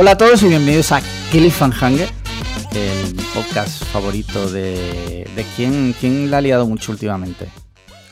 Hola a todos y bienvenidos a Cliffhanger, el podcast favorito de, de quién, quién la ha liado mucho últimamente.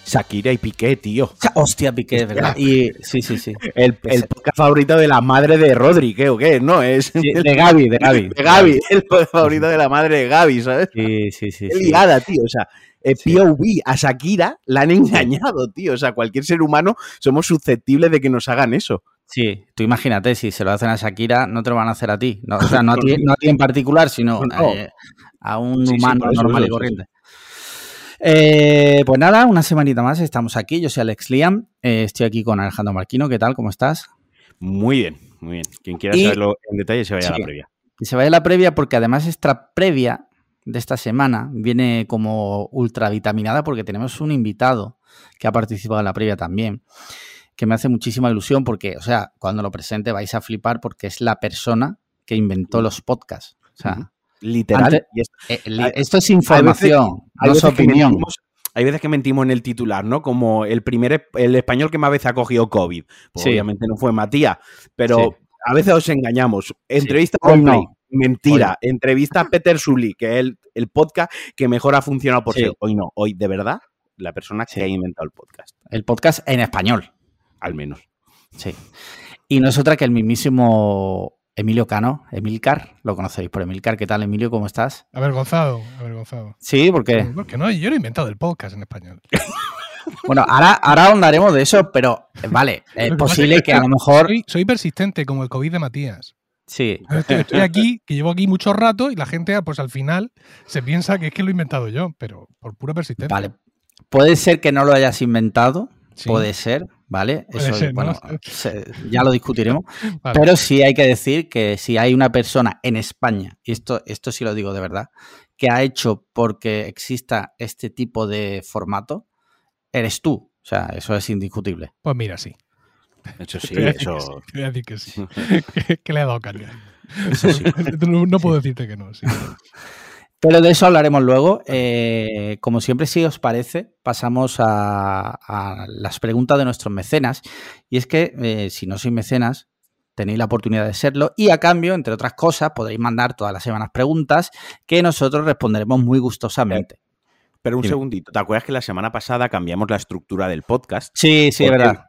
Shakira y Piqué, tío. Hostia, Piqué, verdad. Y, sí, sí, sí. El, el podcast favorito de la madre de Rodri, ¿qué o qué? No, es. Sí, de Gaby, de Gaby. De Gaby, el podcast favorito de la madre de Gaby, ¿sabes? Sí, sí, sí. Qué liada, tío. O sea, eh, Sí. POV a Shakira la han engañado, tío. O sea, cualquier ser humano somos susceptibles de que nos hagan eso. Sí, tú imagínate, si se lo hacen a Shakira, no te lo van a hacer a ti. No, o sea, no a ti, no a ti en particular, sino No. eh, a un Sí, humano normal y corriente. Eh, pues nada, una semanita más estamos aquí. Yo soy Alex Liam, eh, estoy aquí con Alejandro Marquino. ¿Qué tal? ¿Cómo estás? Muy bien, muy bien. Quien quiera Y- saberlo en detalle se vaya a la previa. Que se vaya la previa porque además esta previa de esta semana viene como ultravitaminada porque tenemos un invitado que ha participado en la previa también, que me hace muchísima ilusión porque, o sea, cuando lo presente vais a flipar porque es la persona que inventó los podcasts. O sea. Literal. Antes- y es- eh, esto es hay información, hay no es veces que opinión. mentimos- hay veces que mentimos en el titular, ¿no? Como el primer el español que más veces ha cogido COVID. Pues Sí. obviamente no fue Matías, pero Sí. a veces os engañamos. Entrevista Hoy con no. Play, mentira. Entrevista a Peter Sully, que es el, el podcast que mejor ha funcionado por Sí. ser. Hoy no, hoy de verdad, la persona Sí. que ha inventado el podcast, El podcast en español. Al menos. Sí. Y no es otra que el mismísimo Emilio Cano, Emilcar, lo conocéis por Emilcar. ¿Qué tal, Emilio? ¿Cómo estás? Avergonzado, avergonzado. Sí, porque... Porque no, yo no he inventado el podcast en español. Bueno, ahora, ahora ahondaremos de eso, pero eh, vale, es posible que a lo mejor. Soy, soy persistente como el COVID de Matías. Sí, Estoy, estoy aquí, que llevo aquí mucho rato y la gente, pues al final, se piensa que es que lo he inventado yo, pero por pura persistencia. vale. Puede ser que no lo hayas inventado, Sí, puede ser, ¿vale? Eso, ser, ¿no? bueno, se- ya lo discutiremos. vale. Pero sí hay que decir que si hay una persona en España, y esto, esto sí lo digo de verdad, que ha hecho porque exista este tipo de formato, eres tú. O sea, eso es indiscutible. Pues mira, sí. Eso sí, Te voy a decir eso. que sí, a decir que sí. que, que le he dado caña. Eso sí. no, no puedo decirte que no. sí. Pero de eso hablaremos luego. Eh, como siempre, si os parece, pasamos a, a las preguntas de nuestros mecenas. Y es que eh, si no sois mecenas, tenéis la oportunidad de serlo. Y a cambio, entre otras cosas, podréis mandar todas las semanas preguntas que nosotros responderemos muy gustosamente. Pero un Dime. segundito, ¿te acuerdas que la semana pasada cambiamos la estructura del podcast? Sí, sí, es verdad.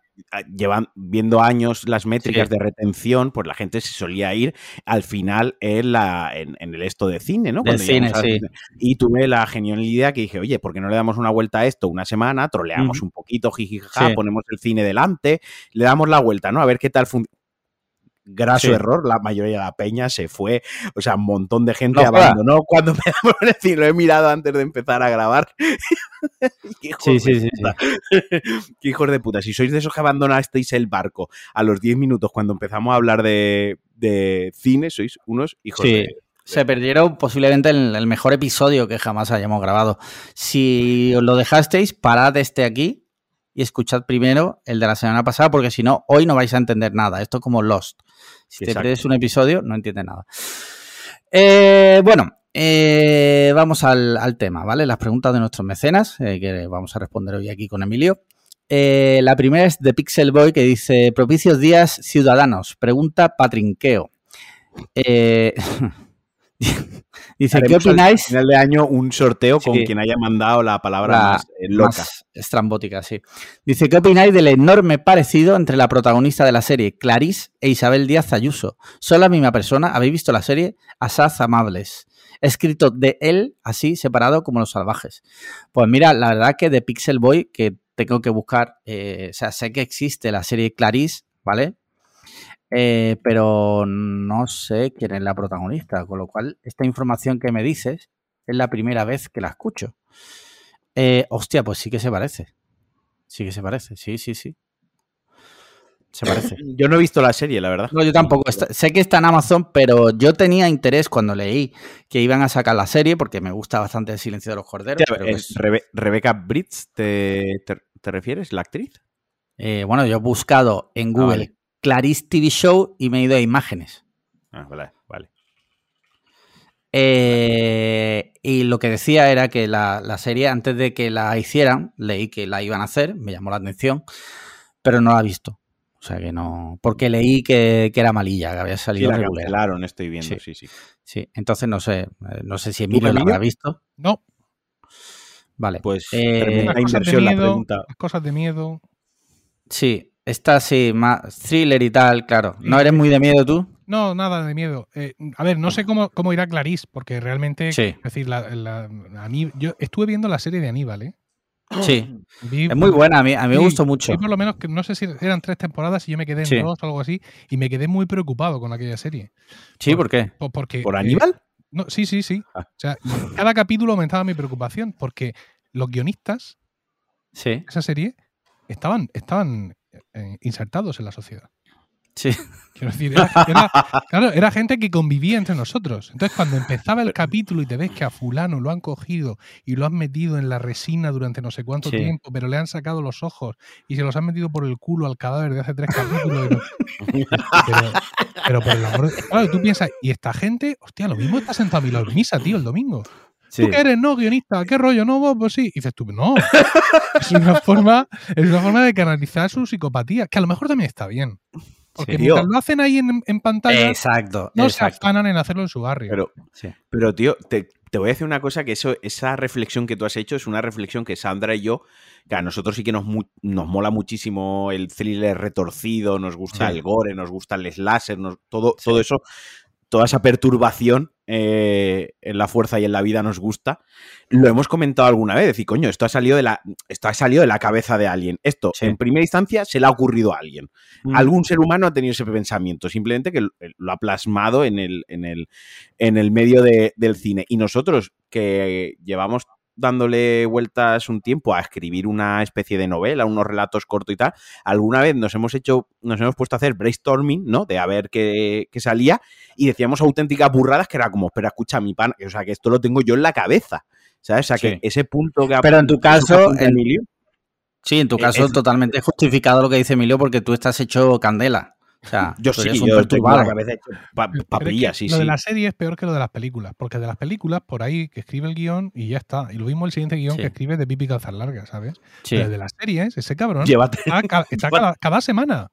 Llevan viendo años las métricas Sí. de retención, pues la gente se solía ir al final en, la, en, en el esto de cine, ¿no? Del cine, sí. Y tuve la genial idea que dije, oye, ¿por qué no le damos una vuelta a esto una semana? Troleamos un poquito, jijijaja, Sí. ponemos el cine delante, le damos la vuelta, ¿no? A ver qué tal funciona. Graso Sí. error, la mayoría de la peña se fue, o sea, un montón de gente No abandonó cuando empezamos a decir, lo he mirado antes de empezar a grabar. Qué hijos Sí, de sí, sí. Qué hijos de puta. Si sois de esos que abandonasteis el barco a los 10 minutos cuando empezamos a hablar de, de cine, sois unos hijos Sí. de. Se perdieron posiblemente el, el mejor episodio que jamás hayamos grabado. Si os lo dejasteis, parad este aquí y escuchad primero el de la semana pasada, porque si no, hoy no vais a entender nada. Esto es como Lost. Si te pierdes un episodio, no entiendes nada. Eh, bueno, eh, vamos al, al tema, ¿vale? Las preguntas de nuestros mecenas, eh, que vamos a responder hoy aquí con Emilio. La primera es de Pixel Boy que dice: Propicios días ciudadanos. Pregunta Patrinqueo. Dice: ¿Qué Haremos al opináis? final de año un sorteo con quien haya mandado la palabra La más eh, loca. Más estrambótica, sí. Dice, ¿qué opináis del enorme parecido entre la protagonista de la serie, Clarice, e Isabel Díaz Ayuso? Son la misma persona, ¿habéis visto la serie? Asaz Amables. Escrito de él, así, separado como los salvajes. Pues mira, la verdad que de Pixel Boy, que tengo que buscar, eh, o sea, sé que existe la serie Clarice, ¿vale? Eh, pero no sé quién es la protagonista, con lo cual esta información que me dices es la primera vez que la escucho. Eh, hostia, pues sí que se parece. Sí que se parece, sí, sí, sí. Se parece. Yo no he visto la serie, la verdad. No, yo tampoco. Está- sé que está en Amazon, pero yo tenía interés cuando leí que iban a sacar la serie, porque me gusta bastante el silencio de los corderos. Pero Rebe- Rebeca Britz, ¿te, te, te refieres? ¿La actriz? eh, bueno, yo he buscado en Ah, Google vale. Clarice TV Show y me he ido a imágenes. Ah, vale, vale. Eh, y lo que decía era que la, la serie, antes de que la hicieran, leí que la iban a hacer, me llamó la atención, pero no la he visto. O sea que no. Porque leí que, que era malilla, que había Sí, salido la regular. cancelaron, estoy viendo, Sí. sí, sí. Sí, entonces no sé. eh, No sé si Emilio lo Emilio? habrá visto. No, Vale. Pues Eh, de inversión la pregunta. las cosas de miedo. Sí, está así, más thriller y tal, claro. ¿No eres muy de miedo tú? No, nada de miedo. Eh, a ver, no sé cómo, cómo irá Clarice, porque realmente, Sí. es decir, la, la- yo estuve viendo la serie de Aníbal, ¿eh? Sí. Vi- Es muy buena, a mí, a mí me gustó mucho. por lo menos que no sé si eran tres temporadas y yo me quedé en Sí. dos o algo así, y me quedé muy preocupado con aquella serie. Sí, ¿por qué? Po- Porque, ¿Por eh, Aníbal? no, sí, sí, sí. Ah. O sea, cada capítulo aumentaba mi preocupación, porque los guionistas Sí, de esa serie estaban, estaban eh, insertados en la sociedad. sí. Quiero decir, era, era- claro, era gente que convivía entre nosotros. Entonces, cuando empezaba el capítulo y te ves que a fulano lo han cogido y lo han metido en la resina durante no sé cuánto Sí. tiempo, pero le han sacado los ojos y se los han metido por el culo al cadáver de hace tres capítulos. y no- pero, pero por el amor de- Claro, tú piensas, y esta gente, hostia, lo mismo está sentado a mi misa, tío, el domingo. Sí. ¿Tú qué eres? No, guionista, ¿qué rollo? No, vos, pues sí. Y dices tú, no. es una forma, es una forma de canalizar su psicopatía, que a lo mejor también está bien. Porque Sí. mientras lo hacen ahí en, en pantalla, Exacto, no se afanan en hacerlo en su barrio. Pero, Sí. pero tío, te, te voy a decir una cosa, que eso, esa reflexión que tú has hecho es una reflexión que Sandra y yo, que a nosotros sí que nos, nos mola muchísimo el thriller retorcido, nos gusta Sí. el gore, nos gusta el slasher, nos- todo, Sí. todo eso, toda esa perturbación eh, en la fuerza y en la vida nos gusta. Lo hemos comentado alguna vez, decir, coño, esto ha salido de la, esto ha salido de la cabeza de alguien. Esto, Sí. en primera instancia, se le ha ocurrido a alguien Mm. algún ser humano ha tenido ese pensamiento, simplemente que lo- lo ha plasmado en el, en el, en el medio de- del cine. Y nosotros que llevamos dándole vueltas un tiempo a escribir una especie de novela, unos relatos cortos y tal, alguna vez nos hemos hecho, nos hemos puesto a hacer brainstorming, ¿no? De a ver qué, qué salía y decíamos auténticas burradas que era como, espera, escucha mi pan, o sea, que esto lo tengo yo en la cabeza. ¿Sabes? O sea, que Sí. ese punto que ha- Pero en tu caso, Emilio, Sí, en tu Eh, caso es- totalmente justificado lo que dice Emilio porque tú estás hecho candela. O sea, yo sí, yo tengo la perturbado. cabeza pa- papilla, sí, lo sí. de la serie es peor que lo de las películas, porque de las películas, por ahí que escribe el guion y ya está. Y lo mismo el siguiente guion Sí. que escribe de Pipi Calzas Largas, ¿sabes? Sí. Pero de las series, ese cabrón Llévate- está, ca- está cada, cada semana.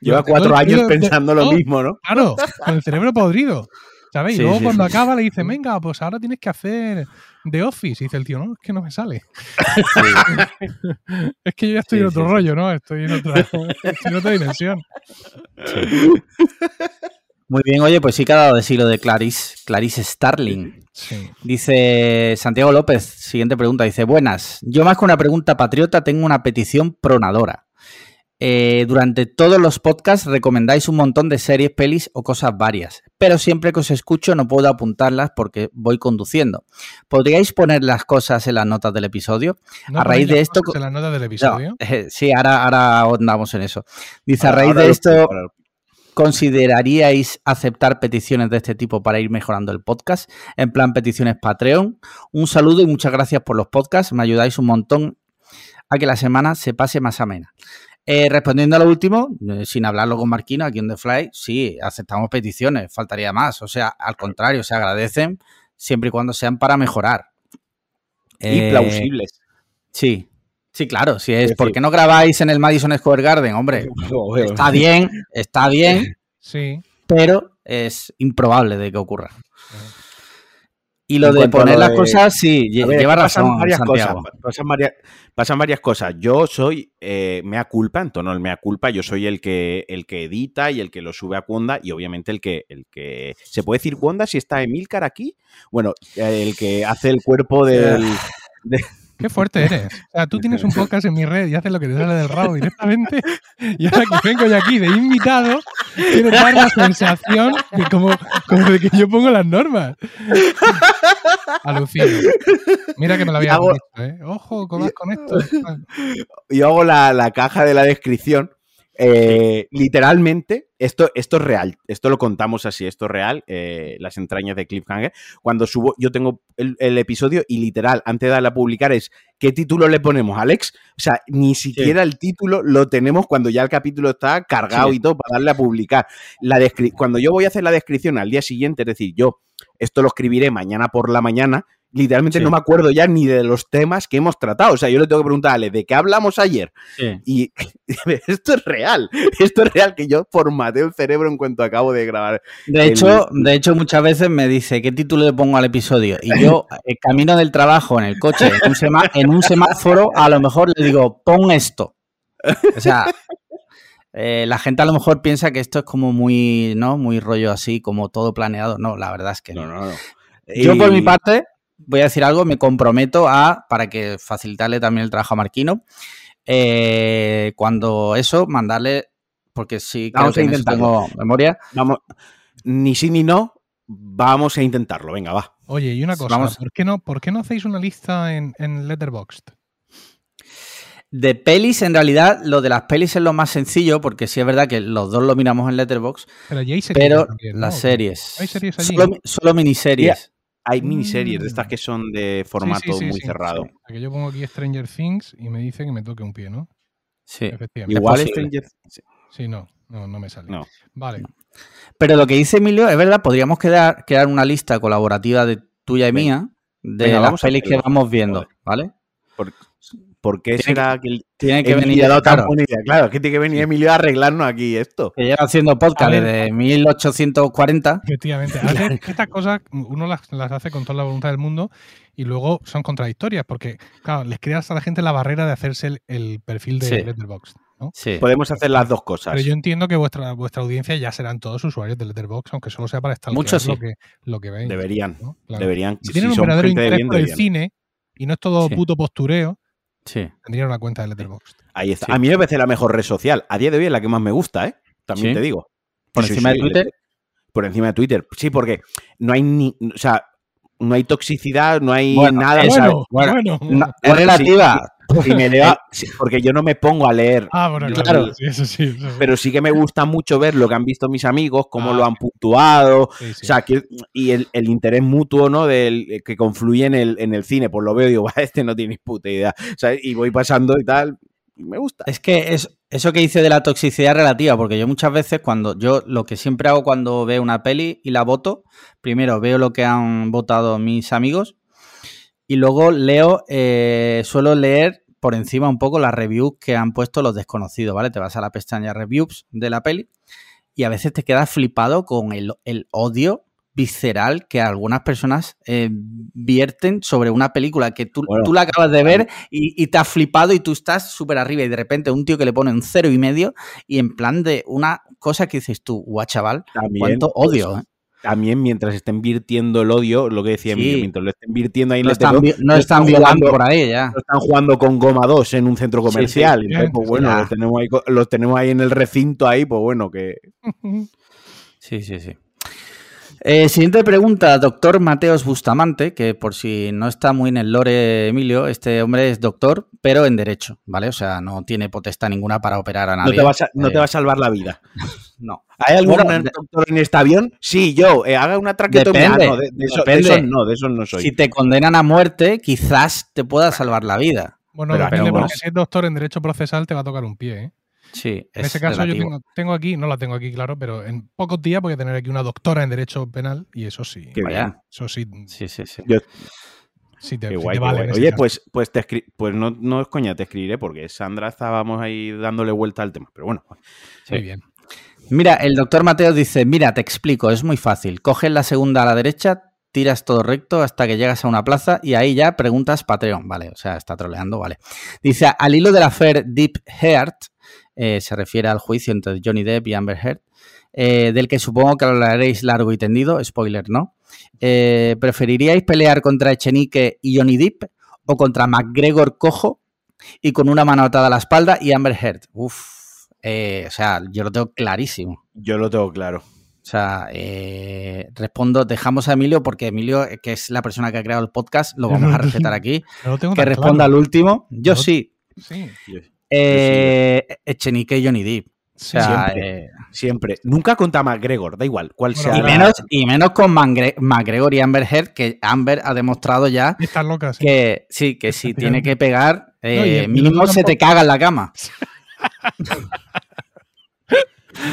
Lleva cuatro años de- pensando lo mismo, ¿no? Claro, con el cerebro podrido. ¿Sabes? Sí, y luego sí, cuando acaba le dicen, venga, pues ahora tienes que hacer The Office. Y dice el tío, no, es que no me sale. es que yo ya estoy Sí, en otro sí, sí. rollo, ¿no? Estoy en otra, estoy en otra dimensión. Muy bien, oye, pues sí que ha dado de sí lo de Clarice, Clarice Starling. Sí. Dice Santiago López, siguiente pregunta, dice, buenas, yo más que una pregunta patriota tengo una petición pronadora. Eh, durante todos los podcasts recomendáis un montón de series, pelis o cosas varias, pero siempre que os escucho no puedo apuntarlas porque voy conduciendo. ¿Podríais poner las cosas en las notas del episodio? No A raíz de las esto en la nota del No, episodio. eh, sí, ahora, ahora ahondamos en eso. Dice, a raíz de esto, ¿consideraríais aceptar peticiones de este tipo para ir mejorando el podcast? En plan, peticiones Patreon. Un saludo y muchas gracias por los podcasts. Me ayudáis un montón a que la semana se pase más amena. Eh, respondiendo a lo último, eh, sin hablarlo con Marquino aquí en The Fly, sí, aceptamos peticiones, faltaría más. O sea, al contrario, se agradecen siempre y cuando sean para mejorar. Y Eh, plausibles. Sí, sí, claro. Si es, ¿por qué no grabáis en el Madison Square Garden? Hombre, está bien, está bien, Sí. pero es improbable de que ocurra. Y lo En de poner lo las de- cosas, sí, ver, lleva pasan razón, varias Santiago. cosas. Pasan varias, pasan varias cosas. Yo soy eh, mea culpa, en tono del mea culpa, yo soy el que el que edita y el que lo sube a Cuonda y obviamente el que el que se puede decir Cuonda si está Emilcar aquí. Bueno, el que hace el cuerpo del Qué fuerte eres. O sea, tú tienes un podcast en mi red y haces lo que te sale del rabo directamente. Y ahora que vengo yo aquí de invitado, quiero dar la sensación de como, como de que yo pongo las normas. Alucino. Mira que me lo había hago- dicho, ¿eh? Ojo, comas con esto. yo hago la, la caja de la descripción. Eh, literalmente, esto, esto es real, esto lo contamos así, esto es real, eh, las entrañas de Cliffhanger. Cuando subo, yo tengo el, el episodio y literal, antes de darle a publicar es, ¿qué título le ponemos, Alex? O sea, ni siquiera el título lo tenemos cuando ya el capítulo está cargado Sí. y todo para darle a publicar. La cuando yo voy a hacer la descripción al día siguiente, es decir, yo esto lo escribiré mañana por la mañana, literalmente Sí. no me acuerdo ya ni de los temas que hemos tratado. O sea, yo le tengo que preguntar a Ale, ¿de qué hablamos ayer? Sí. Y esto es real, esto es real que yo formateo el cerebro en cuanto acabo de grabar. De El- hecho, de hecho, muchas veces me dice qué título le pongo al episodio. Y yo, eh, camino del trabajo en el coche, en un, sema- en un semáforo, a lo mejor le digo, pon esto. O sea, eh, la gente a lo mejor piensa que esto es como muy, ¿no? Muy rollo así, como todo planeado. No, la verdad es que no. No, no, no. Yo, por mi parte, voy a decir algo, me comprometo a, para que facilitarle también el trabajo a Marquino, eh, cuando eso, mandarle, porque sí, creo Vamos que a en eso intentarlo. tengo memoria. Vamos, ni sí ni no, vamos a intentarlo. Venga, va. Oye, y una cosa, Vamos. ¿por, qué no, ¿por qué no hacéis una lista en, en Letterboxd? De pelis, en realidad, lo de las pelis es lo más sencillo, porque sí es verdad que los dos lo miramos en Letterboxd, Pero allí hay series pero también, ¿no? las series. ¿Hay series allí? Solo, solo miniseries. Hay miniseries de Mm. estas que son de formato sí, sí, muy sí, cerrado. sí. Que yo pongo aquí Stranger Things y me dice que me toque un pie, ¿no? Sí. Efectivamente. Igual. Stranger sí. Sí, no, no, no me sale. No. Vale. Pero lo que dice Emilio es verdad, podríamos quedar, crear una lista colaborativa de tuya y mía de Venga, las pelis que vamos viendo. ¿vale? ¿Por, por qué Tiene será que, Tiene que venir, dado tan claro, buena idea? Claro, es que tiene que venir Emilio a arreglarnos aquí esto. que lleva haciendo podcast desde 1840. Efectivamente. A veces estas cosas uno las, las hace con toda la voluntad del mundo y luego son contradictorias porque, claro, les creas a la gente la barrera de hacerse el, el perfil de Sí. Letterboxd, ¿no? Sí. Podemos hacer las dos cosas. Pero yo entiendo que vuestra, vuestra audiencia ya serán todos usuarios de Letterboxd, aunque solo sea para estar Muchos lo sí. que, lo que veis. Deberían, ¿no? Claro. deberían. Si tienen un verdadero interés por el deberían. cine y no es todo Sí. puto postureo, Sí. tendrían una cuenta de Letterboxd. Ahí está. Sí. A mí me parece la mejor red social. A día de hoy es la que más me gusta, ¿eh? También Sí. te digo. Por Sí, encima sí, de Twitter. Por encima de Twitter. Sí, porque no hay ni. O sea, no hay toxicidad, no hay Bueno, nada. bueno, bueno. No, es relativa. si me leo- porque yo no me pongo a leer. Ah, bueno, claro. Claro. Sí, eso sí. eso sí. Pero sí que me gusta mucho ver lo que han visto mis amigos, cómo Ah, lo han puntuado. Sí, sí. O sea, que- y el, el interés mutuo, ¿no? Del, que confluye en el, en el cine. Pues lo veo y digo, "Va, este no tiene puta idea. O sea, y voy pasando y tal. y me gusta. Es que es, eso que dice de la toxicidad relativa, porque yo muchas veces cuando yo lo que siempre hago cuando veo una peli y la voto, primero veo lo que han votado mis amigos y luego leo, eh, suelo leer por encima un poco las reviews que han puesto los desconocidos, ¿vale? Te vas a la pestaña reviews de la peli y a veces te quedas flipado con el, el odio visceral que algunas personas eh, vierten sobre una película que tú, Bueno, tú la acabas de ver y, y te has flipado y tú estás súper arriba y de repente un tío que le pone un cero y medio y en plan de una cosa que dices tú, guau chaval, cuánto odio, ¿eh? También mientras estén virtiendo el odio, lo que decía Sí. Emilio, mientras lo estén virtiendo ahí en No el están, terror, no no están están violando jugando- por ahí ya. no están jugando con goma 2 en un centro sí, comercial. sí, Entonces, pues bueno, los tenemos, ahí, los tenemos ahí en el recinto ahí, pues bueno, que Sí, sí, sí. Eh, siguiente pregunta, doctor Mateos Bustamante, que por si no está muy en el lore, Emilio, este hombre es doctor, pero en derecho, ¿vale? O sea, no tiene potestad ninguna para operar a no nadie. te, vas a, no Eh, te va a salvar la vida. no. ¿Hay algún Bueno, doctor en este avión? Sí, yo. eh, haga una traquetomía. Depende, Ah, no, de, de eso, de depende. no, de esos no soy. Si te condenan a muerte, quizás te pueda salvar la vida. Bueno, Pero- depende, pero bueno. porque si es doctor en derecho procesal te va a tocar un pie, ¿eh? Sí, En es ese caso relativo. yo tengo, tengo aquí, no la tengo aquí, claro, pero en pocos días voy a tener aquí una doctora en derecho penal y eso sí, Vaya. eso sí, Sí, sí, sí. Yo- sí te, sí guay, te vale. Oye, pues, pues, te escri- pues no, no es coña, te escribiré porque Sandra estábamos ahí dándole vuelta al tema. Pero bueno, Muy bien. Mira, el doctor Mateo dice, mira, te explico, es muy fácil. Coges la segunda a la derecha, tiras todo recto hasta que llegas a una plaza y ahí ya preguntas Patreon, vale, o sea, está troleando, vale. Dice, al hilo del affair Deep Heart, eh, se refiere al juicio entre Johnny Depp y Amber Heard, eh, del que supongo que hablaréis largo y tendido, spoiler, ¿no? Eh, ¿Preferiríais pelear contra Echenique y Johnny Depp o contra McGregor cojo y con una mano atada a la espalda y Amber Heard? Uf, eh, o sea, yo lo tengo clarísimo. yo lo tengo claro. O sea, eh, respondo, dejamos a Emilio porque Emilio, que es la persona que ha creado el podcast, lo vamos a respetar aquí. No lo tengo Que responda al último. Yo No- sí. Sí, Eh, Echenique y Johnny Depp. O sea, siempre. eh, Siempre. Nunca contra McGregor, da igual. Cuál Bueno, sea y, la- menos, y menos con Mangre- McGregor y Amber Heard, que Amber ha demostrado ya sí. que sí, que si tiene que pegar, eh, No, y el mínimo se te caga en la cama.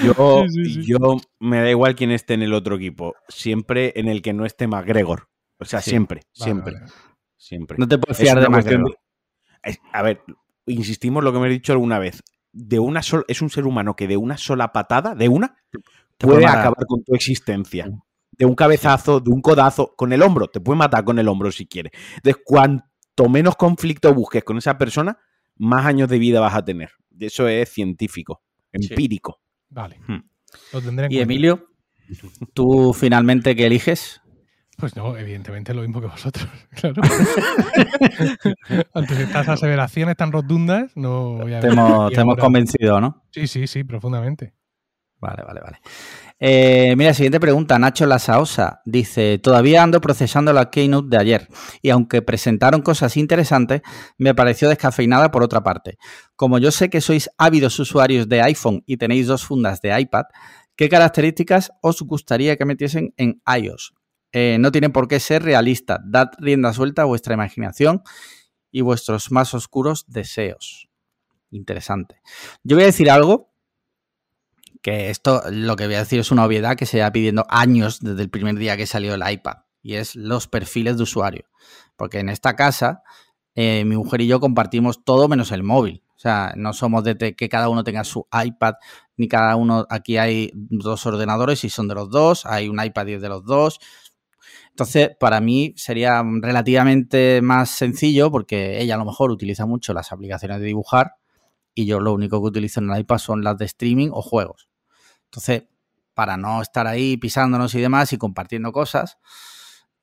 Yo, Sí, sí, sí. yo me da igual quién esté en el otro equipo. Siempre en el que no esté McGregor. O sea, Sí. siempre, Vale, siempre, vale. siempre. No te puedes Es fiar de es- a ver, insistimos lo que me he dicho alguna vez. De una sola, es un ser humano que de una sola patada, de una, puede matar. acabar con tu existencia. De un cabezazo, de un codazo, con el hombro. Te puede matar con el hombro si quiere. Entonces, cuanto menos conflicto busques con esa persona, más años de vida vas a tener. Eso es científico, Sí. empírico. Vale. Hmm. Lo tendré en Y cuenta. Emilio, ¿tú finalmente qué eliges? Pues no, evidentemente lo mismo que vosotros, claro. Ante estas aseveraciones tan rotundas, no voy a Te hemos, te hemos convencido, ¿no? Sí, sí, sí, profundamente. Vale, vale, vale. Eh, mira, siguiente pregunta. Nacho Lasaosa dice: Todavía ando procesando la keynote de ayer y aunque presentaron cosas interesantes, me pareció descafeinada por otra parte. Como yo sé que sois ávidos usuarios de iPhone y tenéis dos fundas de iPad, ¿qué características os gustaría que metiesen en iOS? Eh, no tienen por qué ser realistas. Dad rienda suelta a vuestra imaginación y vuestros más oscuros deseos. Interesante. Yo voy a decir algo que esto, lo que voy a decir es una obviedad que se va pidiendo años desde el primer día que salió el iPad, y es los perfiles de usuario. Porque en esta casa, eh, mi mujer y yo compartimos todo menos el móvil. O sea, no somos de que cada uno tenga su iPad, ni cada uno, aquí hay dos ordenadores y son de los dos, hay un iPad y es de los dos. Entonces, para mí sería relativamente más sencillo porque ella a lo mejor utiliza mucho las aplicaciones de dibujar y yo lo único que utilizo en el iPad son las de streaming o juegos. Entonces, para no estar ahí pisándonos y demás y compartiendo cosas,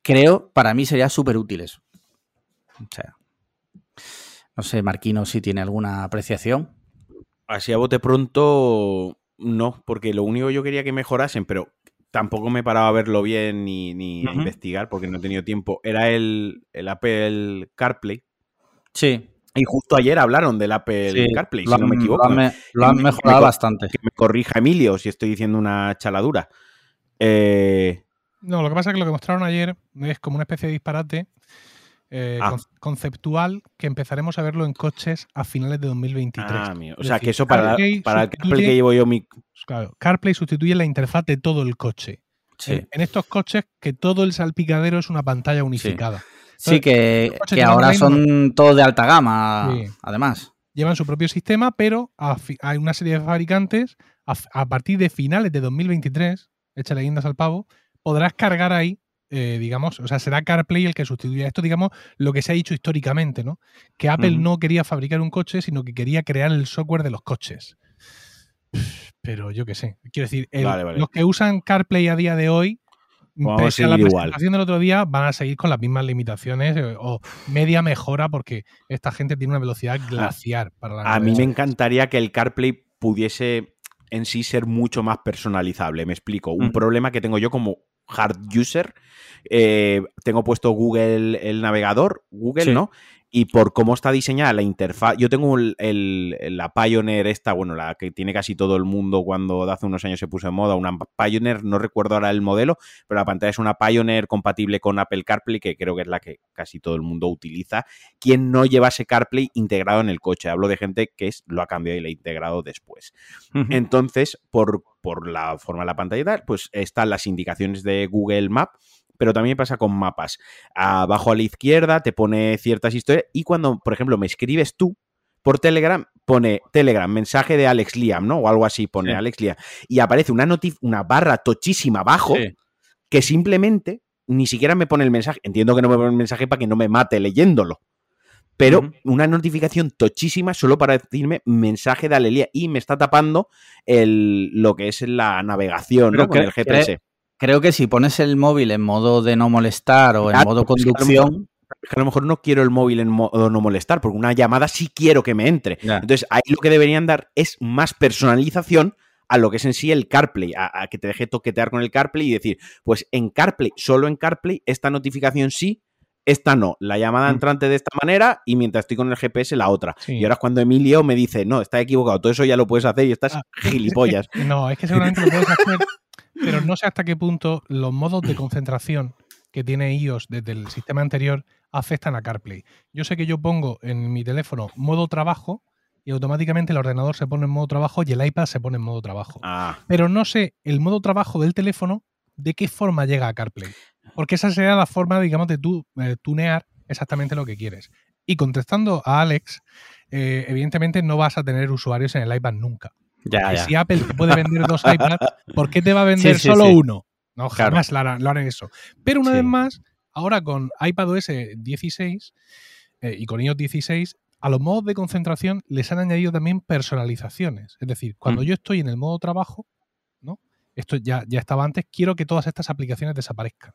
creo, para mí sería súper útil eso. O sea, no sé, Marquino, si tiene alguna apreciación. Así a bote pronto, no, porque lo único que yo quería que mejorasen, pero tampoco me he parado a verlo bien ni, ni a investigar porque no he tenido tiempo, era el, el Apple CarPlay. Sí, Y justo ayer hablaron del Apple sí, CarPlay, lo si no me equivoco. Lo han, me- lo han mejorado me- bastante. Que me corrija Emilio si estoy diciendo una chaladura. Eh, No, lo que pasa es que lo que mostraron ayer es como una especie de disparate eh, Ah. con- conceptual que empezaremos a verlo en coches a finales de 2023. ah, mío. O sea, decir, que eso para, CarPlay para el sustituye- CarPlay que llevo yo mi... Claro, CarPlay sustituye la interfaz de todo el coche. Sí, En, en estos coches que todo el salpicadero es una pantalla unificada. sí que, que ahora son todos de alta gama, Sí. además. Llevan su propio sistema, pero hay una serie de fabricantes a, partir de finales de 2023, échale guindas al pavo, podrás cargar ahí, eh, digamos, o sea, será CarPlay el que sustituya esto, digamos, lo que se ha dicho históricamente, ¿no? Que Apple no quería fabricar un coche, sino que quería crear el software de los coches. Pero yo qué sé, quiero decir, el- Vale, vale. los que usan CarPlay a día de hoy, Vamos pese a la igual. presentación del otro día, van a seguir con las mismas limitaciones eh, o media mejora porque esta gente tiene una velocidad glaciar para la A mí me encantaría que el CarPlay pudiese en sí ser mucho más personalizable. Me explico. Un problema que tengo yo como hard user. eh, tengo puesto Google el navegador, Google, Sí. ¿no? Y por cómo está diseñada la interfaz, yo tengo el- el- la Pioneer esta, bueno, la que tiene casi todo el mundo cuando hace unos años se puso en moda, una Pioneer, no recuerdo ahora el modelo, pero la pantalla es una Pioneer compatible con Apple CarPlay, que creo que es la que casi todo el mundo utiliza. ¿Quién no llevase CarPlay integrado en el coche? Hablo de gente que es, lo ha cambiado y lo ha integrado después. Entonces, por, por la forma de la pantalla pues están las indicaciones de Google Map, pero también pasa con mapas. Abajo a la izquierda te pone ciertas historias y cuando, por ejemplo, me escribes tú por Telegram, pone Telegram, mensaje de Alex Liam, ¿no? O algo así, pone Sí. Alex Liam. Y aparece una, una barra tochísima abajo Sí. que simplemente ni siquiera me pone el mensaje. Entiendo que no me pone el mensaje para que no me mate leyéndolo. Pero una notificación tochísima solo para decirme mensaje de Alelia y me está tapando el, lo que es la navegación ¿no? con el GPS. Creo que si pones el móvil en modo de no molestar o en Claro, modo conducción, Es que a lo mejor no quiero el móvil en modo no molestar, porque una llamada sí quiero que me entre. Entonces ahí lo que deberían dar es más personalización a lo que es en sí el CarPlay, a, a que te deje toquetear con el CarPlay y decir, pues en CarPlay, solo en CarPlay, esta notificación sí, esta no. La llamada Mm. entrante de esta manera y mientras estoy con el GPS la otra. Sí. Y ahora es cuando Emilio me dice, no, está equivocado, todo eso ya lo puedes hacer y estás Ah, gilipollas. No, es que seguramente lo puedes hacer, pero no sé hasta qué punto los modos de concentración que tiene iOS desde el sistema anterior afectan a CarPlay. Yo sé que yo pongo en mi teléfono modo trabajo y automáticamente el ordenador se pone en modo trabajo y el iPad se pone en modo trabajo. Ah, Pero no sé el modo trabajo del teléfono de qué forma llega a CarPlay. Porque esa sería la forma, digamos, de tú eh, tunear exactamente lo que quieres. Y contestando a Alex, eh, evidentemente no vas a tener usuarios en el iPad nunca. Ya, ya. Si Apple te puede vender dos iPads, ¿por qué te va a vender Sí, sí, solo sí. uno? No, jamás lo harán, lo harán eso. Pero una vez más, ahora con iPadOS 16 eh, y con iOS 16, a los modos de concentración les han añadido también personalizaciones. Es decir, cuando Mm. yo estoy en el modo trabajo, ¿no? Esto ya, ya estaba antes, quiero que todas estas aplicaciones desaparezcan.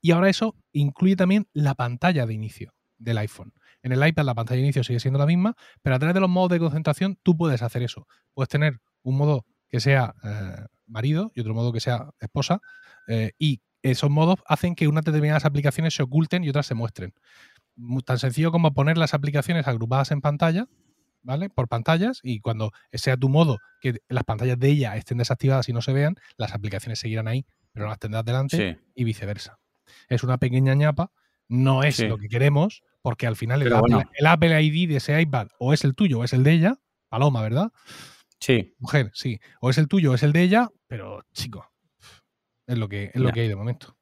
Y ahora eso incluye también la pantalla de inicio del iPhone. En el iPad la pantalla de inicio sigue siendo la misma, pero a través de los modos de concentración tú puedes hacer eso. Puedes tener un modo que sea eh, marido y otro modo que sea esposa, eh, y esos modos hacen que unas determinadas aplicaciones se oculten y otras se muestren. Mu- Tan sencillo como poner las aplicaciones agrupadas en pantalla, ¿vale? Por pantallas, y cuando sea tu modo que las pantallas de ella estén desactivadas y no se vean, las aplicaciones seguirán ahí, pero no las tendrás delante Sí. y viceversa. Es una pequeña ñapa, no es Sí. lo que queremos, porque al final el Apple, bueno. el Apple ID de ese iPad o es el tuyo o es el de ella, Paloma, ¿verdad? Sí. Mujer, sí. O es el tuyo o es el de ella, pero chico, es lo que, es lo que hay de momento.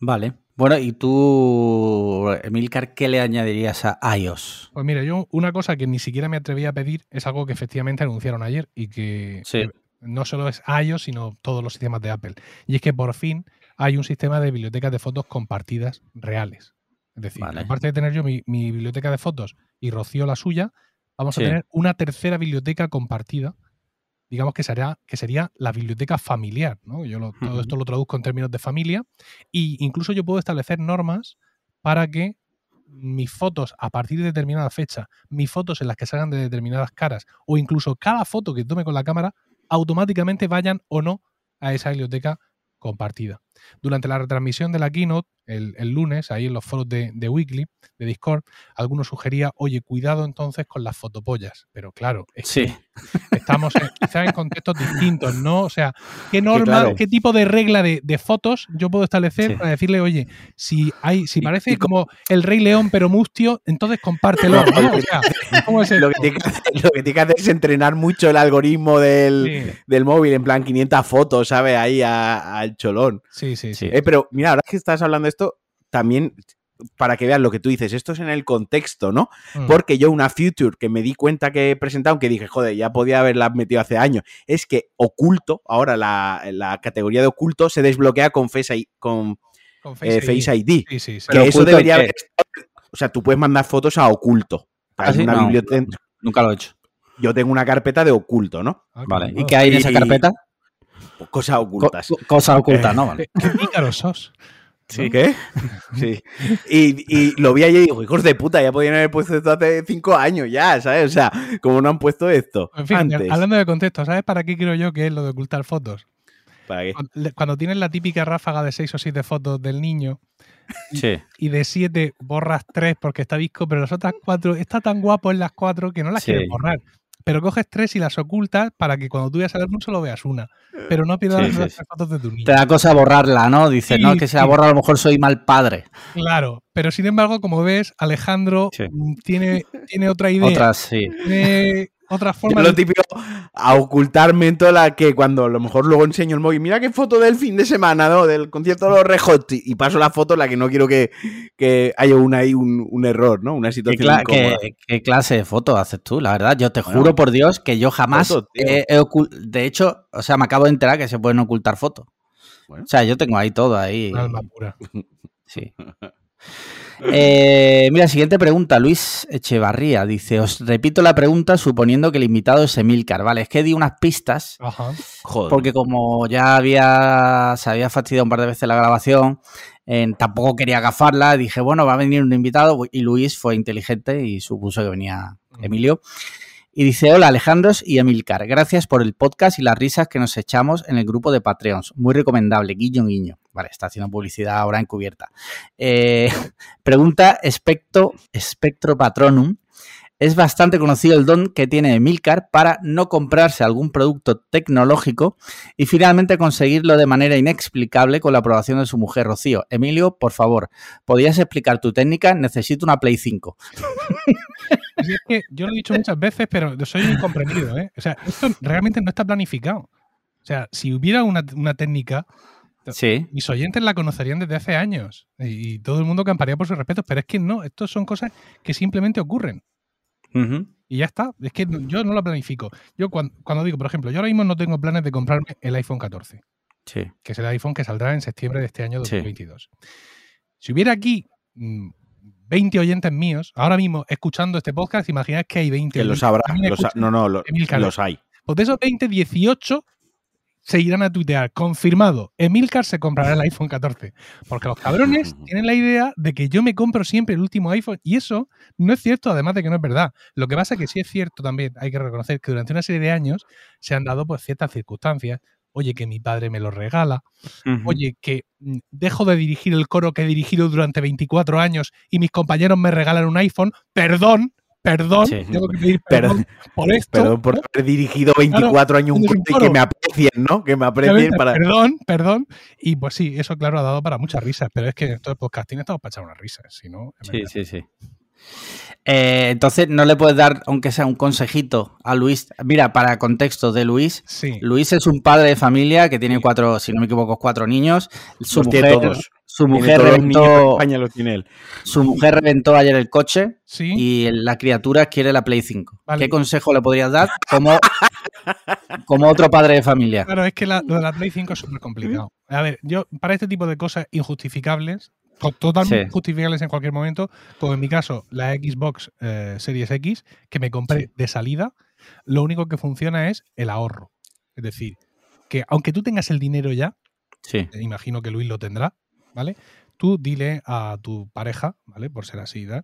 Vale. Bueno, y tú, Emilcar, ¿qué le añadirías a iOS? Pues mira, yo una cosa que ni siquiera me atreví a pedir es algo que efectivamente anunciaron ayer y que Sí. no solo es iOS, sino todos los sistemas de Apple. Y es que por fin hay un sistema de bibliotecas de fotos compartidas reales. Es decir, Vale. aparte de tener yo mi, mi biblioteca de fotos y Rocío la suya, vamos Sí. a tener una tercera biblioteca compartida. Digamos que sería, que sería la biblioteca familiar. ¿no? Yo lo- todo esto lo traduzco en términos de familia. Y incluso yo puedo establecer normas para que mis fotos a partir de determinada fecha, mis fotos en las que salgan de determinadas caras, o incluso cada foto que tome con la cámara, automáticamente vayan o no a esa biblioteca compartida. Durante la retransmisión de la keynote, el, el lunes, ahí en los foros de, de Weekly, de Discord, algunos sugería, oye, cuidado entonces con las fotopollas. Pero claro, es Sí. que estamos en- quizás en contextos distintos, ¿no? O sea, ¿qué norma, claro. qué tipo de regla de, de fotos yo puedo establecer Sí. para decirle, oye, si hay, si parece como el Rey León pero mustio, entonces compártelo, ¿no? O sea, ¿cómo es Lo que, tiene que hacer, lo que tiene que hacer es entrenar mucho el algoritmo del, Sí, del móvil, en plan 500 fotos, ¿sabes? Ahí al cholón. Sí, sí. sí. Eh, pero mira, ahora que estás hablando de esto, también para que veas lo que tú dices, esto es en el contexto, ¿no? Mm. Porque yo una feature que me di cuenta que he presentado, que dije, joder, ya podía haberla metido hace años, es que oculto, ahora la, la categoría de oculto se desbloquea con Face ID. Con, Con eh, Face ID. Sí, sí, sí. que Pero eso debería haber estado- O sea, tú puedes mandar fotos a oculto. ¿Ah, Hay sí? una No. biblioteca- Nunca lo he hecho. Yo tengo una carpeta de oculto, ¿no? Ah, Vale. ¿Y qué hay en esa Y- carpeta? Cosas Co- ocultas. co- Cosas ocultas, ¿no? Vale. Qué, pícaros sos. Sí. ¿Qué? Sí. Y, y lo vi ayer y digo, hijos de puta, ya podían haber puesto esto hace cinco años ya, ¿sabes? O sea, como no han puesto esto En fin, antes. hablando de contexto, ¿sabes para qué creo yo que es lo de ocultar fotos? ¿Para qué? Cuando, cuando tienes la típica ráfaga de 6 o 7 fotos del niño Sí. y de 7 borras 3 porque está visco, pero las otras 4 está tan guapo en las 4 que no las Sí. quieres borrar. Pero coges 3 y las ocultas para que cuando tú veas el álbum solo veas una. Pero no pierdas Sí, las sí, tres fotos de tu niño. Te da cosa borrarla, ¿no? Dices, Sí, no, es que se la borra, a lo mejor soy mal padre. Claro, pero sin embargo, como ves, Alejandro mm, tiene, tiene otra idea, Otras, sí. tiene otra forma lo de... típico a ocultarme toda la que cuando a lo mejor luego enseño el móvil, mira qué foto del fin de semana, ¿no? Del concierto de los Red Hot, y paso la foto en la que no quiero que, que haya un, ahí un, un error, ¿no? Una ¿Qué, situación incómoda. qué- qué clase de fotos haces tú? La verdad, yo te Bueno, juro por Dios que yo jamás he, he De hecho, o sea, me acabo de enterar que se pueden ocultar fotos. Bueno. O sea, yo tengo ahí todo ahí. Alma pura. Sí. Eh, mira, siguiente pregunta. Luis Echevarría dice: Os repito la pregunta suponiendo que el invitado es Emilcar. Vale, es que di unas pistas Ajá. Joder. porque como ya había se había fastidiado un par de veces la grabación, eh, tampoco quería gafarla. Dije, bueno, va a venir un invitado y Luis fue inteligente y supuso que venía Emilio. Y dice, hola Alejandros y Emilcar, gracias por el podcast y las risas que nos echamos en el grupo de Patreons. Muy recomendable, guiño, guiño. Vale, está haciendo publicidad ahora encubierta. Eh, pregunta Espectro, Espectro Patronum. Es bastante conocido el don que tiene Emilcar para no comprarse algún producto tecnológico y finalmente conseguirlo de manera inexplicable con la aprobación de su mujer Rocío. Emilio, por favor, ¿podrías explicar tu técnica? Necesito una Play 5. Es que yo lo he dicho muchas veces, pero soy incomprendido, ¿eh? O sea, esto realmente no está planificado. O sea, si hubiera una, una técnica Sí. Mis oyentes la conocerían desde hace años y, y todo el mundo camparía por sus respetos, pero es que no, estos son cosas que simplemente ocurren. Y ya está. Es que yo no lo planifico. Yo cuando, cuando digo, por ejemplo, yo ahora mismo no tengo planes de comprarme el iPhone 14, Sí. que es el iPhone que saldrá en septiembre de este año Sí. 2022. Si hubiera aquí mm, 20 oyentes míos, ahora mismo escuchando este podcast, imaginad que hay 20 Que los habrá. los ha- no, no, los hay. Pues de esos 20, 18 se irán a tuitear. Confirmado. Emilcar se comprará el iPhone 14. Porque los cabrones tienen la idea de que yo me compro siempre el último iPhone. Y eso no es cierto, además de que no es verdad. Lo que pasa es que sí es cierto también, hay que reconocer que durante una serie de años se han dado pues ciertas circunstancias. Oye, que mi padre me lo regala. Oye, que mm, dejo de dirigir el coro que he dirigido durante 24 años y mis compañeros me regalan un iPhone. Perdón, perdón. Sí. Tengo que pedir Perdón. perdón por esto. Perdón por haber dirigido 24 años un corte y que me aprecien, ¿no? Que me aprecien para. Perdón, perdón. Y pues sí, eso claro ha dado para muchas risas, pero es que en todo el podcasting estamos para echar unas risas, si no... Sí, sí, sí. Eh, entonces, ¿no le puedes dar, aunque sea un consejito a Luis? Mira, para contexto de Luis, Sí. Luis es un padre de familia que tiene cuatro, si no me equivoco, cuatro niños. Su Los tiene mujer, todos. su mujer reventó, España los tiene él. su mujer reventó ayer el coche Sí. y la criatura quiere la Play 5. Vale. ¿Qué consejo le podrías dar como, como otro padre de familia? Claro, es que la- lo de la Play 5 es súper complicado. A ver, yo para este tipo de cosas injustificables, totalmente Sí. justificables en cualquier momento, como en mi caso la Xbox eh, Series X, que me compré de salida, lo único que funciona es el ahorro. Es decir, que aunque tú tengas el dinero ya, Sí, eh, imagino que Luis lo tendrá, ¿vale? Tú dile a tu pareja, ¿vale? Por ser así, tal.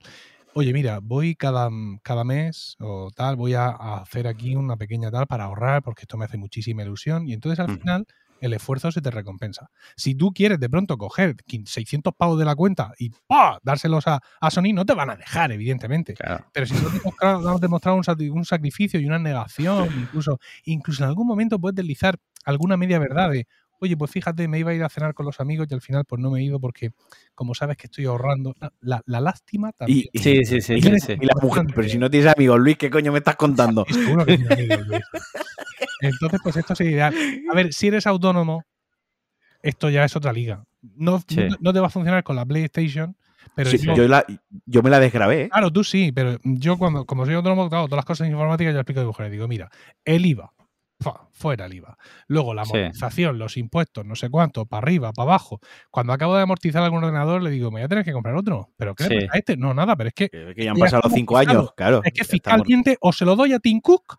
Oye, mira, voy cada, cada mes o tal, voy a, a hacer aquí una pequeña tal para ahorrar porque esto me hace muchísima ilusión y entonces al final el esfuerzo se te recompensa. Si tú quieres de pronto coger 15 600 pavos de la cuenta y ¡pah! dárselos a, a Sony, no te van a dejar, evidentemente. claro. Pero si tú has demostrado, un, un sacrificio y una negación, incluso, incluso en algún momento puedes deslizar alguna media verdad de, oye, pues fíjate, me iba a ir a cenar con los amigos y al final pues no me he ido porque, como sabes que estoy ahorrando, la, la lástima también. Y, Sí, sí, sí, y- sí, sí. y la mujer, pero si no tienes amigos, Luis, ¿qué coño me estás contando? Seguro que amigos, Luis. Entonces, pues esto sería ideal. A ver, si eres autónomo, esto ya es otra liga. No, Sí. no, no te va a funcionar con la PlayStation, pero Sí, yo, yo, la- yo me la desgrabé. ¿eh? Claro, tú sí, pero yo cuando, como soy autónomo, claro, todas las cosas informáticas yo explico a mi mujer. Digo, mira, el IVA, fuera el IVA. Luego la Sí. amortización, los impuestos, no sé cuánto, para arriba, para abajo. Cuando acabo de amortizar algún ordenador, le digo, me voy a tener que comprar otro. ¿Pero qué le Sí. pasa a este? No, nada, pero es que, Que, que ya han Ya pasado los cinco años, claro. es que Ya estamos- fiscalmente o se lo doy a Tim Cook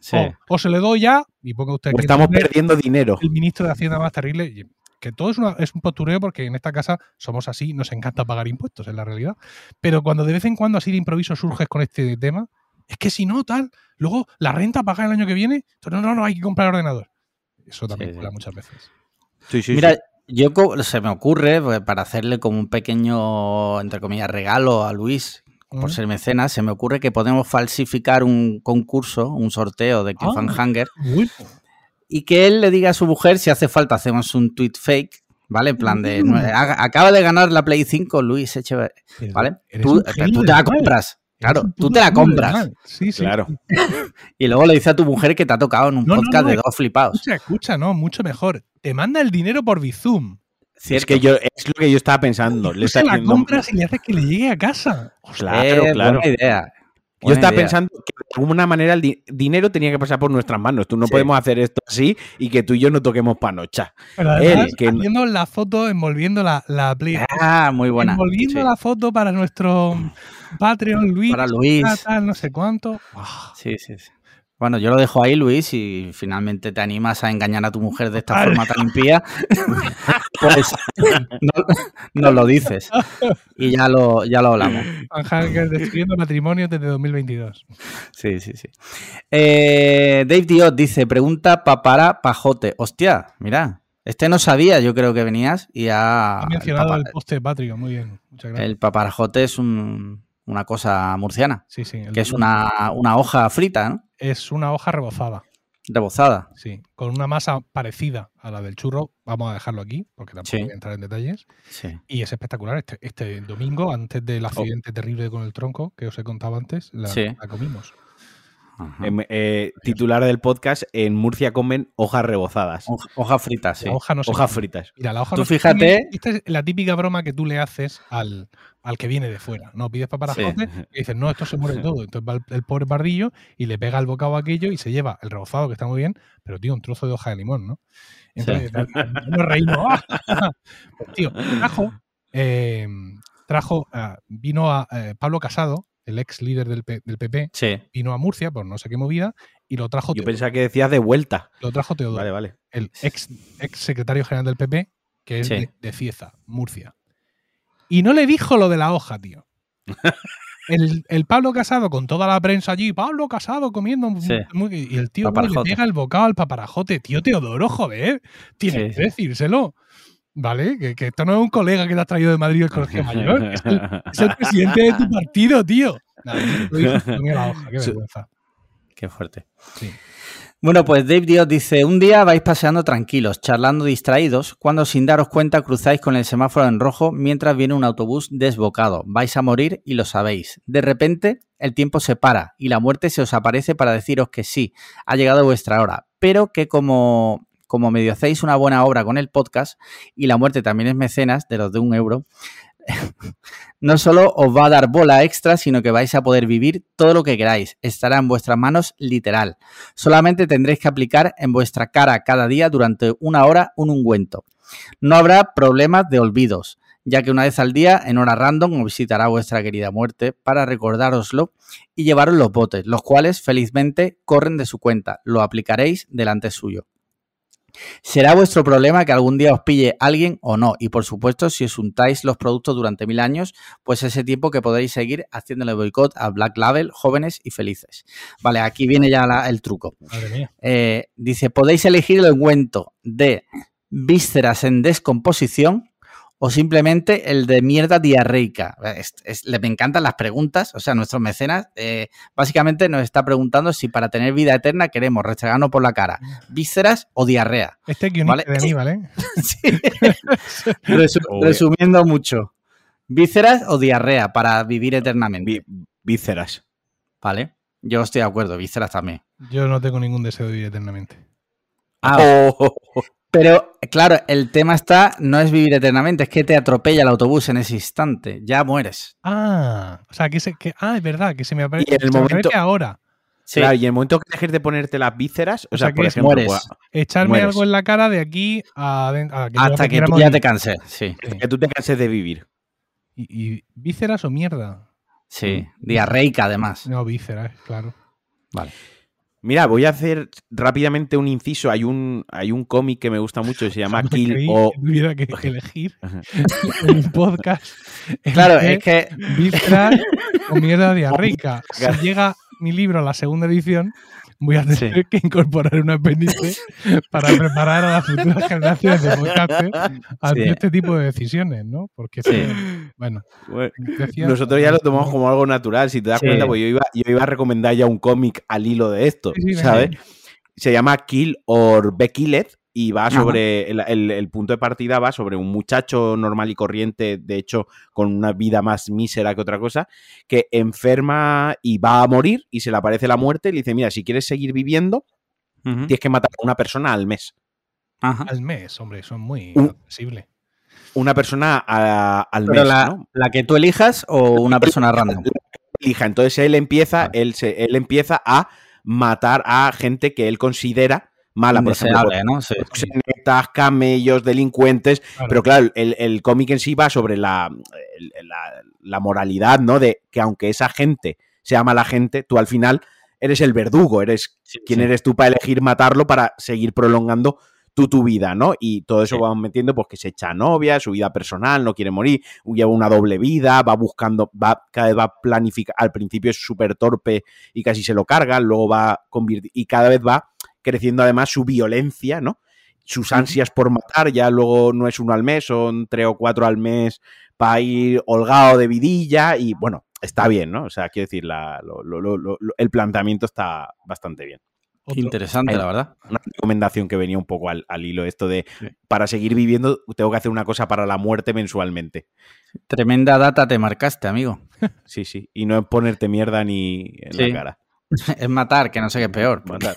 Sí. o, o se le doy a, y ponga usted que estamos es perdiendo dinero. el ministro de Hacienda más terrible. y- Que todo es, una- es un postureo porque en esta casa somos así, nos encanta pagar impuestos, es la realidad. Pero cuando de vez en cuando así de improviso surges con este tema, es que si no, tal, luego la renta paga el año que viene, entonces no, no, no, hay que comprar el ordenador. Eso también Sí, muchas veces. Sí, sí, Mira, sí. yo se me ocurre, pues, para hacerle como un pequeño, entre comillas, regalo a Luis, por ser mecenas, se me ocurre que podemos falsificar un concurso, un sorteo de Ah. Cliffhanger Muy- y que él le diga a su mujer si hace falta, hacemos un tweet fake, ¿vale? En plan de, Mm. "Haga- acaba de ganar la Play 5 Luis Echeverría, ¿vale? Tú, genio tú te la compras, claro, tú te la compras. Sí, sí. Claro. Y luego le dice a tu mujer que te ha tocado en un No, podcast no, de dos flipados. Escucha, escucha, no, mucho mejor. Te manda el dinero por Bizum. Es que yo, es lo que yo estaba pensando. Le Tú está se la haciendo- compras y le haces que le llegue a casa. Claro, Eh, claro. Buena idea. Yo estaba idea. pensando que de alguna manera el di- dinero tenía que pasar por nuestras manos. Tú no Sí. podemos hacer esto así y que tú y yo no toquemos panocha. Pero además, Él, que- haciendo la foto, envolviendo la, la Play. Ah, muy buena. envolviendo sí. la foto para nuestro Patreon, Luis. Para Luis. tal, tal, no sé cuánto. Sí, sí, sí. Bueno, yo lo dejo ahí, Luis, y finalmente te animas a engañar a tu mujer de esta Vale. forma tan impía, pues no, no lo dices. Y ya lo, ya lo hablamos. Van Hacker destruyendo matrimonios desde 2022. Sí, sí, sí. Eh, Dave Diot dice, pregunta pa- para Pajote. Hostia, mira, este no sabía, yo creo que venías y ha... Ha mencionado el, el poste de Patreon, muy bien. Muchas gracias. el paparajote es un- una cosa murciana, sí, sí. el que es una, una hoja frita, ¿no? Es una hoja rebozada. Rebozada. Sí, con una masa parecida a la del churro. Vamos a dejarlo aquí, porque tampoco Sí. voy a entrar en detalles. Sí. Y es espectacular. Este, este domingo, antes del accidente terrible con el tronco que os he contado antes, la, Sí. la comimos. Em, eh, titular del podcast, en Murcia comen hojas rebozadas. Hoja- Hojas fritas, sí. Hoja no Hojas come. fritas. Mira, la hoja Tú no fíjate-. Esta es la típica broma que tú le haces al, al que viene de fuera. No pides paparajote y dices, no, esto se muere todo. Entonces va el, el pobre pardillo y le pega el bocado a aquello y se lleva el rebozado, que está muy bien, pero tío, un trozo de hoja de limón, ¿no? Entonces nos reímos. ¡ah! Pues tío, trajo, eh, trajo, ah, vino a eh, Pablo Casado, el ex líder del, P- del PP, Sí. vino a Murcia por no sé qué movida y lo trajo, Yo Teodoro, pensaba que decías de vuelta. lo trajo Teodoro Vale, vale. el ex, ex secretario general del PP, que es Sí. de, de Cieza, Murcia. Y no le dijo lo de la hoja, tío. El, el Pablo Casado con toda la prensa allí, Pablo Casado comiendo. Sí. y el tío le pega el bocado al paparajote. Tío Teodoro, joder. Tienes que decírselo. ¿Vale? Que, que esto no es un colega que te has traído de Madrid del Colegio Mayor. Es el, es el presidente de tu partido, tío. Nada, la hoja, qué vergüenza. Qué fuerte. Sí. Bueno, pues Dave Dios dice, un día vais paseando tranquilos, charlando distraídos, cuando sin daros cuenta cruzáis con el semáforo en rojo mientras viene un autobús desbocado. Vais a morir y lo sabéis. De repente, el tiempo se para y la muerte se os aparece para deciros que sí, ha llegado vuestra hora, pero que como, como medio hacéis una buena obra con el podcast y la muerte también es mecenas de los de un euro, no solo os va a dar bola extra, sino que vais a poder vivir todo lo que queráis. Estará en vuestras manos literal. Solamente tendréis que aplicar en vuestra cara cada día durante una hora un ungüento. No habrá problemas de olvidos, ya que una vez al día, en hora random, os visitará vuestra querida muerte para recordároslo y llevaros los botes, los cuales felizmente corren de su cuenta. Lo aplicaréis delante suyo. Será vuestro problema que algún día os pille alguien o no. Y por supuesto, si os untáis los productos durante mil años, pues ese tiempo que podéis seguir haciéndole boicot a Black Label, jóvenes y felices. Vale, aquí viene ya la- el truco. Madre mía. Eh, dice, podéis elegir el ungüento de vísceras en descomposición o simplemente el de mierda diarreica. Es- es- le me encantan las preguntas, o sea, nuestros mecenas eh, básicamente nos está preguntando si para tener vida eterna queremos restregarnos por la cara vísceras o diarrea. Este guionista Vale. de Aníbal, ¿eh? Sí. Resu- Uy. resumiendo mucho, vísceras o diarrea para vivir eternamente. Vi- vísceras. Vale, yo estoy de acuerdo, vísceras también. Yo no tengo ningún deseo de vivir eternamente. Ah, Oh, Pero, claro, el tema está, no es vivir eternamente, es que te atropella el autobús en ese instante, ya mueres. Ah, o sea, que, se, que ah, es verdad, que se me aparece, Y en el momento- aparece ahora. Sí, Claro, y en el momento que dejes de ponerte las vísceras, o, O sea, sea, por que ejemplo, mueres. pues, Echarme Mueres. algo en la cara de aquí a, a que hasta que tú ya te canses, sí. Sí. que tú te canses de vivir. Y, y vísceras o mierda. Sí, diarreica además. No, vísceras, claro. Vale. Mira, voy a hacer rápidamente un inciso. Hay un, hay un cómic que me gusta mucho y se llama No Kill o. que tuviera que elegir un podcast. Claro, es que Vísceras o mierda diarreica. Si llega mi libro a la segunda edición, voy a tener Sí. que incorporar un apéndice para preparar a las futuras generaciones de podcasters ante Sí. este tipo de decisiones, ¿no? Porque, Sí. bueno, Bueno, decía- Nosotros ya lo tomamos como algo natural. Si te das cuenta, pues yo iba, yo iba a recomendar ya un cómic al hilo de esto. ¿sabes? Se llama Kill or Be Killed y va sobre. El, el- el punto de partida va sobre un muchacho normal y corriente, de hecho, con una vida más mísera que otra cosa, que enferma y va a morir y se le aparece la muerte y le dice: Mira, si quieres seguir viviendo, tienes que matar a una persona al mes. Ajá. Al mes, hombre, son muy Un- accesibles. Una persona a- al Pero mes, la, ¿no? la que tú elijas o una persona random. elija. Entonces él empieza, Vale. él, se, él empieza a matar a gente que él considera mala, por ejemplo, ¿no? Sí. proxenetas, camellos, delincuentes. Claro. Pero claro, el, el cómic en sí va sobre la, la, la moralidad, ¿no? De que aunque esa gente sea mala gente, tú al final eres el verdugo, eres Sí, quién sí. eres tú para elegir matarlo para seguir prolongando tú tu vida, ¿no? Y todo eso Sí. va metiendo pues que se echa novia, su vida personal, no quiere morir, lleva una doble vida, va buscando, va cada vez va planificar, al principio es súper torpe y casi se lo carga, luego va convirti- y cada vez va creciendo además su violencia, ¿no? Sus ansias por matar, ya luego no es uno al mes, son tres o cuatro al mes para ir holgado de vidilla y bueno, está bien, ¿no? O sea, quiero decir, la- lo- lo- lo- lo- el planteamiento está bastante bien Qué interesante, la verdad. una recomendación que venía un poco al, al hilo esto de Sí. para seguir viviendo tengo que hacer una cosa para la muerte mensualmente. Tremenda data te marcaste, amigo. Sí, sí. Y no es ponerte mierda ni en Sí. la cara. Es matar, que no sé qué es peor. Matar.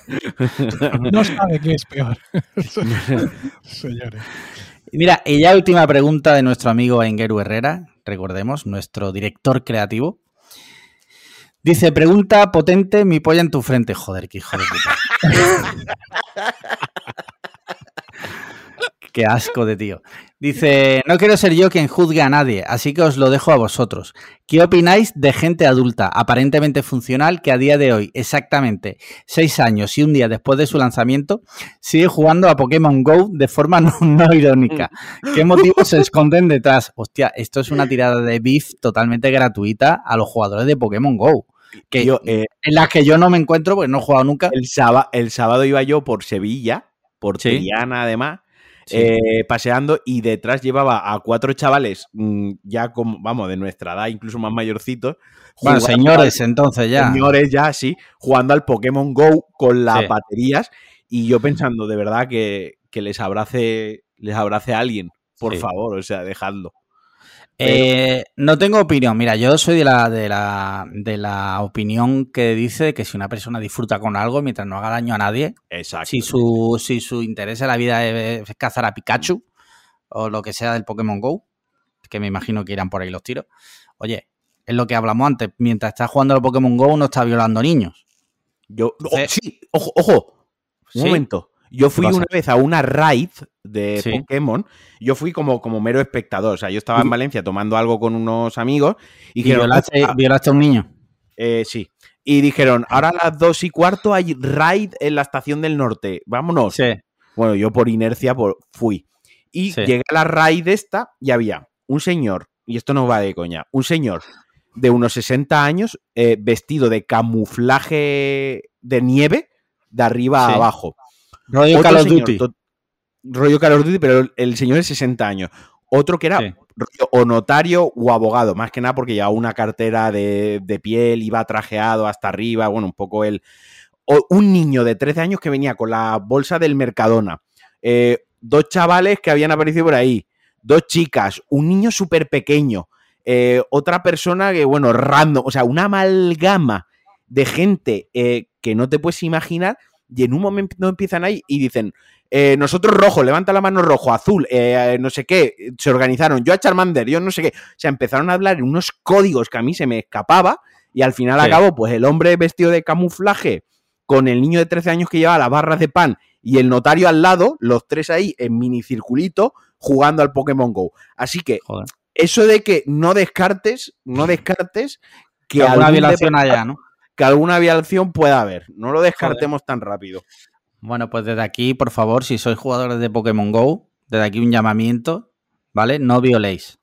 No sabe qué es peor. Señores. Mira, y ya última pregunta de nuestro amigo Engeru Herrera, recordemos, nuestro director creativo. Dice, pregunta potente, mi polla en tu frente. Joder, qué hijo de puta. qué asco de tío. Dice, no quiero ser yo quien juzgue a nadie, así que os lo dejo a vosotros. ¿Qué opináis de gente adulta, aparentemente funcional, que a día de hoy, exactamente seis años y un día después de su lanzamiento, sigue jugando a Pokémon Go de forma no, no irónica? ¿Qué motivos se esconden detrás? Hostia, esto es una tirada de beef totalmente gratuita a los jugadores de Pokémon Go. Que, Yo, eh, en las que yo no me encuentro porque no he jugado nunca. el, sábado, el sábado iba yo por Sevilla, por Sí. Triana además, Sí. eh, paseando y detrás llevaba a cuatro chavales mm, ya como, vamos, de nuestra edad, incluso más mayorcitos. bueno, señores, entonces ya. señores ya, sí, jugando al Pokémon Go con las Sí. baterías y yo pensando de verdad que, que les abrace les abrace a alguien, por Sí. favor, o sea, dejadlo. Eh, no tengo opinión. Mira, yo soy de la, de, la, de la opinión que dice que si una persona disfruta con algo mientras no haga daño a nadie, Exacto. si su, si su interés en la vida es, cazar a Pikachu o lo que sea del Pokémon Go, que me imagino que irán por ahí los tiros, oye, es lo que hablamos antes, mientras está jugando al Pokémon Go no está violando niños. Yo, oh, Sí. sí, ojo, ojo, un Sí. momento. Yo fui una vez a una raid de Sí. Pokémon. Yo fui como, como mero espectador. O sea, yo estaba en Valencia tomando algo con unos amigos y, Y dijeron, violaste, "Ah, violaste a un niño. eh, sí. Y dijeron, ahora a las dos y cuarto hay raid en la estación del norte. Vámonos. Sí. Bueno, yo por inercia por, fui. Y Sí. llegué a la raid esta y había un señor, y esto no va de coña, un señor de unos 60 años eh, vestido de camuflaje de nieve de arriba Sí. a abajo. Rollo Call of Duty. rollo Call of Duty, pero el- señor de 60 años. Otro que era Sí. o notario o abogado, más que nada porque llevaba una cartera de, de piel, iba trajeado hasta arriba, bueno, un poco el... o un niño de 13 años que venía con la bolsa del Mercadona. Eh, dos chavales que habían aparecido por ahí. Dos chicas. Un niño súper pequeño. eh, otra persona que, bueno, random. O sea, una amalgama de gente eh, que no te puedes imaginar. Y en un momento empiezan ahí y dicen, eh, nosotros rojo, levanta la mano rojo, azul, eh, no sé qué, se organizaron, yo a Charmander, yo no sé qué. O sea, empezaron a hablar en unos códigos que a mí se me escapaba y al final Sí. acabó, pues el hombre vestido de camuflaje con el niño de 13 años que llevaba las barras de pan y el notario al lado, los tres ahí en minicirculito jugando al Pokémon Go. Así que Joder. eso de que no descartes, no descartes que, Que alguna violación haya, ¿no? Que alguna violación pueda haber. No lo descartemos tan rápido. Bueno, pues desde aquí, por favor, si sois jugadores de Pokémon Go, desde aquí un llamamiento, ¿vale? No violéis.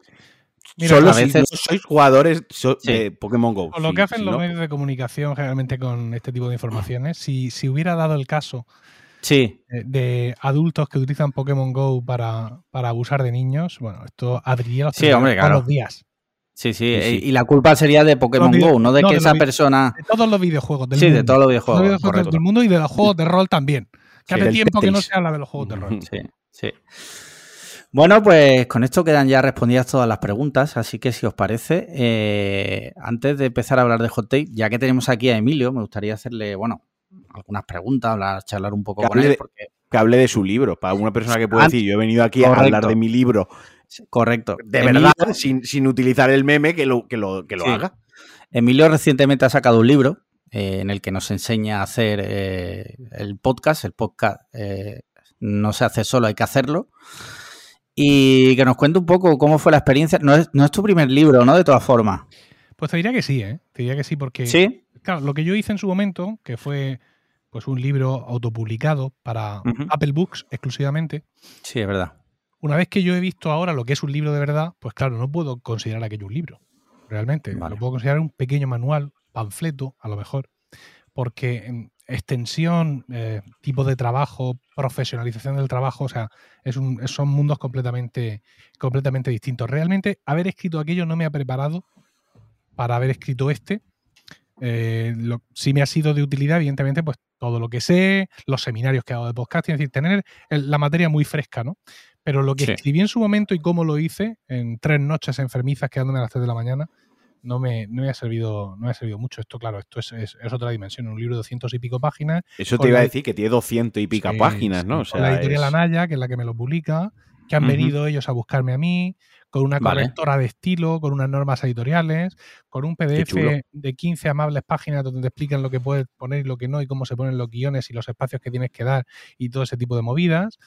Mira, Solo a si veces- no sois jugadores so- Sí. de Pokémon Go. Lo Sí, que hacen si los no- medios de comunicación generalmente con este tipo de informaciones, si, si hubiera dado el caso Sí, de, de adultos que utilizan Pokémon Go para, para abusar de niños, bueno, esto abriría los hombre, claro. los días. Sí, sí. Sí, sí. Y la culpa sería de Pokémon Go, no de no, que de esa persona. De todos los videojuegos del Sí, mundo. de todos los Todos videojuegos. los videojuegos correcto. del mundo y de los juegos de rol también. Que Sí. hace tiempo que no se habla de los juegos de rol. Sí, sí. Bueno, pues con esto quedan ya respondidas todas las preguntas, así que si os parece, eh, antes de empezar a hablar de Hot Take, ya que tenemos aquí a Emilio, me gustaría hacerle, bueno, algunas preguntas, hablar, charlar un poco Que con hable él, de- porque Que hable de su libro. Para una persona que puede decir, yo he venido aquí a hablar de mi libro. Correcto. De Emilio- verdad, sin, sin utilizar el meme, que lo, que lo, que lo Sí. haga. Emilio recientemente ha sacado un libro eh, en el que nos enseña a hacer eh, el podcast. El podcast eh, no se hace solo, hay que hacerlo. Y que nos cuente un poco cómo fue la experiencia. No es, no es tu primer libro, ¿no? De todas formas. Pues te diría que sí, ¿eh? Te diría que sí, porque Sí. claro, lo que yo hice en su momento, que fue pues un libro autopublicado para. Apple Books exclusivamente, Sí, es verdad. Una vez que yo he visto ahora lo que es un libro de verdad, pues claro, no puedo considerar aquello un libro, realmente. Vale. Lo puedo considerar un pequeño manual, panfleto, a lo mejor, porque en extensión, eh, tipo de trabajo, profesionalización del trabajo, o sea, es un- son mundos completamente, completamente distintos. Realmente, haber escrito aquello no me ha preparado para haber escrito este. Eh, lo- sí me ha sido de utilidad, evidentemente, pues todo lo que sé, los seminarios que hago de podcasting, es decir, tener el- la materia muy fresca, ¿no? Pero lo que Sí. escribí en su momento y cómo lo hice, en tres noches enfermizas quedándome a las 3 de la mañana, no me, no me ha servido no me ha servido mucho. Esto, claro, esto es, es, es otra dimensión. Un libro de doscientos y pico páginas. Eso te iba a decir que tiene 200 y pica Sí, páginas, ¿no? O sea, la editorial es- Anaya, que es la que me lo publica, que han venido ellos a buscarme a mí, con una Vale. correctora de estilo, con unas normas editoriales, con un. PDF de 15 amables páginas donde te explican lo que puedes poner y lo que no, y cómo se ponen los guiones y los espacios que tienes que dar y todo ese tipo de movidas.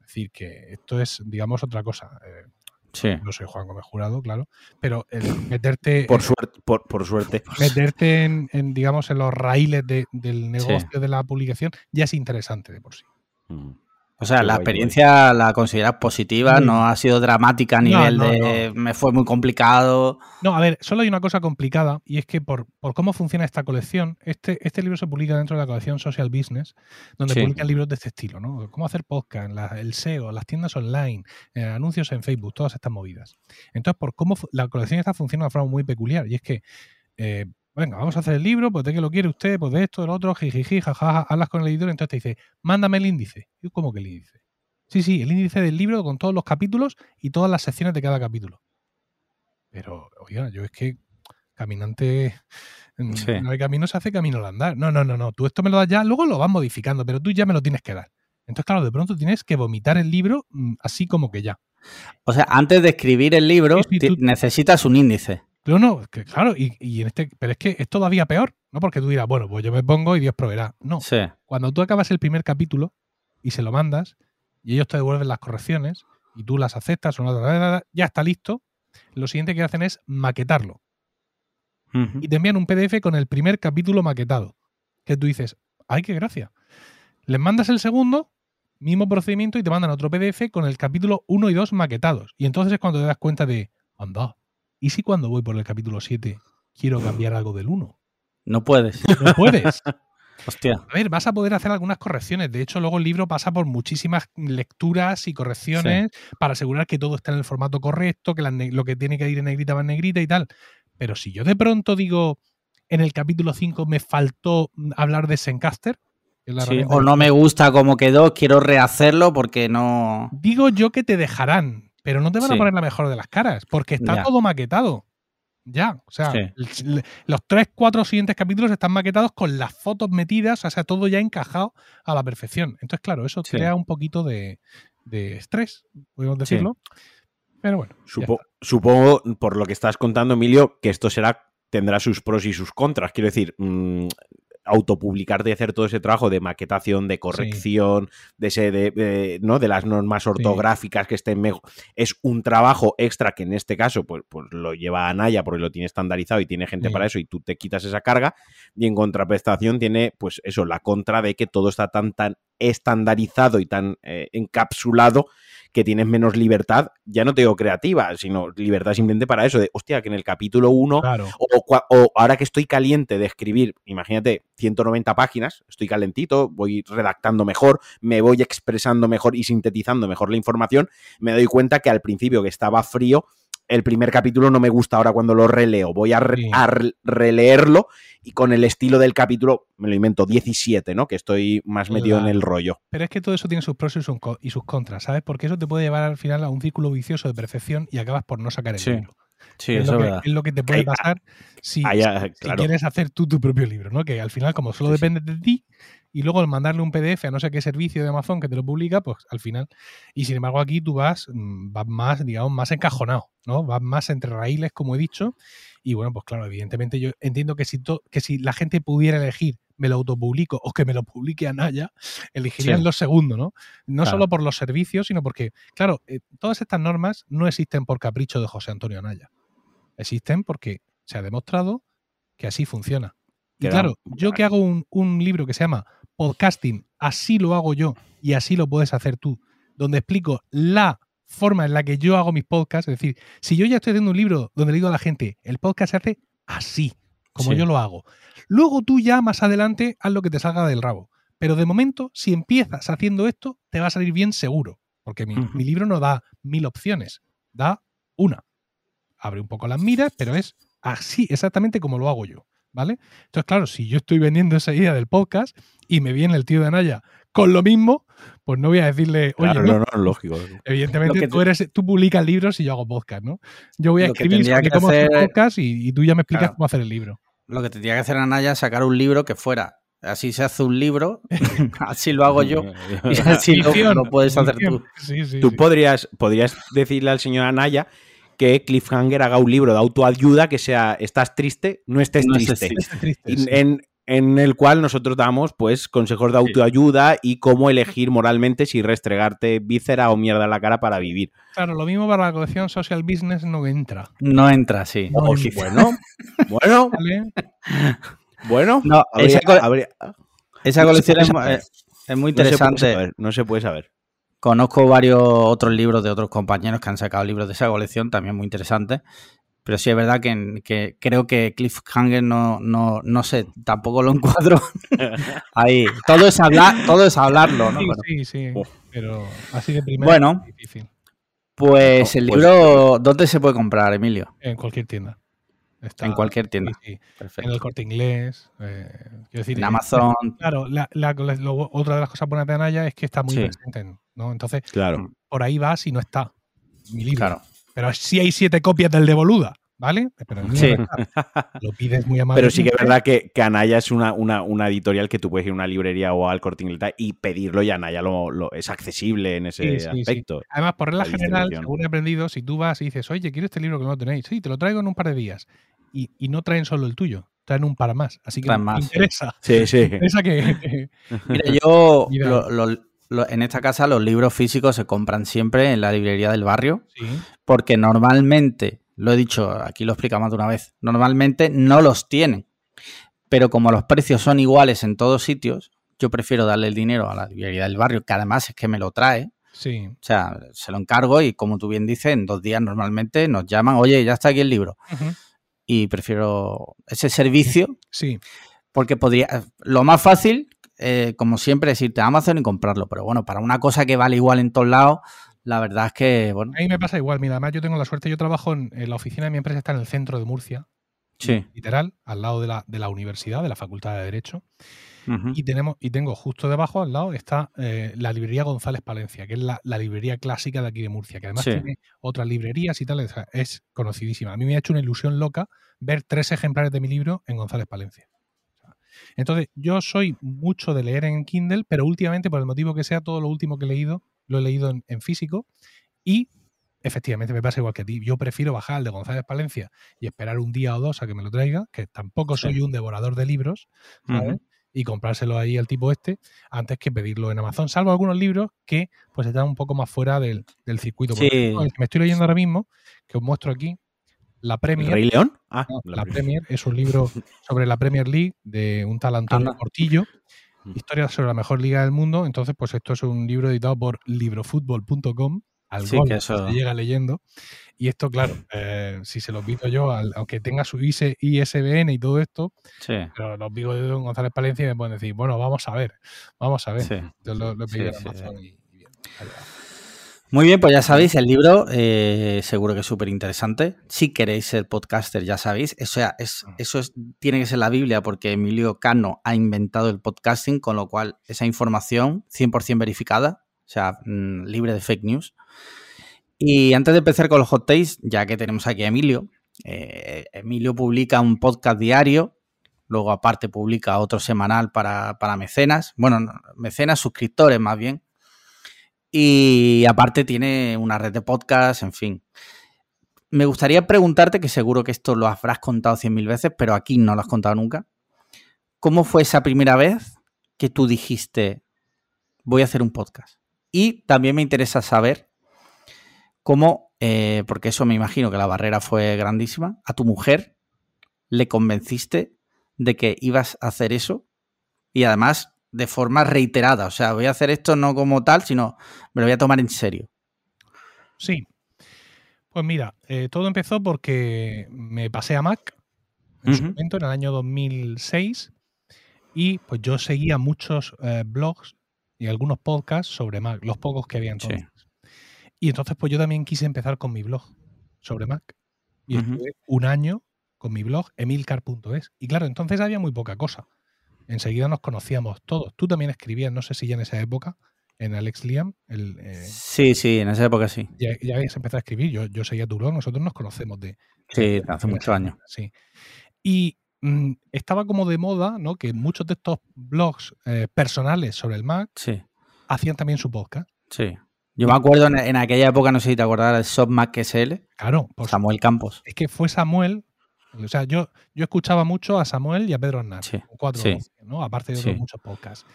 Es decir, que esto es, digamos, otra cosa. Eh, Sí. no soy Juan Gómez Jurado, claro, pero el meterte, por, suerte, por, por suerte. meterte en, en, digamos, en los raíles de- del negocio de la publicación ya es interesante de por sí. Mm. O sea, la experiencia la consideras positiva, Muy no ha sido dramática a nivel no, de me fue muy complicado. No, a ver, solo hay una cosa complicada y es que por, por cómo funciona esta colección, este, este libro se publica dentro de la colección Social Business, donde Sí. publican libros de este estilo, ¿no? Cómo hacer podcast, la- el SEO, las tiendas online, eh, anuncios en Facebook, todas estas movidas. Entonces, por cómo la colección esta funciona de una forma muy peculiar y es que, eh, venga, vamos a hacer el libro, pues de qué lo quiere usted, pues de esto, del otro, jijiji, jajaja, hablas con el editor, entonces te dice, mándame el índice. Y yo, ¿cómo que el índice? Sí, sí, el índice del libro con todos los capítulos y todas las secciones de cada capítulo. Pero, oiga, yo es que caminante. mm, Sí. No hay camino, se hace camino al andar. No, no, no, no. Tú esto me lo das ya, luego lo vas modificando, pero tú ya me lo tienes que dar. Entonces, claro, de pronto tienes que vomitar el libro mm, así como que ya. O sea, antes de escribir el libro, Sí, sí, ti- tú- necesitas un índice. Pero no, que claro, y, y en este, pero es que es todavía peor, ¿no? Porque tú dirás, bueno, pues yo me pongo y Dios proveerá. No, Sí. cuando tú acabas el primer capítulo y se lo mandas y ellos te devuelven las correcciones y tú las aceptas o no, ya está listo. Lo siguiente que hacen es maquetarlo. Y te envían un PDF con el primer capítulo maquetado. Que tú dices, ¡ay, qué gracia! Les mandas el segundo, mismo procedimiento, y te mandan otro PDF con el capítulo 1 y 2 maquetados. Y entonces es cuando te das cuenta de, anda, ¿y si cuando voy por el capítulo 7 quiero cambiar algo del 1? No puedes. No puedes. Hostia. A ver, vas a poder hacer algunas correcciones. De hecho, luego el libro pasa por muchísimas lecturas y correcciones para asegurar que todo está en el formato correcto, que lo que tiene que ir en negrita va en negrita y tal. Pero si yo de pronto digo, en el capítulo 5 me faltó mm, hablar de la Sí, O no me gusta cómo quedó, quiero rehacerlo porque no. digo yo que te dejarán, pero no te van a poner la mejor de las caras, porque está Ya. todo maquetado. Ya, o sea, Sí. los tres, cuatro siguientes capítulos están maquetados con las fotos metidas, o sea, todo ya encajado a la perfección. Entonces, claro, eso Sí. crea un poquito de, de estrés, podemos decirlo. Pero bueno, Supo- supongo, por lo que estás contando, Emilio, que esto será tendrá sus pros y sus contras. Quiero decir, mm, autopublicarte y hacer todo ese trabajo de maquetación, de corrección, de ese, de, de- ¿no? de las normas ortográficas que estén mejor. Es un trabajo extra que en este caso, pues, pues lo lleva Anaya porque lo tiene estandarizado y tiene gente Sí. para eso y tú te quitas esa carga. Y en contraprestación tiene, pues eso, la contra de que todo está tan, tan estandarizado y tan eh, encapsulado que tienes menos libertad, ya no te digo creativa, sino libertad simplemente para eso, de, hostia, que en el capítulo 1, Claro. o, o ahora que estoy caliente de escribir, imagínate, 190 páginas, estoy calentito, voy redactando mejor, me voy expresando mejor y sintetizando mejor la información, me doy cuenta que al principio que estaba frío, el primer capítulo no me gusta ahora cuando lo releo, voy a, re- Sí. a re- releerlo y con el estilo del capítulo, me lo invento, 17, ¿no? Que estoy más metido en el rollo. Pero es que todo eso tiene sus pros y sus, co- y sus contras, ¿sabes? Porque eso te puede llevar al final a un círculo vicioso de perfección y acabas por no sacar el Sí. libro. Sí, es, eso lo es que, verdad. es lo que te puede pasar si, si quieres hacer tú tu propio libro, ¿no? Que al final, como solo depende de ti, y luego el mandarle un PDF a no sé qué servicio de Amazon que te lo publica, pues al final. Y sin embargo, aquí tú vas, mm, vas más, digamos, más encajonado, ¿no? Vas más entre raíles, como he dicho. Y bueno, pues claro, evidentemente yo entiendo que si, to- que si la gente pudiera elegir, me lo autopublico o que me lo publique Anaya, elegirían Sí. lo segundo, ¿no? No Claro. solo por los servicios, sino porque, claro, eh, todas estas normas no existen por capricho de José Antonio Anaya. Existen porque se ha demostrado que así funciona. Y claro, yo que hago un, un libro que se llama Podcasting, así lo hago yo y así lo puedes hacer tú, donde explico la forma en la que yo hago mis podcasts. Es decir, si yo ya estoy haciendo un libro donde le digo a la gente, el podcast se hace así, como Sí. yo lo hago. Luego tú ya más adelante haz lo que te salga del rabo. Pero de momento, si empiezas haciendo esto, te va a salir bien seguro. Porque mi, mi libro no da mil opciones, da una. Abre un poco las miras, pero es así, exactamente como lo hago yo. ¿Vale? Entonces, claro, si yo estoy vendiendo esa idea del podcast y me viene el tío de Anaya con lo mismo, pues no voy a decirle, oye, Claro, no, no, no, lógico. evidentemente tú, eres, tú publicas libros y yo hago podcast, ¿no? Yo voy a escribir sobre que cómo hacer hacer- podcast y, y tú ya me explicas Claro. cómo hacer el libro. Lo que tendría que hacer Anaya es sacar un libro que fuera. Así se hace un libro, así lo hago yo, y así lo, lo puedes hacer tú. Sí, sí, Tú sí. podrías, podrías decirle al señor Anaya que Cliffhanger haga un libro de autoayuda que sea estás triste, no estés No triste. sí. En, en el cual nosotros damos pues consejos de autoayuda y cómo elegir moralmente si restregarte víscera o mierda en la cara para vivir. Claro, lo mismo para la colección Social Business no entra. No entra así. No entra, bueno, bueno, bueno. No, habría- esa habría- colección es, muy no se puede interesante. saber, no se puede saber. Conozco varios otros libros de otros compañeros que han sacado libros de esa colección, también muy interesantes. Pero sí es verdad que, que creo que Cliffhanger no, no, no sé, tampoco lo encuadro ahí. Todo es hablar, todo es hablarlo, ¿no? Sí, Pero- sí, sí. Pero así de primero Bueno. es difícil. pues el Pues- libro, ¿dónde se puede comprar, Emilio? En cualquier tienda. Está- En cualquier tienda. sí, sí. En el corte inglés. eh, quiero decir, En eh, Amazon. Claro, la- la- lo- otra de las cosas buenas de Anaya es que está muy Sí. presente, en- ¿no? Entonces, Claro. por ahí vas y no está mi libro. Claro. Pero sí hay siete copias del de Boluda, ¿vale? Pero Sí. Lo pides muy amablemente. Pero sí que es verdad que, que Anaya es una, una, una editorial que tú puedes ir a una librería o al corte inglés y pedirlo y Anaya lo, lo- es accesible en ese Sí, sí, sí. aspecto. Además, por regla la general, según he aprendido, si tú vas y dices, oye, quiero este libro que no lo tenéis, sí, te lo traigo en un par de días. Y, y no traen solo el tuyo, traen un par más. Así que me más, interesa. Sí, sí. Me interesa que. Mira, yo, Mira. lo- lo- lo- en esta casa los libros físicos se compran siempre en la librería del barrio, sí, porque normalmente, lo he dicho, aquí lo explicamos de una vez, normalmente no los tienen. Pero como los precios son iguales en todos sitios, yo prefiero darle el dinero a la librería del barrio, que además es que me lo trae. sí. O sea, se lo encargo y como tú bien dices, en dos días normalmente nos llaman, oye, ya está aquí el libro. Y prefiero ese servicio Sí, porque podría. Lo más fácil, eh, como siempre, es irte a Amazon y comprarlo. Pero bueno, para una cosa que vale igual en todos lados, la verdad es que, bueno, a mí me pasa igual. Mira, además yo tengo la suerte, yo trabajo en, en la oficina de mi empresa, está en el centro de Murcia, sí. literal, al lado de la, de la universidad, de la Facultad de Derecho. Y tenemos, y tengo justo debajo, al lado, está eh, la librería González Palencia, que es la, la librería clásica de aquí de Murcia, que además Sí. tiene otras librerías y tal, o sea, es conocidísima. A mí me ha hecho una ilusión loca ver tres ejemplares de mi libro en González Palencia. O sea, Entonces, yo soy mucho de leer en Kindle, pero últimamente, por el motivo que sea, todo lo último que he leído, lo he leído en, en físico y efectivamente me pasa igual que a ti. Yo prefiero bajar al de González Palencia y esperar un día o dos a que me lo traiga, que tampoco Sí. soy un devorador de libros, y comprárselo ahí al tipo este antes que pedirlo en Amazon, salvo algunos libros que pues están un poco más fuera del, del circuito. Por Sí. ejemplo, el que me estoy leyendo ahora mismo, que os muestro aquí, La ¿El Premier. Rey León? Ah, no, la la Premier. Premier es un libro sobre la Premier League de un tal Antonio. Portillo. Historia sobre la mejor liga del mundo. Entonces, pues esto es un libro editado por librofutbol.com. Al Sí, gol que eso- se llega leyendo. Y esto, claro, eh, si se lo pido yo, al- aunque tenga su IS ISBN y todo esto, Sí, pero los pido de Don González Palencia y me pueden decir, bueno, vamos a ver, vamos a ver. sí. Yo lo, lo he pedido Amazon y, y bien. Muy bien, pues ya sabéis, el libro eh, seguro que es súper interesante. Si queréis ser podcaster, ya sabéis. O sea, es, eso es, tiene que ser la Biblia porque Emilio Cano ha inventado el podcasting, con lo cual esa información 100% verificada, o sea, mm, libre de fake news. Y antes de empezar con los hot takes, ya que tenemos aquí a Emilio, eh, Emilio publica un podcast diario, luego aparte publica otro semanal para, para mecenas, bueno, no, mecenas, suscriptores más bien. Y aparte tiene una red de podcasts, en fin. Me gustaría preguntarte, que seguro que esto lo habrás contado cien mil veces, pero aquí no lo has contado nunca. ¿Cómo fue esa primera vez que tú dijiste, voy a hacer un podcast? Y también me interesa saber cómo, eh, porque eso me imagino que la barrera fue grandísima, a tu mujer le convenciste de que ibas a hacer eso y además de forma reiterada. O sea, voy a hacer esto no como tal, sino me lo voy a tomar en serio. Sí. Pues mira, eh, todo empezó porque me pasé a Mac en su momento, en el año 2006, y pues yo seguía muchos eh, blogs y algunos podcasts sobre Mac, los pocos que había Sí. entonces. Y entonces pues yo también quise empezar con mi blog sobre Mac. Y estuve un año con mi blog, emilcar.es. Y claro, entonces había muy poca cosa. Enseguida nos conocíamos todos. Tú también escribías, no sé si ya en esa época. en Alex Liam. El, eh, Sí, sí, en esa época sí. ya, ya habías empezado a escribir. Yo, yo seguía tu blog, nosotros nos conocemos de. Sí, de- hace de- muchos años. Sí. Y mm, estaba como de moda, ¿no? Que muchos de estos blogs eh, personales sobre el Mac Sí, hacían también su podcast. sí. Yo me acuerdo en, en aquella época, no sé si te acordarás, del Shop Mac SL, Claro, pues Samuel Campos. es que fue Samuel. O sea, yo, yo escuchaba mucho a Samuel y a Pedro Aznar, Sí, cuatro sí. ¿no? Aparte de otros Sí. muchos podcasts.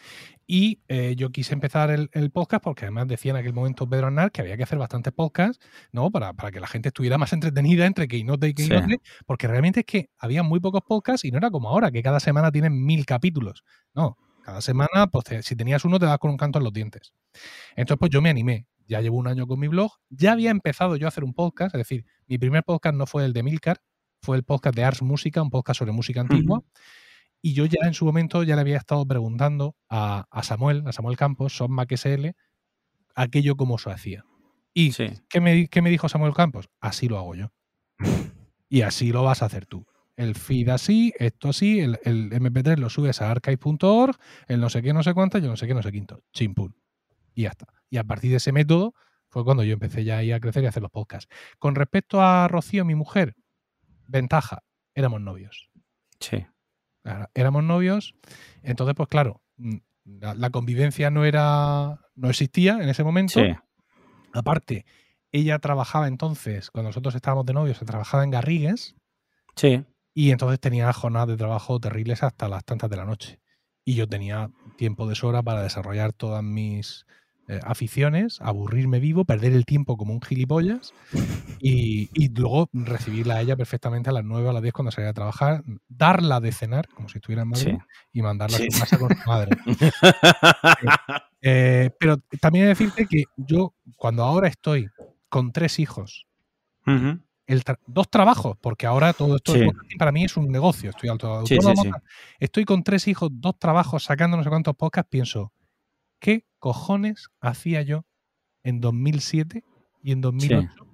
Y eh, yo quise empezar el, el podcast porque además decía en aquel momento Pedro Aznar que había que hacer bastantes podcasts, ¿no? Para, para que la gente estuviera más entretenida entre Keynote y. Keynote, porque realmente es que había muy pocos podcasts y no era como ahora, que cada semana tienen mil capítulos. No, cada semana, pues te- si tenías uno, te das con un canto en los dientes. Entonces, pues yo me animé. Ya llevo un año con mi blog. Ya había empezado yo a hacer un podcast, es decir, mi primer podcast no fue el de Milcar, fue el podcast de Ars Música, un podcast sobre música antigua. Y yo ya en su momento ya le había estado preguntando a, a Samuel, a Samuel Campos, Son Mac SL, aquello cómo se hacía. Y Sí, ¿qué, me, qué me dijo Samuel Campos? Así lo hago yo. y así lo vas a hacer tú. El feed así, esto así, el, el MP3 lo subes a archive.org, el no sé qué, no sé cuánto, yo no sé qué, no sé quinto. Chimpún. Y ya está. Y a partir de ese método fue cuando yo empecé ya ahí a crecer y a hacer los podcasts. Con respecto a Rocío, mi mujer, ventaja, éramos novios. sí. Éramos novios, entonces, pues claro, mm, la, la convivencia no era. no existía en ese momento. Sí, Aparte, ella trabajaba entonces, cuando nosotros estábamos de novios, se trabajaba en Garrigues sí. y entonces tenía jornadas de trabajo terribles hasta las tantas de la noche. Y yo tenía tiempo de sobra para desarrollar todas mis eh, aficiones, aburrirme vivo, perder el tiempo como un gilipollas y, y luego recibirla a ella perfectamente a las 9 o a las 10 cuando salía a trabajar, darla de cenar, como si estuviera en Madrid, Sí. y mandarla Sí, a su casa con su madre. Eh, pero también decirte que yo, cuando ahora estoy con tres hijos, el tra- dos trabajos, porque ahora todo esto Sí. para mí es un negocio, estoy Sí, sí, tal. estoy con tres hijos, dos trabajos, sacando no sé cuántos podcasts, pienso, ¿qué cojones hacía yo en 2007 y en 2008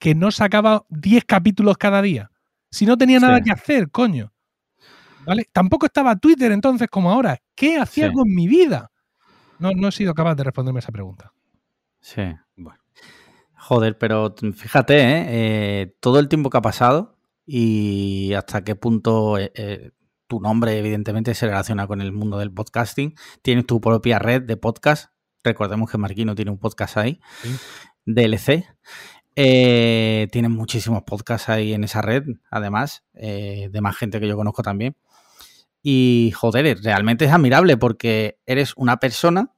que no sacaba 10 capítulos cada día? Si no tenía nada Sí. que hacer, coño. ¿Vale? Tampoco estaba Twitter entonces como ahora. ¿Qué hacía Sí. con mi vida? No, no he sido capaz de responderme esa pregunta. Sí. Joder, pero fíjate, ¿eh? Eh, todo el tiempo que ha pasado y hasta qué punto eh, eh, tu nombre, evidentemente, se relaciona con el mundo del podcasting. Tienes tu propia red de podcast. Recordemos que Marquino tiene un podcast ahí, Sí. DLC. Eh, tienes muchísimos podcasts ahí en esa red, además, eh, de más gente que yo conozco también. Y joder, realmente es admirable porque eres una persona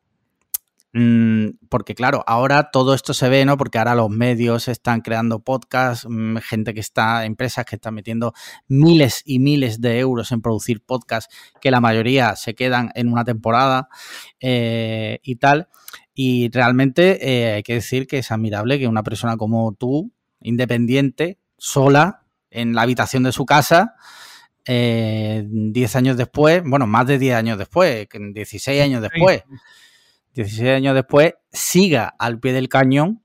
porque claro, ahora todo esto se ve, ¿no? Porque ahora los medios están creando podcasts, mm, gente que está, empresas que están metiendo miles y miles de euros en producir podcasts, que la mayoría se quedan en una temporada eh, y tal. Y realmente eh, hay que decir que es admirable que una persona como tú, independiente, sola, en la habitación de su casa, eh, 10 años después, bueno, más de 10 años después, que 16 años después, 16 años después, siga al pie del cañón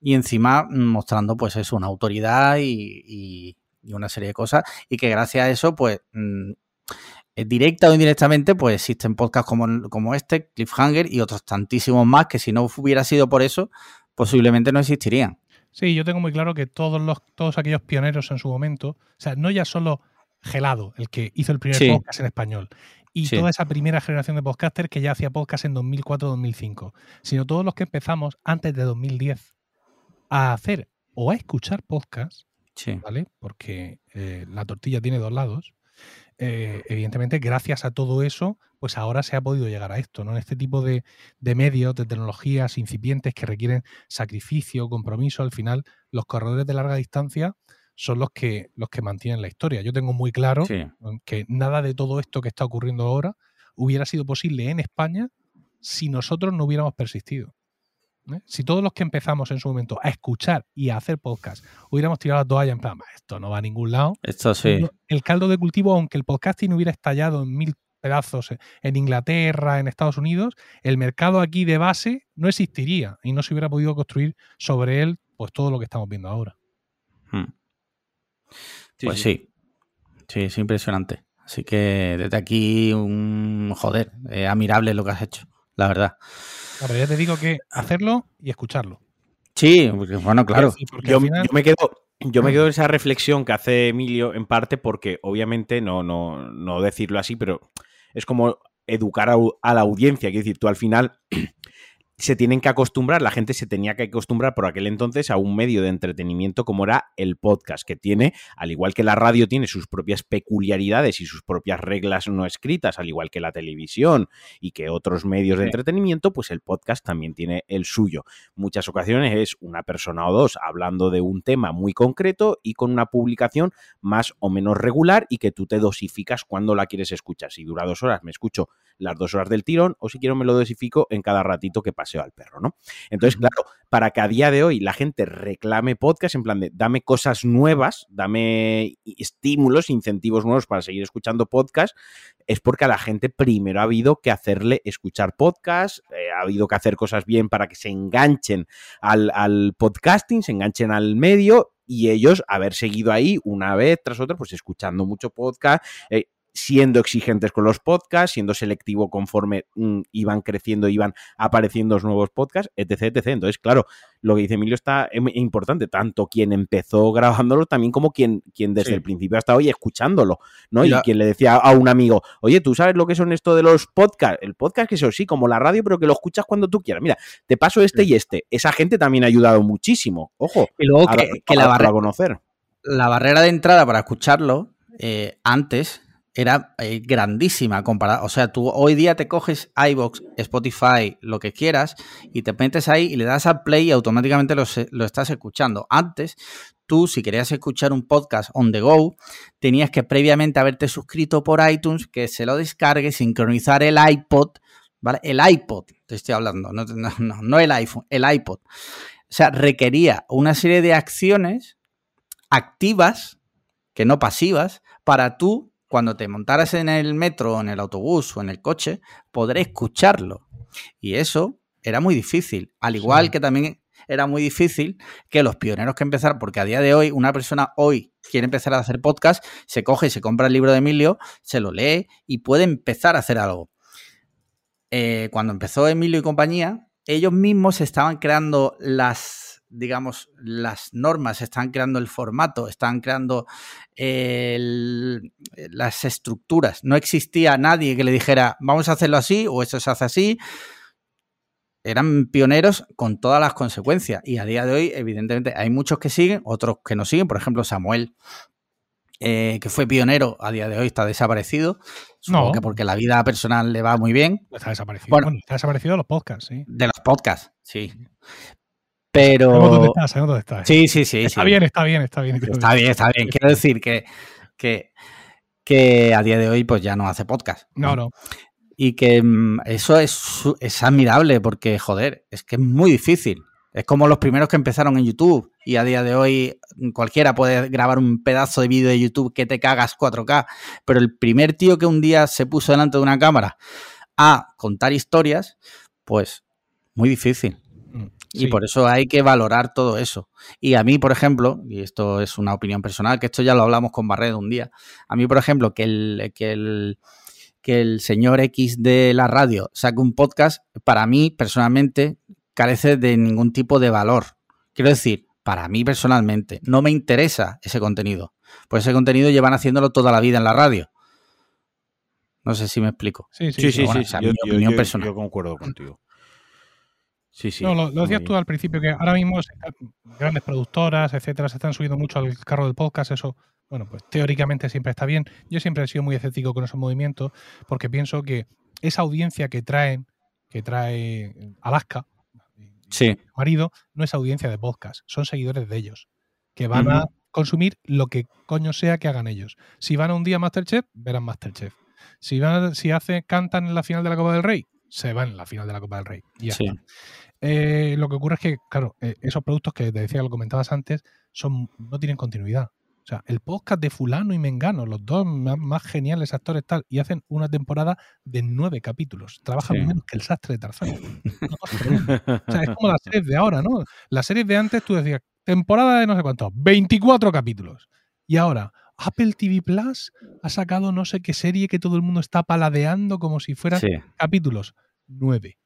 y encima mostrando, pues, eso, una autoridad y, y- y una serie de cosas. Y que gracias a eso, pues, mm, directa o indirectamente, pues existen podcasts como, como este, Cliffhanger y otros tantísimos más que si no hubiera sido por eso, posiblemente no existirían. Sí, yo tengo muy claro que todos los todos aquellos pioneros en su momento, o sea, no ya solo Gelado, el que hizo el primer Sí. podcast en español, y Sí. toda esa primera generación de podcasters que ya hacía podcast en 2004-2005, sino todos los que empezamos antes de 2010 a hacer o a escuchar podcasts, Sí. ¿vale? Porque eh, la tortilla tiene dos lados. eh, evidentemente, gracias a todo eso, pues ahora se ha podido llegar a esto, ¿no? En este tipo de, de medios, de tecnologías incipientes que requieren sacrificio, compromiso, al final, los corredores de larga distancia son los que, los que mantienen la historia. Yo tengo muy claro Sí. que nada de todo esto que está ocurriendo ahora hubiera sido posible en España si nosotros no hubiéramos persistido. ¿eh? Si todos los que empezamos en su momento a escuchar y a hacer podcast hubiéramos tirado la toalla en plan, "Bah, esto no va a ningún lado, Esto sí. el caldo de cultivo, aunque el podcasting hubiera estallado en mil pedazos en Inglaterra, en Estados Unidos, el mercado aquí de base no existiría y no se hubiera podido construir sobre él pues todo lo que estamos viendo ahora. Pues sí. sí. es impresionante. Así que desde aquí, un joder, es admirable lo que has hecho, la verdad. Claro, ya te digo que hacerlo y escucharlo. Sí, porque, bueno, claro. Sí, porque Yo, al final- yo me quedo. Yo me quedo en esa reflexión que hace Emilio, en parte, porque obviamente no, no, no decirlo así, pero es como educar a, a la audiencia. Quiero decir, tú al final se tienen que acostumbrar, la gente se tenía que acostumbrar por aquel entonces a un medio de entretenimiento como era el podcast, que tiene, al igual que la radio tiene sus propias peculiaridades y sus propias reglas no escritas, al igual que la televisión y que otros medios de entretenimiento, pues el podcast también tiene el suyo. Muchas ocasiones es una persona o dos hablando de un tema muy concreto y con una publicación más o menos regular y que tú te dosificas cuando la quieres escuchar. Si dura dos horas, me escucho las dos horas del tirón o si quiero me lo dosifico en cada ratito que paseo al perro, ¿no? Entonces, claro, para que a día de hoy la gente reclame podcast en plan de dame cosas nuevas, dame estímulos, incentivos nuevos para seguir escuchando podcast, es porque a la gente primero ha habido que hacerle escuchar podcast, eh, ha habido que hacer cosas bien para que se enganchen al, al podcasting, se enganchen al medio y ellos haber seguido ahí una vez tras otra, pues escuchando mucho podcast, eh, siendo exigentes con los podcasts, siendo selectivo conforme mm, iban creciendo, iban apareciendo los nuevos podcasts, etc, etc. Entonces, claro, lo que dice Emilio está em- importante, tanto quien empezó grabándolo también como quien, quien desde Sí. el principio hasta hoy escuchándolo, ¿no? Y quien le decía a un amigo, oye, ¿tú sabes lo que son esto de los podcasts? El podcast que eso sí, como la radio, pero que lo escuchas cuando tú quieras. Mira, te paso este y este. Esa gente también ha ayudado muchísimo. Ojo, Y luego a, que, que la, a- barre- a conocer. la barrera de entrada para escucharlo eh, antes era eh, grandísima comparada. O sea, tú hoy día te coges iBox, Spotify, lo que quieras, y te metes ahí y le das a play y automáticamente lo, estás escuchando. Antes, tú, si querías escuchar un podcast on the go, tenías que previamente haberte suscrito por iTunes, que se lo descargue, sincronizar el iPod, ¿vale? El iPod, te estoy hablando, no, no, no, no el iPhone, el iPod. O sea, requería una serie de acciones activas, que no pasivas, para tú, cuando te montaras en el metro, o en el autobús o en el coche, poder escucharlo. Y eso era muy difícil. Al igual Sí. que también era muy difícil que los pioneros que empezaron, porque a día de hoy una persona hoy quiere empezar a hacer podcast, se coge y se compra el libro de Emilio, se lo lee y puede empezar a hacer algo. Eh, cuando empezó Emilio y compañía, ellos mismos estaban creando las, digamos, las normas, están creando el formato, están creando el- las estructuras. No existía nadie que le dijera, vamos a hacerlo así o eso se hace así. Eran pioneros con todas las consecuencias. Y a día de hoy, evidentemente, hay muchos que siguen, otros que no siguen. Por ejemplo, Samuel, eh, que fue pionero, a día de hoy está desaparecido. Supongo No. que porque la vida personal le va muy bien. Está desaparecido. Bueno. Bueno, está desaparecido de los podcasts, sí. De los podcasts, sí. Sabemos Pero. dónde sabemos dónde está. Sí, sí, sí. está sí. bien, está bien, está bien. Está bien, está bien. Quiero decir que, que, que a día de hoy pues ya no hace podcast. No, no. Y que mm, eso es, es admirable porque, joder, es que es muy difícil. Es como los primeros que empezaron en YouTube y a día de hoy cualquiera puede grabar un pedazo de vídeo de YouTube que te cagas 4K, pero el primer tío que un día se puso delante de una cámara a contar historias, pues muy difícil. Y por eso hay que valorar todo eso. Y a mí, por ejemplo, y esto es una opinión personal, que esto ya lo hablamos con Barredo un día, a mí, por ejemplo, que el, que el, que el señor X de la radio saque un podcast, para mí, personalmente, carece de ningún tipo de valor. Quiero decir, para mí personalmente, no me interesa ese contenido. Pues ese contenido llevan haciéndolo toda la vida en la radio. No sé si me explico. Sí, sí, Sí, sí, bueno, sí. o sea, yo, mi yo- opinión yo- personal. yo concuerdo contigo. Sí, sí. no, lo, decías tú al principio, que ahora mismo grandes productoras, etcétera, se están subiendo mucho al carro del podcast. Eso, bueno, pues teóricamente siempre está bien. Yo siempre he sido muy escéptico con esos movimientos porque pienso que esa audiencia que traen, que trae Alaska, Sí. marido, no es audiencia de podcast, son seguidores de ellos, que van a consumir lo que coño sea que hagan ellos. Si van a un día a Masterchef, verán Masterchef. Si van, si hace, cantan en la final de la Copa del Rey, se van en la final de la Copa del Rey. Y ya Sí. está. Eh, lo que ocurre es que, claro, eh, esos productos que te decía lo comentabas antes, son, no tienen continuidad. O sea, el podcast de fulano y Mengano, los dos más, más geniales actores tal, y hacen una temporada de nueve capítulos. Trabajan Sí. menos que el sastre de Tarzán. O sea, es como las series de ahora, ¿no? Las series de antes tú decías, temporada de no sé cuánto, 24 capítulos. Y ahora, Apple TV Plus ha sacado no sé qué serie que todo el mundo está paladeando como si fueran Sí. capítulos. Nueve.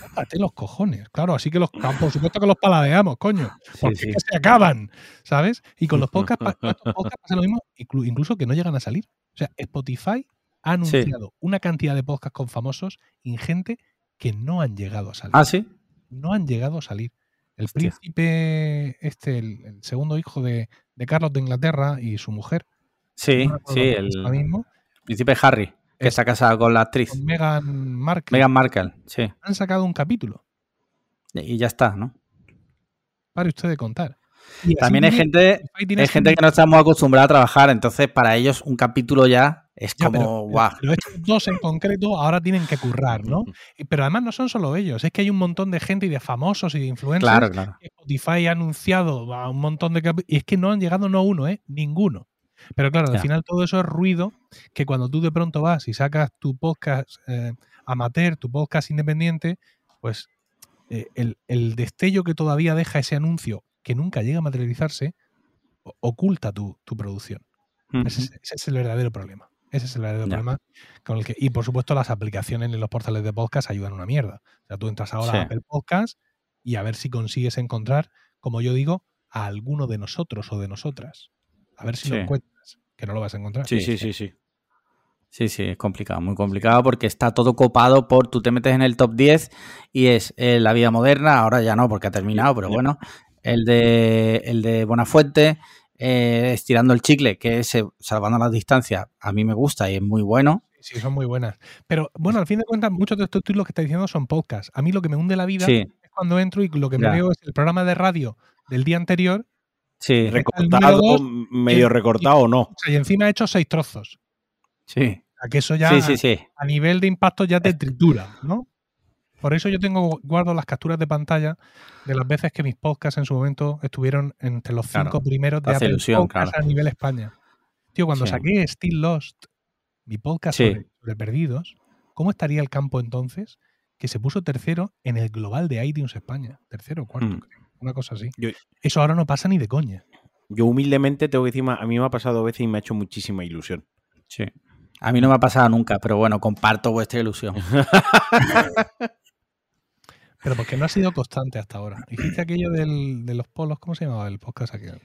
Tócate los cojones. Claro, así que los por supuesto que los paladeamos, coño. Porque sí. es que se acaban, ¿sabes? Y con los podcasts, podcasts pasa lo mismo, inclu- incluso que no llegan a salir. O sea, Spotify ha anunciado una cantidad de podcasts con famosos ingente que no han llegado a salir. Ah, sí. No han llegado a salir. El Hostia. príncipe, este, el, el segundo hijo de, de Carlos de Inglaterra y su mujer, Sí, no sí, el mismo, príncipe Harry, que Es- está casado con la actriz. con Meghan Markle, Meghan Markle, sí. han sacado un capítulo. Y ya está, ¿no? Pare usted de contar. Y También hay gente, hay gente que no estamos acostumbrada a trabajar, entonces para ellos un capítulo ya es Ya, como, pero, guau. pero estos dos en concreto ahora tienen que currar, ¿no? Pero además no son solo ellos, es que hay un montón de gente y de famosos y de influencers Claro, claro. que Spotify ha anunciado a un montón de capi- y es que no han llegado no uno, ¿eh? Ninguno. Pero claro, al final todo eso es ruido que cuando tú de pronto vas y sacas tu podcast eh, amateur, tu podcast independiente, pues eh, el, el destello que todavía deja ese anuncio que nunca llega a materializarse oculta tu, tu producción. Ese, es- ese es el verdadero problema. Ese es el verdadero problema con el que. Y por supuesto, las aplicaciones en los portales de podcast ayudan una mierda. O sea, tú entras ahora Sí. a Apple Podcast y a ver si consigues encontrar, como yo digo, a alguno de nosotros o de nosotras. A ver si lo encuentras, que no lo vas a encontrar. Sí, sí, sí, sí. Sí, sí, es complicado, muy complicado porque está todo copado por, tú te metes en el top 10 y es eh, La Vida Moderna, ahora ya no porque ha terminado, pero bueno, el de, el de Buenafuente, eh, Estirando el Chicle, que es eh, Salvando las Distancias, a mí me gusta y es muy bueno. Sí, son muy buenas. Pero bueno, al fin de cuentas, muchos de estos títulos que está diciendo son podcasts. A mí lo que me hunde la vida Sí, es cuando entro y lo que me Ya. veo es el programa de radio del día anterior sí, Recortado, dos, medio y- recortado o no. o sea, y encima he hecho seis trozos. sí, O sea, que eso ya sí, sí, sí. a nivel de impacto ya te tritura, ¿no? Por eso yo tengo guardo las capturas de pantalla de las veces que mis podcasts en su momento estuvieron entre los cinco Claro, primeros de Apple ilusión, Podcasts claro. a nivel España. Tío, cuando Sí. saqué Still Lost, mi podcast Sí. sobre, sobre perdidos, ¿cómo estaría el campo entonces que se puso tercero en el global de iTunes España? Tercero o cuarto, Mm. creo. Una cosa así. Yo- Eso ahora no pasa ni de coña. Yo humildemente tengo que decir, a mí me ha pasado a veces y me ha hecho muchísima ilusión. sí. A mí no me ha pasado nunca, pero bueno, comparto vuestra ilusión. Pero porque no ha sido constante hasta ahora. Hiciste aquello del, de los polos, ¿cómo se llamaba el podcast aquel?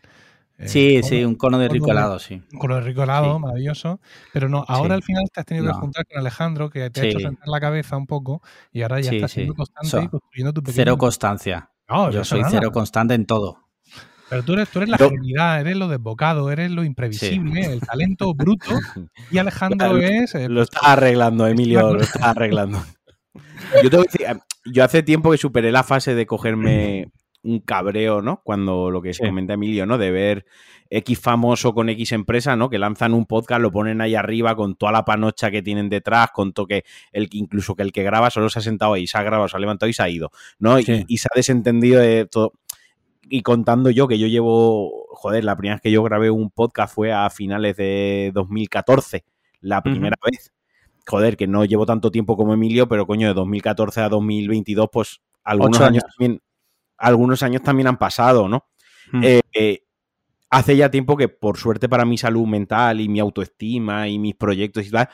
Eh, Sí, sí, un cono de cono rico de- helado, sí. Con lo de rico helado, Sí. maravilloso. Pero no, ahora Sí. al final te has tenido que juntar con Alejandro, que te ha hecho sentar la cabeza un poco y ahora ya Sí, estás sí. siendo constante So- y construyendo tu pequeño. Cero constancia. No, Yo soy nada. cero constante en todo. Pero tú eres, tú eres la genialidad, eres lo desbocado, eres lo imprevisible, el talento bruto. Y Alejandro Lo- es. eh, Lo está arreglando, Emilio, lo está arreglando. Yo tengo que decir, eh, yo hace tiempo que superé la fase de cogerme un cabreo, ¿no? Cuando lo que Sí. comenta Emilio, ¿no? De ver X famoso con X empresa, ¿no? Que lanzan un podcast, lo ponen ahí arriba con toda la panocha que tienen detrás, con todo que el que incluso que el que graba solo se ha sentado ahí, se ha grabado, se ha levantado y se ha ido, ¿no? Y- Sí. Y, se ha desentendido de todo. Y contando yo que yo llevo, joder, la primera vez que yo grabé un podcast fue a finales de 2014, la primera vez. Joder, que no llevo tanto tiempo como Emilio, pero coño, de 2014 a 2022, pues algunos años. también, algunos años también han pasado, ¿no? Mm. Eh, eh, hace ya tiempo que, por suerte para mi salud mental y mi autoestima y mis proyectos y tal,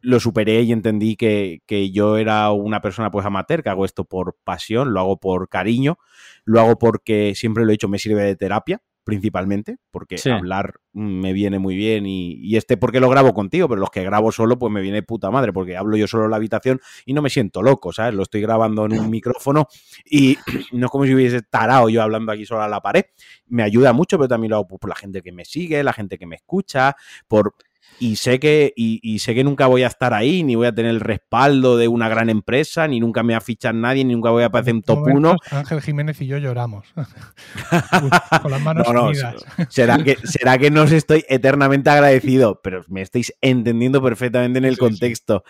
lo superé y entendí que, que yo era una persona pues amateur, que hago esto por pasión, lo hago por cariño, lo hago porque siempre lo he dicho, me sirve de terapia principalmente, porque Sí. hablar me viene muy bien y, y este porque lo grabo contigo, pero los que grabo solo pues me viene puta madre, porque hablo yo solo en la habitación y no me siento loco, ¿sabes? Lo estoy grabando en un micrófono y no es como si hubiese tarado yo hablando aquí solo a la pared. Me ayuda mucho, pero también lo hago por la gente que me sigue, la gente que me escucha, por y sé que y, y sé que nunca voy a estar ahí, ni voy a tener el respaldo de una gran empresa, ni nunca me va a fichar nadie, ni nunca voy a aparecer en top 1. momentos, Ángel Jiménez y yo lloramos. Con las manos No, no, unidas. será que, será que no os estoy eternamente agradecido, pero me estáis entendiendo perfectamente en el Sí, sí. contexto.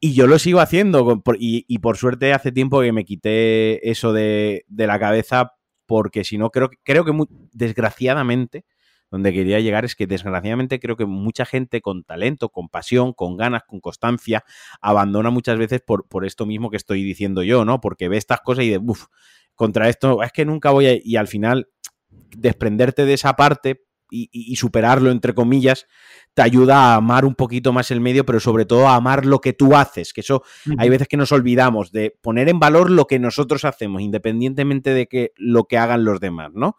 Y yo lo sigo haciendo, y, y por suerte hace tiempo que me quité eso de, de la cabeza, porque si no, creo, que- creo que muy, desgraciadamente, donde quería llegar es que desgraciadamente creo que mucha gente con talento, con pasión, con ganas, con constancia, abandona muchas veces por, por esto mismo que estoy diciendo yo, ¿no? Porque ve estas cosas y de, uff, contra esto, es que nunca voy a... Y al final, desprenderte de esa parte y, y- y superarlo, entre comillas, te ayuda a amar un poquito más el medio, pero sobre todo a amar lo que tú haces, que eso hay veces que nos olvidamos de poner en valor lo que nosotros hacemos, independientemente de que lo que hagan los demás, ¿no?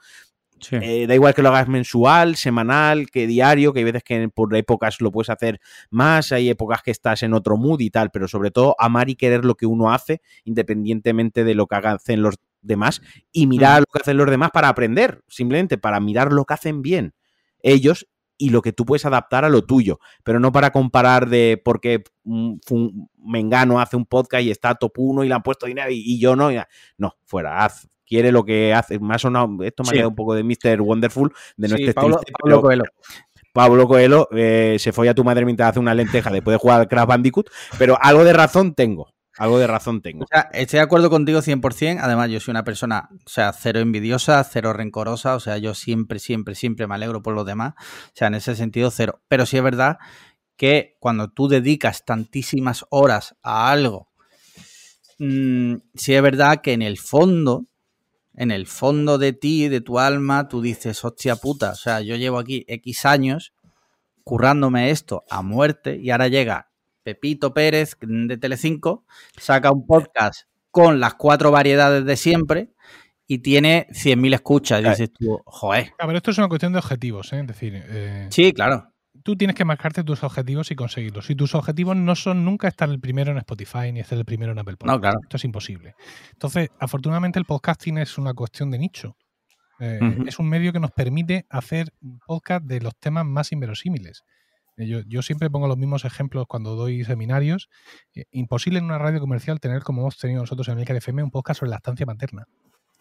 Sí. Eh, da igual que lo hagas mensual, semanal, que diario, que hay veces que por épocas lo puedes hacer más, hay épocas que estás en otro mood y tal, pero sobre todo amar y querer lo que uno hace, independientemente de lo que hagan- hacen los demás, y mirar Mm. lo que hacen los demás para aprender, simplemente para mirar lo que hacen bien ellos y lo que tú puedes adaptar a lo tuyo, pero no para comparar de porque mm, fu- Mengano hace un podcast y está top 1 y le han puesto dinero y, y yo no. y- no, fuera, haz, quiere lo que hace. Más o menos, esto me Sí. ha quedado un poco de Mr. Wonderful, de no Sí, estés Pablo, triste, Pablo pero Coelho. Pablo Coelho eh, se fue a tu madre mientras hace una lenteja después de jugar al Crash Bandicoot, pero algo de razón tengo. Algo de razón tengo. O sea, estoy de acuerdo contigo 100%. Además, yo soy una persona, o sea, cero envidiosa, cero rencorosa. O sea, yo siempre, siempre, siempre me alegro por los demás. O sea, en ese sentido, cero. Pero sí es verdad que cuando tú dedicas tantísimas horas a algo, mm, sí es verdad que en el fondo, en el fondo de ti, de tu alma, tú dices, hostia puta, o sea, yo llevo aquí X años currándome esto a muerte y ahora llega Pepito Pérez de Telecinco, saca un podcast con las cuatro variedades de siempre y tiene 100.000 escuchas. Y dices tú, joder. Ah, pero esto es una cuestión de objetivos, ¿eh? es decir, eh, Sí, claro. Tú tienes que marcarte tus objetivos y conseguirlos. Y tus objetivos no son nunca estar el primero en Spotify ni estar el primero en Apple Podcast. No, claro. Esto es imposible. Entonces, afortunadamente el podcasting es una cuestión de nicho. Eh. Es un medio que nos permite hacer podcast de los temas más inverosímiles. Eh, Yo, yo siempre pongo los mismos ejemplos cuando doy seminarios. Eh, imposible en una radio comercial tener, como hemos tenido nosotros en Milcar FM, un podcast sobre la estancia materna.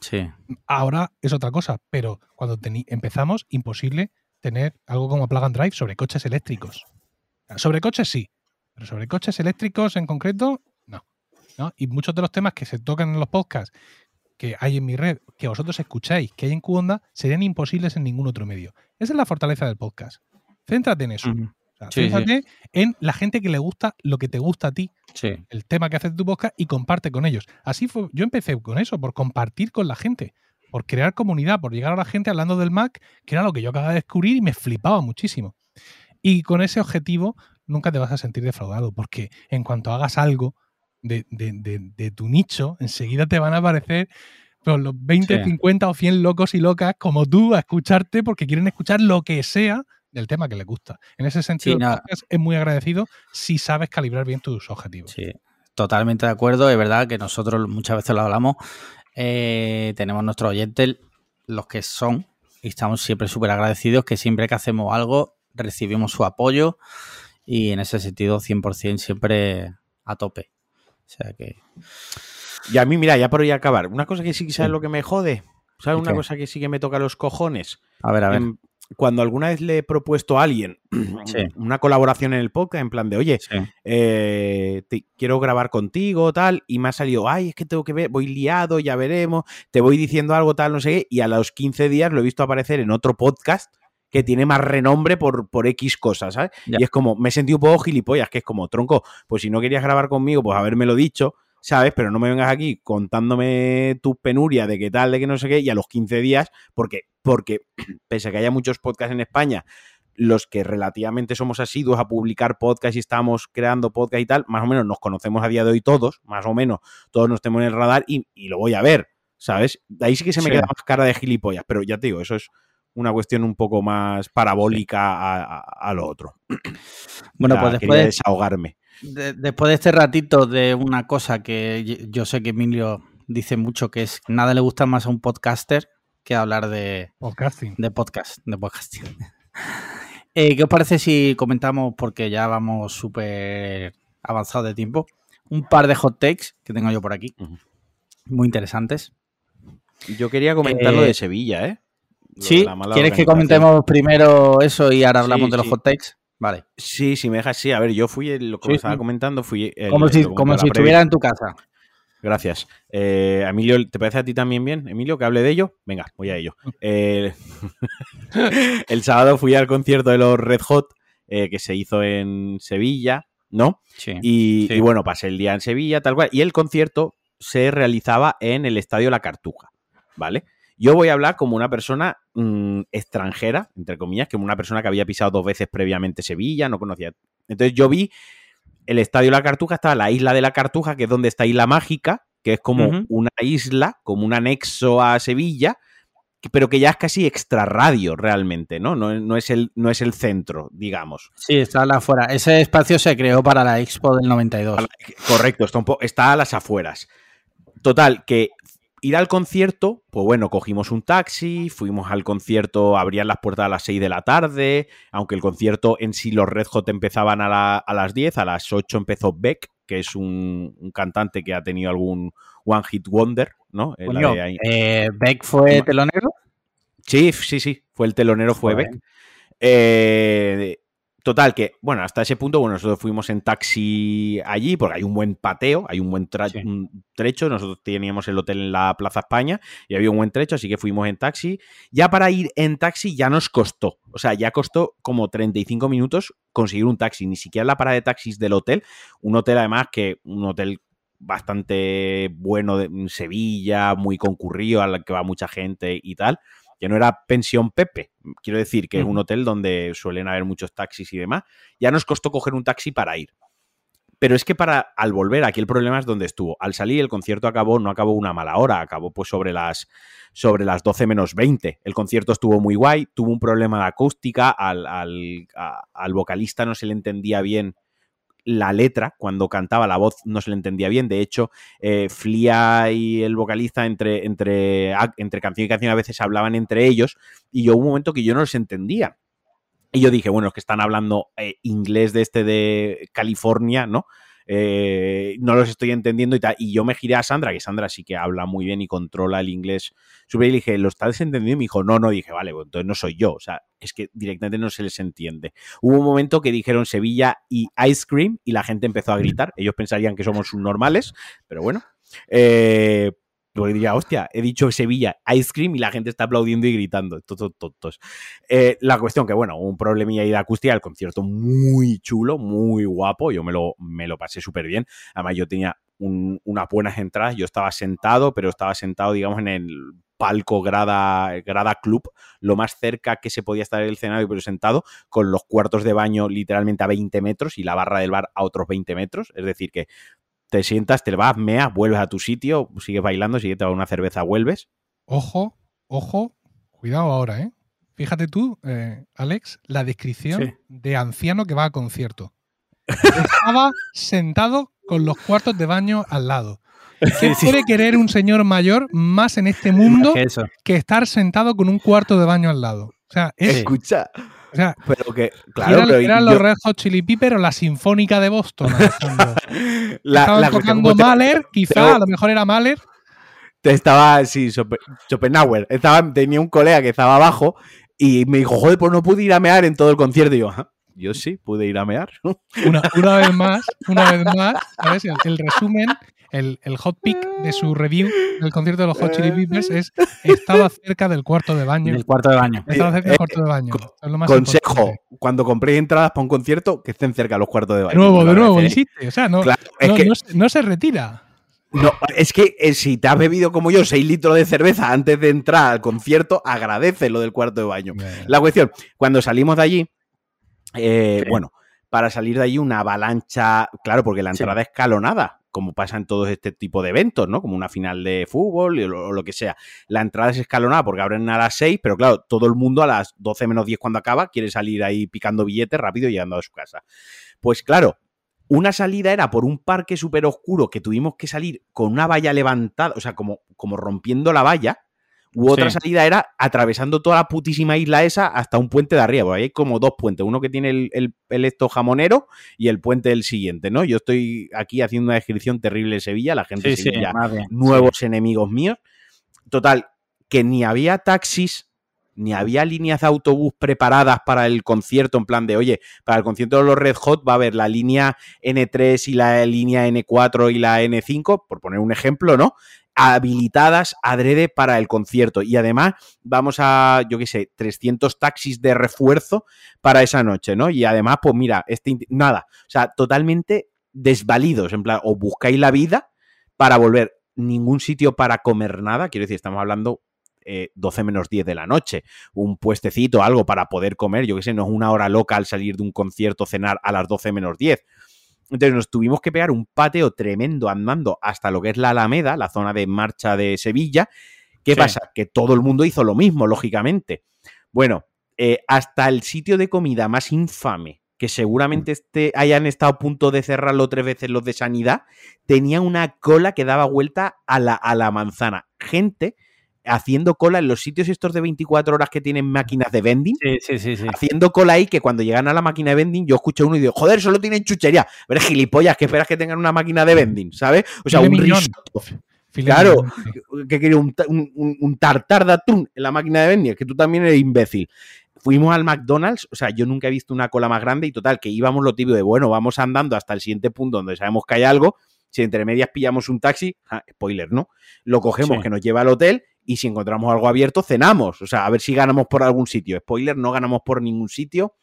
Sí. Ahora es otra cosa, pero cuando empezamos, imposible tener algo como Plug and Drive sobre coches eléctricos. Sobre coches sí, pero sobre coches eléctricos en concreto, no. ¿no? Y muchos de los temas que se tocan en los podcasts que hay en mi red, que vosotros escucháis, que hay en Qonda, serían imposibles en ningún otro medio. Esa es la fortaleza del podcast. Céntrate en eso. Ujú. O sea, Sí, sí. céntrate en la gente que le gusta lo que te gusta a ti Sí. el tema que haces tu podcast y comparte con ellos. Así fue, yo empecé con eso, por compartir con la gente, por crear comunidad, por llegar a la gente hablando del Mac, que era lo que yo acababa de descubrir y me flipaba muchísimo. Y con ese objetivo nunca te vas a sentir defraudado, porque en cuanto hagas algo de, de- de- de tu nicho, enseguida te van a aparecer pues, los 20, Sí. 50 o 100 locos y locas como tú a escucharte porque quieren escuchar lo que sea del tema que les gusta. En ese sentido, Sí, no. es muy agradecido si sabes calibrar bien tus objetivos. Sí, totalmente de acuerdo. Es verdad que nosotros muchas veces lo hablamos. Eh, tenemos nuestros oyentes, los que son, y estamos siempre súper agradecidos que siempre que hacemos algo recibimos su apoyo y en ese sentido 100% siempre a tope. O sea que... Y a mí, mira, ya por hoy acabar. Una cosa que sí que sabes lo que me jode. ¿Sabes? ¿Y Una qué? cosa que sí que me toca los cojones. A ver, a ver. Cuando alguna vez le he propuesto a alguien Sí. una colaboración en el podcast, en plan de, oye, Sí. eh, te- quiero grabar contigo, tal, y me ha salido, ay, es que tengo que ver, voy liado, ya veremos, te voy diciendo algo, tal, no sé qué, y a los 15 días lo he visto aparecer en otro podcast que tiene más renombre por, por X cosas, ¿sabes? Ya. Y es como, me he sentido un poco gilipollas, que es como, tronco, pues si no querías grabar conmigo, pues habérmelo dicho, ¿sabes? Pero no me vengas aquí contándome tu penuria de qué tal, de qué no sé qué, y a los 15 días, porque, porque pese a que haya muchos podcasts en España, los que relativamente somos asiduos a publicar podcast y estamos creando podcast y tal, más o menos nos conocemos a día de hoy todos, más o menos todos nos tenemos en el radar y, y lo voy a ver, ¿sabes? De ahí sí que se me Sí. queda más cara de gilipollas, pero ya te digo, eso es una cuestión un poco más parabólica a, a- a lo otro. Bueno, pues después de, desahogarme. De- después de este ratito de una cosa que yo sé que Emilio dice mucho, que es nada le gusta más a un podcaster que hablar de, Podcasting. de podcast, de podcasting. Eh, ¿Qué os parece si comentamos, porque ya vamos súper avanzados de tiempo, un par de hot takes que tengo yo por aquí, muy interesantes? Yo quería comentar lo Eh, de Sevilla, ¿eh? Lo de Sí, la mala ¿quieres que comentemos primero eso y ahora hablamos Sí, de los sí. hot takes? Vale. Sí, si me dejas, sí. A ver, yo fui, el- lo que Sí, estaba sí. comentando, fui... el- como si, como si estuviera en tu casa. Gracias. Eh, Emilio, ¿te parece a ti también bien, Emilio, que hable de ello? Venga, voy a ello. Eh, el sábado fui al concierto de los Red Hot eh, que se hizo en Sevilla, ¿no? Sí. Y, Sí. y bueno, pasé el día en Sevilla, tal cual. Y el concierto se realizaba en el Estadio La Cartuja, ¿vale? Yo voy a hablar como una persona mm, extranjera, entre comillas, que una persona que había pisado dos veces previamente Sevilla, no conocía. Entonces yo vi el Estadio la Cartuja, estaba la isla de la Cartuja, que es donde está Isla Mágica, que es como una isla, como un anexo a Sevilla, pero que ya es casi extrarradio realmente, ¿no? No, no es, el, no es el centro, digamos. Sí, está a la afuera. Ese espacio se creó para la Expo del 92. Correcto, está, un po- está a las afueras. Total, que ir al concierto, pues bueno, cogimos un taxi, fuimos al concierto, abrían las puertas a las 6 de la tarde, aunque el concierto en sí, los Red Hot empezaban a, la- a las 10, a las 8 empezó Beck, que es un, un cantante que ha tenido algún One Hit Wonder, ¿no? Eh, de eh, Beck fue telonero. Sí, sí, sí, fue el telonero, fue. Beck. Eh, total, que, bueno, hasta ese punto, bueno, nosotros fuimos en taxi allí, porque hay un buen pateo, hay un buen tra- Sí. un trecho, nosotros teníamos el hotel en la Plaza España y había un buen trecho, así que fuimos en taxi. Ya para ir en taxi ya nos costó, o sea, ya costó como 35 minutos conseguir un taxi, ni siquiera la parada de taxis del hotel, un hotel además que, un hotel bastante bueno de Sevilla, muy concurrido, al que va mucha gente y tal que no era pensión Pepe. Quiero decir que es un hotel donde suelen haber muchos taxis y demás. Ya nos costó coger un taxi para ir. Pero es que para al volver, aquí el problema es donde estuvo. Al salir el concierto acabó, no acabó una mala hora, acabó pues sobre las sobre las 12 menos 20. El concierto estuvo muy guay, tuvo un problema de acústica, al, al, a- al vocalista no se le entendía bien la letra, cuando cantaba la voz no se le entendía bien. De hecho, eh, Flia y el vocalista entre, entre, entre canción y canción a veces hablaban entre ellos y yo hubo un momento que yo no los entendía. Y yo dije, bueno, es que están hablando eh, inglés de este de California, ¿no? Eh, no los estoy entendiendo y tal. Y yo me giré a Sandra, que Sandra sí que habla muy bien y controla el inglés. Sube y le dije, ¿lo estás entendiendo? Y me dijo, no, no. Dije, vale, pues entonces no soy yo. O sea, es que directamente no se les entiende. Hubo un momento que dijeron Sevilla y Ice Cream y la gente empezó a gritar. Ellos pensarían que somos subnormales, pero bueno. Eh, porque diría, hostia, he dicho Sevilla Ice Cream y la gente está aplaudiendo y gritando. Todos tontos. Eh, la cuestión que, bueno, un problemilla ahí de acústica, el concierto muy chulo, muy guapo. Yo me lo, me lo pasé súper bien. Además, yo tenía un- unas buenas entradas. Yo estaba sentado, pero estaba sentado, digamos, en el palco grada, grada club, lo más cerca que se podía estar el escenario, pero sentado, con los cuartos de baño literalmente a 20 metros y la barra del bar a otros 20 metros. Es decir, que te sientas, te vas, meas, vuelves a tu sitio, sigues bailando, sigues te vas a una cerveza, vuelves. Ojo, ojo, cuidado ahora, ¿eh? Fíjate tú, eh, Alex, la descripción Sí. de anciano que va a concierto. Estaba sentado con los cuartos de baño al lado. ¿Qué Sí, sí. puede querer un señor mayor más en este mundo Que estar sentado con un cuarto de baño al lado? O sea, es. Escucha. O sea, Pero que, claro, eran, pero eran yo- los Red Hot Chili Peppers o la Sinfónica de Boston. La, Estaban la tocando Mahler, quizá, a lo mejor era Mahler. te estaba, sí, Schopen- Schopenhauer. Estaba, tenía un colega que estaba abajo y me dijo, joder, pues no pude ir a mear en todo el concierto. Y yo, "Ajá, yo sí, pude ir a mear. Una, una vez más, una vez más, ¿sabes? El, el resumen, el, el hot pick de su review del concierto de los Hot Chili Peppers es estaba cerca del cuarto de baño. el cuarto de baño. Estaba cerca Eh, del cuarto de baño. co- Eso es lo más Consejo, importante. cuando compréis entradas para un concierto, que estén cerca los cuartos de De baño. nuevo, Lo de nuevo, agradeceréis. insiste. O sea, no, Claro, es no, que no se, no se retira. No, es que eh, si te has bebido como yo 6 litros de cerveza antes de entrar al concierto, agradece lo del cuarto de baño. La cuestión, cuando salimos de allí, eh, Sí. bueno, para salir de allí una avalancha, claro, porque la Sí. entrada es escalonada, como pasa en todos este tipo de eventos, ¿no? Como una final de fútbol o lo, o lo que sea. La entrada es escalonada porque abren a las 6, pero claro, todo el mundo a las 12 menos 10 cuando acaba quiere salir ahí picando billetes rápido y llegando a su casa. Pues claro, una salida era por un parque súper oscuro que tuvimos que salir con una valla levantada, o sea, como, como rompiendo la valla. U otra Sí. salida era atravesando toda la putísima isla esa hasta un puente de arriba. Porque hay como dos puentes. Uno que tiene el, el, el esto jamonero y el puente del siguiente, ¿no? Yo estoy aquí haciendo una descripción terrible de Sevilla. La gente de sí, Sevilla nuevos enemigos míos. Total, que ni había taxis, ni había líneas de autobús preparadas para el concierto, en plan de, oye, para el concierto de los Red Hot va a haber la línea N3 y la línea N4 y la N5, por poner un ejemplo, ¿no? Habilitadas adrede para el concierto. Y además vamos a, yo qué sé, 300 taxis de refuerzo para esa noche, ¿no? Y además, pues mira, este, nada, o sea, totalmente desvalidos, en plan, o buscáis la vida para volver ningún sitio para comer nada, quiero decir, estamos hablando eh, 12 menos 10 de la noche, un puestecito, algo para poder comer, yo qué sé, no es una hora loca al salir de un concierto, cenar a las 12 menos 10. Entonces nos tuvimos que pegar un pateo tremendo andando hasta lo que es la Alameda, la zona de marcha de Sevilla. ¿Qué Sí. pasa? Que todo el mundo hizo lo mismo, lógicamente. Bueno, eh, hasta el sitio de comida más infame, que seguramente este, hayan estado a punto de cerrarlo tres veces los de sanidad, tenía una cola que daba vuelta a la, a la manzana. Gente haciendo cola en los sitios estos de 24 horas que tienen máquinas de vending. Sí, sí, sí, sí. Haciendo cola ahí que cuando llegan a la máquina de vending, yo escuché uno y digo, joder, solo tienen chuchería. Pero gilipollas, que esperas que tengan una máquina de vending, ¿sabes? O sea, un risotto. Claro. Que quería un, un- tartar de atún en la máquina de vending. Es que tú también eres imbécil. Fuimos al McDonald's, o sea, yo nunca he visto una cola más grande y total, que íbamos lo tibio de, bueno, vamos andando hasta el siguiente punto donde sabemos que hay algo. Si entre medias pillamos un taxi, spoiler, ¿no? Lo cogemos Sí. que nos lleva al hotel y si encontramos algo abierto, cenamos. O sea, a ver si ganamos por algún sitio. Spoiler, no ganamos por ningún sitio.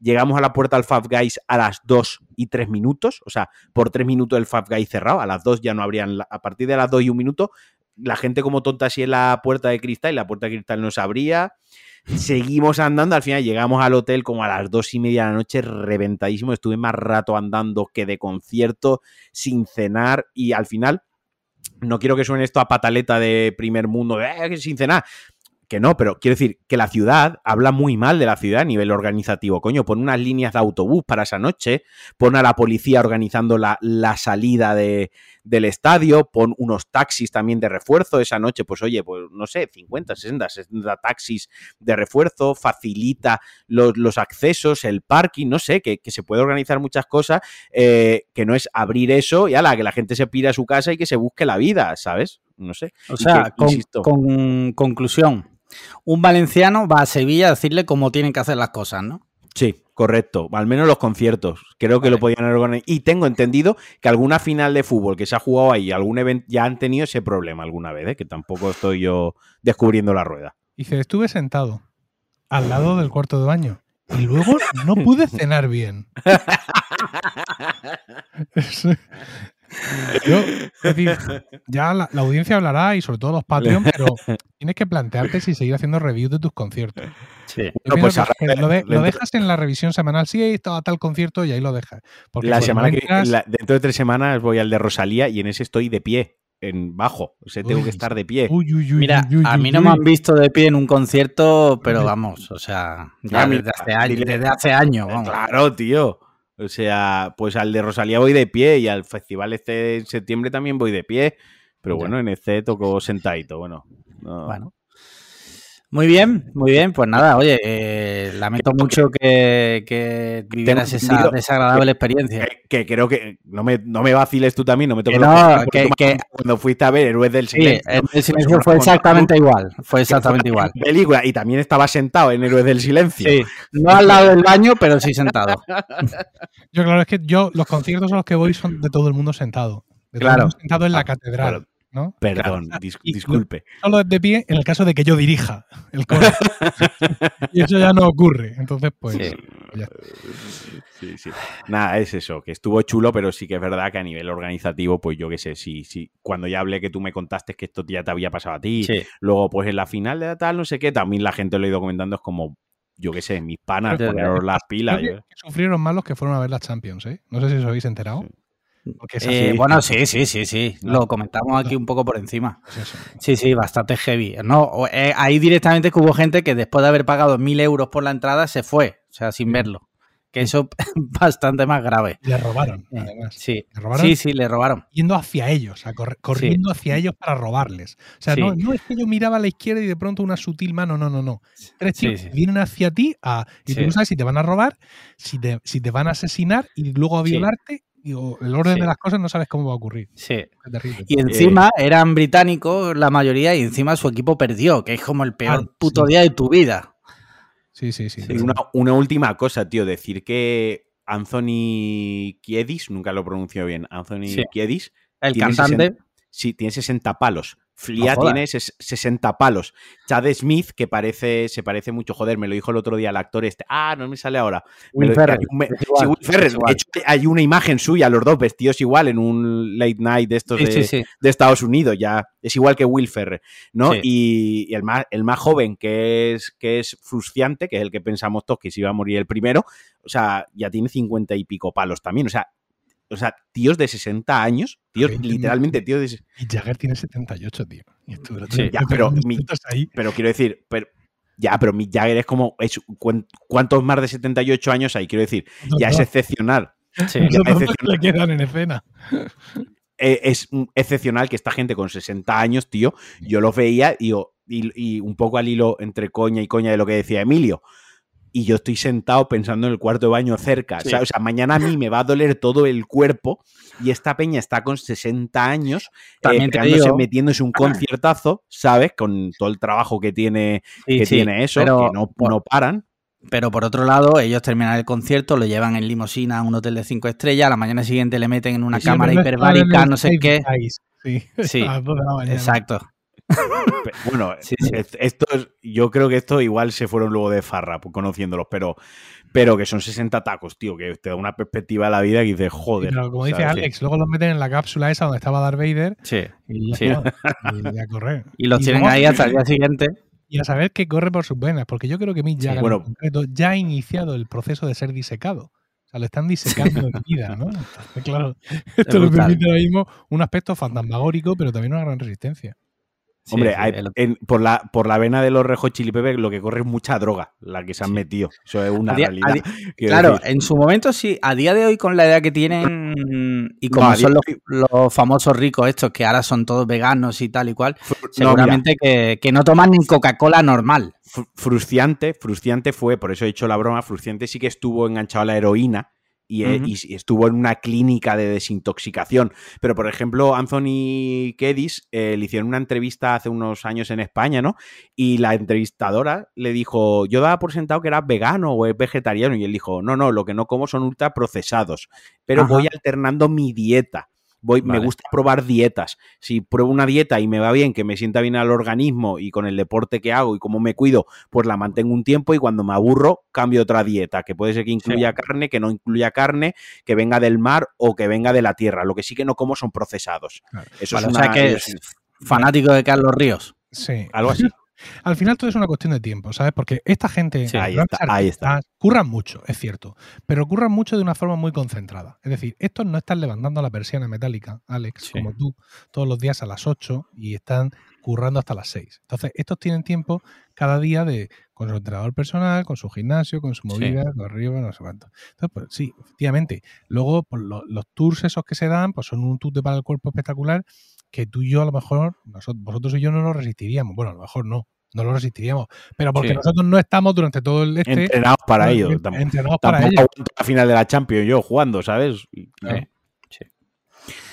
Llegamos a la puerta al Five Guys a las 2 y 3 minutos. O sea, por 3 minutos el Five Guys cerrado. A las 2 ya no habrían. A partir de las 2 y un minuto, la gente como tonta así en la puerta de cristal y la puerta de cristal no se abría. Seguimos andando, al final llegamos al hotel como a las dos y media de la noche, reventadísimo. Estuve más rato andando que de concierto, sin cenar, y al final, no quiero que suene esto a pataleta de primer mundo, "Eh, que sin cenar. Que no, pero quiero decir que la ciudad habla muy mal de la ciudad a nivel organizativo. Coño, pon unas líneas de autobús para esa noche, pon a la policía organizando la, la salida de, del estadio, pon unos taxis también de refuerzo esa noche, pues oye, pues no sé, 50, 60, 60 taxis de refuerzo, facilita los, los accesos, el parking, no sé, que, que se puede organizar muchas cosas, eh, que no es abrir eso y ala, que la gente se pira a su casa y que se busque la vida, ¿sabes? No sé. O sea, que, con, insisto, con conclusión. Un valenciano va a Sevilla a decirle cómo tienen que hacer las cosas, ¿no? Sí, correcto. Al menos los conciertos. Creo que lo podían haber organizado. Y tengo entendido que alguna final de fútbol que se ha jugado ahí, algún evento, ya han tenido ese problema alguna vez, ¿eh? que tampoco estoy yo descubriendo la rueda. Dice, estuve sentado al lado del cuarto de baño y luego no pude cenar bien. Yo, es decir, ya la, la audiencia hablará y sobre todo los Patreon, pero tienes que plantearte si seguir haciendo reviews de tus conciertos. Sí. Yo pues ahora lo, de- dejas en la revisión semanal. Sí, he estado a tal concierto y ahí lo dejas. Porque La semana que entras- la- dentro de tres semanas voy al de Rosalía y en ese estoy de pie, en bajo. O sea, tengo Uy, que estar de pie. Uy, uy, uy, Mira, uy, uy, a mí uy, no me han visto de pie en un concierto, pero vamos, o sea, ya desde hace años, dile- desde hace años, vamos. Claro, tío. O sea, pues al de Rosalía voy de pie y al festival este en septiembre también voy de pie. Pero bueno, en este tocó sentadito. Bueno, no. Bueno. Muy bien, muy bien. Pues nada, oye, eh, lamento mucho que, que vivieras esa desagradable experiencia. Que, que creo que no me, no me vaciles tú también, no me toques Que cuando fuiste a ver Héroes del Sí, Silencio. el Pues silencio fue exactamente igual. Fue exactamente igual. Película, y también estaba sentado en Héroes del Silencio. Sí, no al lado del baño, pero sí sentado. Yo, claro, es que yo, los conciertos a los que voy son de todo el mundo sentado. De todo el Claro. mundo sentado en la Ah, catedral. claro. ¿No? Perdón, dis- Y- disculpe. Solo de pie en el caso de que yo dirija el coro. y eso ya no ocurre. Entonces, pues. Sí. ya. Sí, sí. Nada, es eso, que estuvo chulo, pero sí que es verdad que a nivel organizativo, pues yo qué sé, sí, sí. Cuando ya hablé que tú me contaste que esto ya te había pasado a ti, Sí. luego pues en la final de tal, no sé qué, también la gente lo ha ido comentando, es como, yo qué sé, mis panas, poneros las pilas. Que, que sufrieron más los que fueron a ver las Champions, ¿eh? No sé si os habéis enterado. Eh, bueno, sí, sí, sí, sí. Lo comentamos aquí un poco por encima. es. Sí, sí, bastante heavy. No, eh, ahí directamente que hubo gente que después de haber pagado mil euros por la entrada se fue, o sea, sin verlo. Que eso bastante más grave. Le robaron, Eh, además. Sí, Le robaron sí, sí, le robaron. yendo hacia ellos, o sea, corre- corriendo hacia ellos para robarles. O sea, Sí. no, no es que yo miraba a la izquierda y de pronto una sutil mano, no, no, no. Tres sí. vienen hacia ti a, y tú no sabes si te van a robar, si te, si te van a asesinar y luego a violarte. Y, el orden Sí. de las cosas no sabes cómo va a ocurrir. Sí. Y encima eran británicos la mayoría y encima su equipo perdió, que es como el peor Ah, puto sí. día de tu vida. Sí, sí, sí. Una, una última cosa, tío, decir que Anthony Kiedis, nunca lo pronuncio bien, Anthony Sí. Kiedis, El cantante, 60 sí, tiene 60 palos Flia No tiene ses- 60 palos. Chad Smith, que parece, se parece mucho, joder, me lo dijo el otro día el actor este. Ah, no me sale ahora. Will Ferrell. me- sí, Will Ferrell. De hecho, hay una imagen suya, los dos vestidos igual en un late night de estos Sí, de, sí, sí. de Estados Unidos. Ya es igual que Will Ferrell, ¿no? Y, y el, más, el más joven, que es, que es Frustiante, que es el que pensamos todos que se iba a morir el primero, o sea, ya tiene 50 y pico palos también. O sea, o sea, tíos de 60 años, tíos, literalmente tíos de Y Jagger tiene 78, tío. Y Sí, ya, pero mi- ahí. Pero quiero decir, pero, ya, pero Mick Jagger es como. es- ¿cuán- ¿Cuántos más de 78 años hay? Quiero decir, ya es excepcional. Sí. ya dos, dos excepcional. quedan en escena. Eh, Es excepcional que esta gente con 60 años, tío, yo los veía y, yo- y, y un poco al hilo entre coña y coña de lo que decía Emilio. Y yo estoy sentado pensando en el cuarto de baño cerca. Sí. O, sea, o sea, mañana a mí me va a doler todo el cuerpo y esta peña está con 60 años eh, También pegándose, digo- metiéndose un conciertazo, ¿sabes? Con todo el trabajo que tiene, Sí, que sí, tiene eso, pero- que no, no paran. Pero por otro lado, ellos terminan el concierto, lo llevan en limusina a un hotel de cinco estrellas, a la mañana siguiente le meten en una Sí, cámara hiperbárica, no sé qué. Sí, Sí. Exacto. Bueno, Sí, sí. est- esto es- yo creo que esto igual se fueron luego de farra, pues, conociéndolos, pero, pero que son 60 tacos, tío, que te da una perspectiva de la vida que dices, Sí, joder. pero como dice. Alex, luego los meten en la cápsula esa donde estaba Darth Vader Sí. y ya, Sí. está, y a correr. Y los tienen luego- ahí hasta el día siguiente. Y a saber que corre por sus venas, porque yo creo que Mick Sí, Jagger bueno. en concreto ya ha iniciado el proceso de ser disecado. O sea, lo están disecando en vida, ¿no? Entonces, claro, esto le permite ahora mismo un aspecto fantasmagórico, pero también una gran resistencia. Sí, Hombre, sí, hay- el- en- por, la, por la vena de los rejos chili peppers lo que corre es mucha droga, la que se han Sí. metido. Eso es una día- realidad. di- Claro, decir. en su momento sí, a día de hoy con la edad que tienen y como son los, los famosos ricos estos que ahora son todos veganos y tal y cual, no, seguramente que, que no toman ni Coca-Cola normal. Fru- Frustiante, Frustiante fue, por eso he hecho la broma, Frustiante sí que estuvo enganchado a la heroína y, eh, y estuvo en una clínica de desintoxicación. Pero, por ejemplo, Anthony Kedis eh, le hicieron una entrevista hace unos años en España, ¿no? Y la entrevistadora le dijo, yo daba por sentado que era vegano o es vegetariano. Y él dijo, no, no, lo que no como son ultraprocesados, pero Ajá. voy alternando mi dieta. Voy, Me gusta probar dietas. Si pruebo una dieta y me va bien, que me sienta bien al organismo y con el deporte que hago y cómo me cuido, pues la mantengo un tiempo y cuando me aburro cambio otra dieta, que puede ser que incluya carne, que no incluya carne, que venga del mar o que venga de la tierra. Lo que sí que no como son procesados. Claro. Eso Vale, es o una- sea que es es fanático de Carlos Ríos. Sí. algo así. Al final todo es una cuestión de tiempo, ¿sabes? Porque esta gente, Sí, los ahí está, ahí está. artistas, curran mucho, es cierto, pero curran mucho de una forma muy concentrada. Es decir, estos no están levantando la persiana metálica, Alex, Sí. como tú, todos los días a las 8 y están currando hasta las 6. Entonces, estos tienen tiempo cada día de con su entrenador personal, con su gimnasio, con su Sí. movida, con arriba, no sé cuánto. Entonces, pues sí, efectivamente. Luego, pues, lo- los tours esos que se dan, pues son un tute para el cuerpo espectacular que tú y yo a lo mejor, nosotros, vosotros y yo no lo resistiríamos. Bueno, a lo mejor no, no lo resistiríamos. Pero porque Sí. nosotros no estamos durante todo el este Entrenados para ello. entrenados para Tampoco ello. aguanto la final de la Champions yo jugando, ¿sabes? Sí.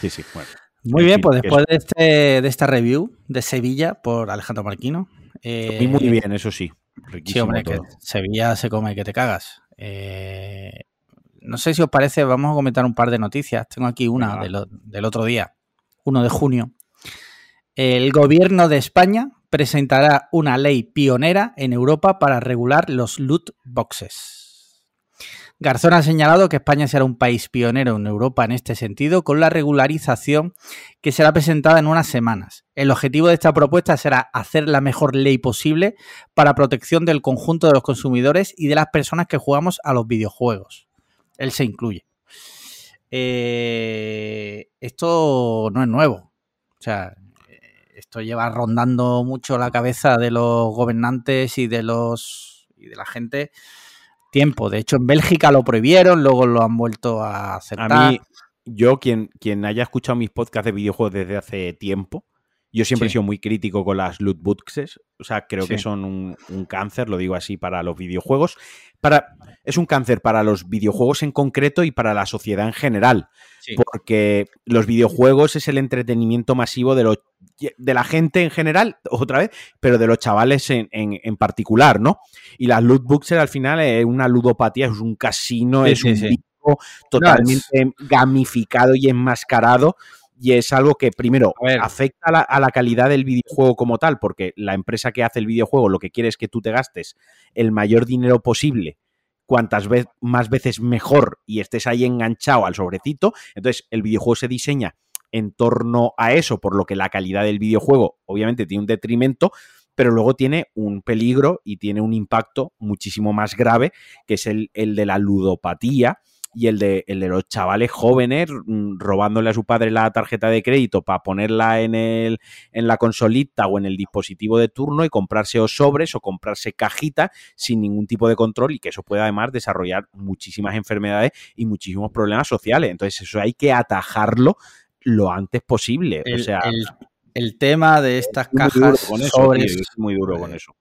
Sí, sí, bueno. Muy En bien, pues después de, este, de esta review de Sevilla por Alejandro Marquino. eh, Muy, muy bien, eso sí. Sí, hombre, que. Sevilla se come que te cagas. Eh, no sé si os parece, vamos a comentar un par de noticias. Tengo aquí una del otro día, 1 de junio. El gobierno de España presentará una ley pionera en Europa para regular los loot boxes. Garzón ha señalado que España será un país pionero en Europa en este sentido, con la regularización que será presentada en unas semanas. El objetivo de esta propuesta será hacer la mejor ley posible para protección del conjunto de los consumidores y de las personas que jugamos a los videojuegos. Él se incluye. Eh, esto no es nuevo. O sea, esto lleva rondando mucho la cabeza de los gobernantes y de los y de la gente tiempo. De hecho, en Bélgica lo prohibieron, luego lo han vuelto a aceptar. A mí, yo, quien, quien haya escuchado mis podcasts de videojuegos desde hace tiempo, yo siempre he sido muy crítico con las loot boxes. O sea, creo que son un, un cáncer, lo digo así, para los videojuegos. Para, es un cáncer para los videojuegos en concreto y para la sociedad en general. Sí. Porque los videojuegos es el entretenimiento masivo de, los, de la gente en general, otra vez, pero de los chavales en, en- en particular, ¿no? Y las loot boxes al final es una ludopatía, es un casino, Sí, es un totalmente gamificado y enmascarado y es algo que primero afecta a la, a la calidad del videojuego como tal, porque la empresa que hace el videojuego lo que quiere es que tú te gastes el mayor dinero posible, cuantas más veces mejor y estés ahí enganchado al sobrecito. Entonces el videojuego se diseña en torno a eso, por lo que la calidad del videojuego obviamente tiene un detrimento, pero luego tiene un peligro y tiene un impacto muchísimo más grave, que es el, el de la ludopatía y el de, el de los chavales jóvenes mm, robándole a su padre la tarjeta de crédito para ponerla en, el, en la consolita o en el dispositivo de turno y comprarse o sobres o comprarse cajita sin ningún tipo de control y que eso puede además desarrollar muchísimas enfermedades y muchísimos problemas sociales. Entonces eso hay que atajarlo lo antes posible. El, o sea, el- el tema de estas cajas con eso, sobres, tío, es muy duro con eso.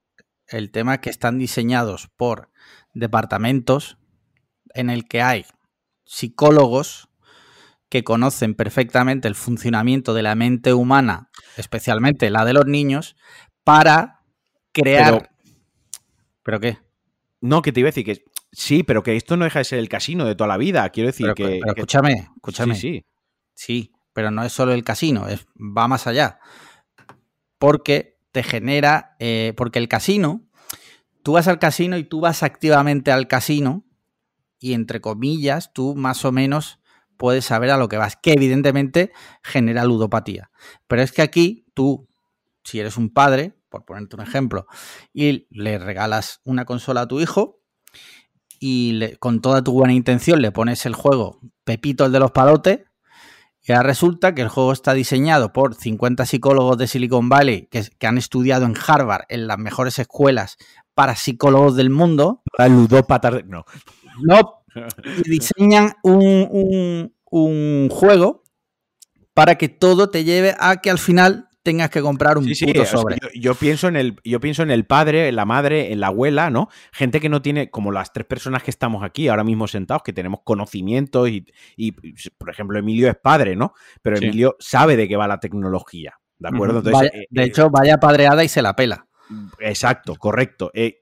el tema es que están diseñados por departamentos en el que hay psicólogos que conocen perfectamente el funcionamiento de la mente humana, especialmente la de los niños, para crear... ¿Pero, qué? No, que te iba a decir que sí, pero que esto no deja de ser el casino de toda la vida. Quiero decir Pero, que, pero que- escúchame, escúchame. Sí, sí. Sí, pero no es solo el casino, es, va más allá. Porque te genera, eh, porque el casino, tú vas al casino y tú vas activamente al casino y entre comillas tú más o menos puedes saber a lo que vas, que evidentemente genera ludopatía. Pero es que aquí tú, si eres un padre, por ponerte un ejemplo, y le regalas una consola a tu hijo y le- con toda tu buena intención le pones el juego Pepito el de los palotes, y ahora resulta que el juego está diseñado por 50 psicólogos de Silicon Valley que, han estudiado en Harvard, en las mejores escuelas para psicólogos del mundo. La ludópata. de- No. No, y diseñan un, un- un juego para que todo te lleve a que al final tengas que comprar un Sí, sí, puto o sea, sobre. yo, yo pienso en el, yo pienso en el padre, en la madre, en la abuela, ¿no? Gente que no tiene, como las tres personas que estamos aquí ahora mismo sentados, que tenemos conocimientos y, y, por ejemplo, Emilio es padre, ¿no? Pero Sí. Emilio sabe de qué va la tecnología, ¿de acuerdo? Ujú. Entonces, Vaya- eh, de eh, hecho, vaya padreada y se la pela. Exacto, correcto. Eh,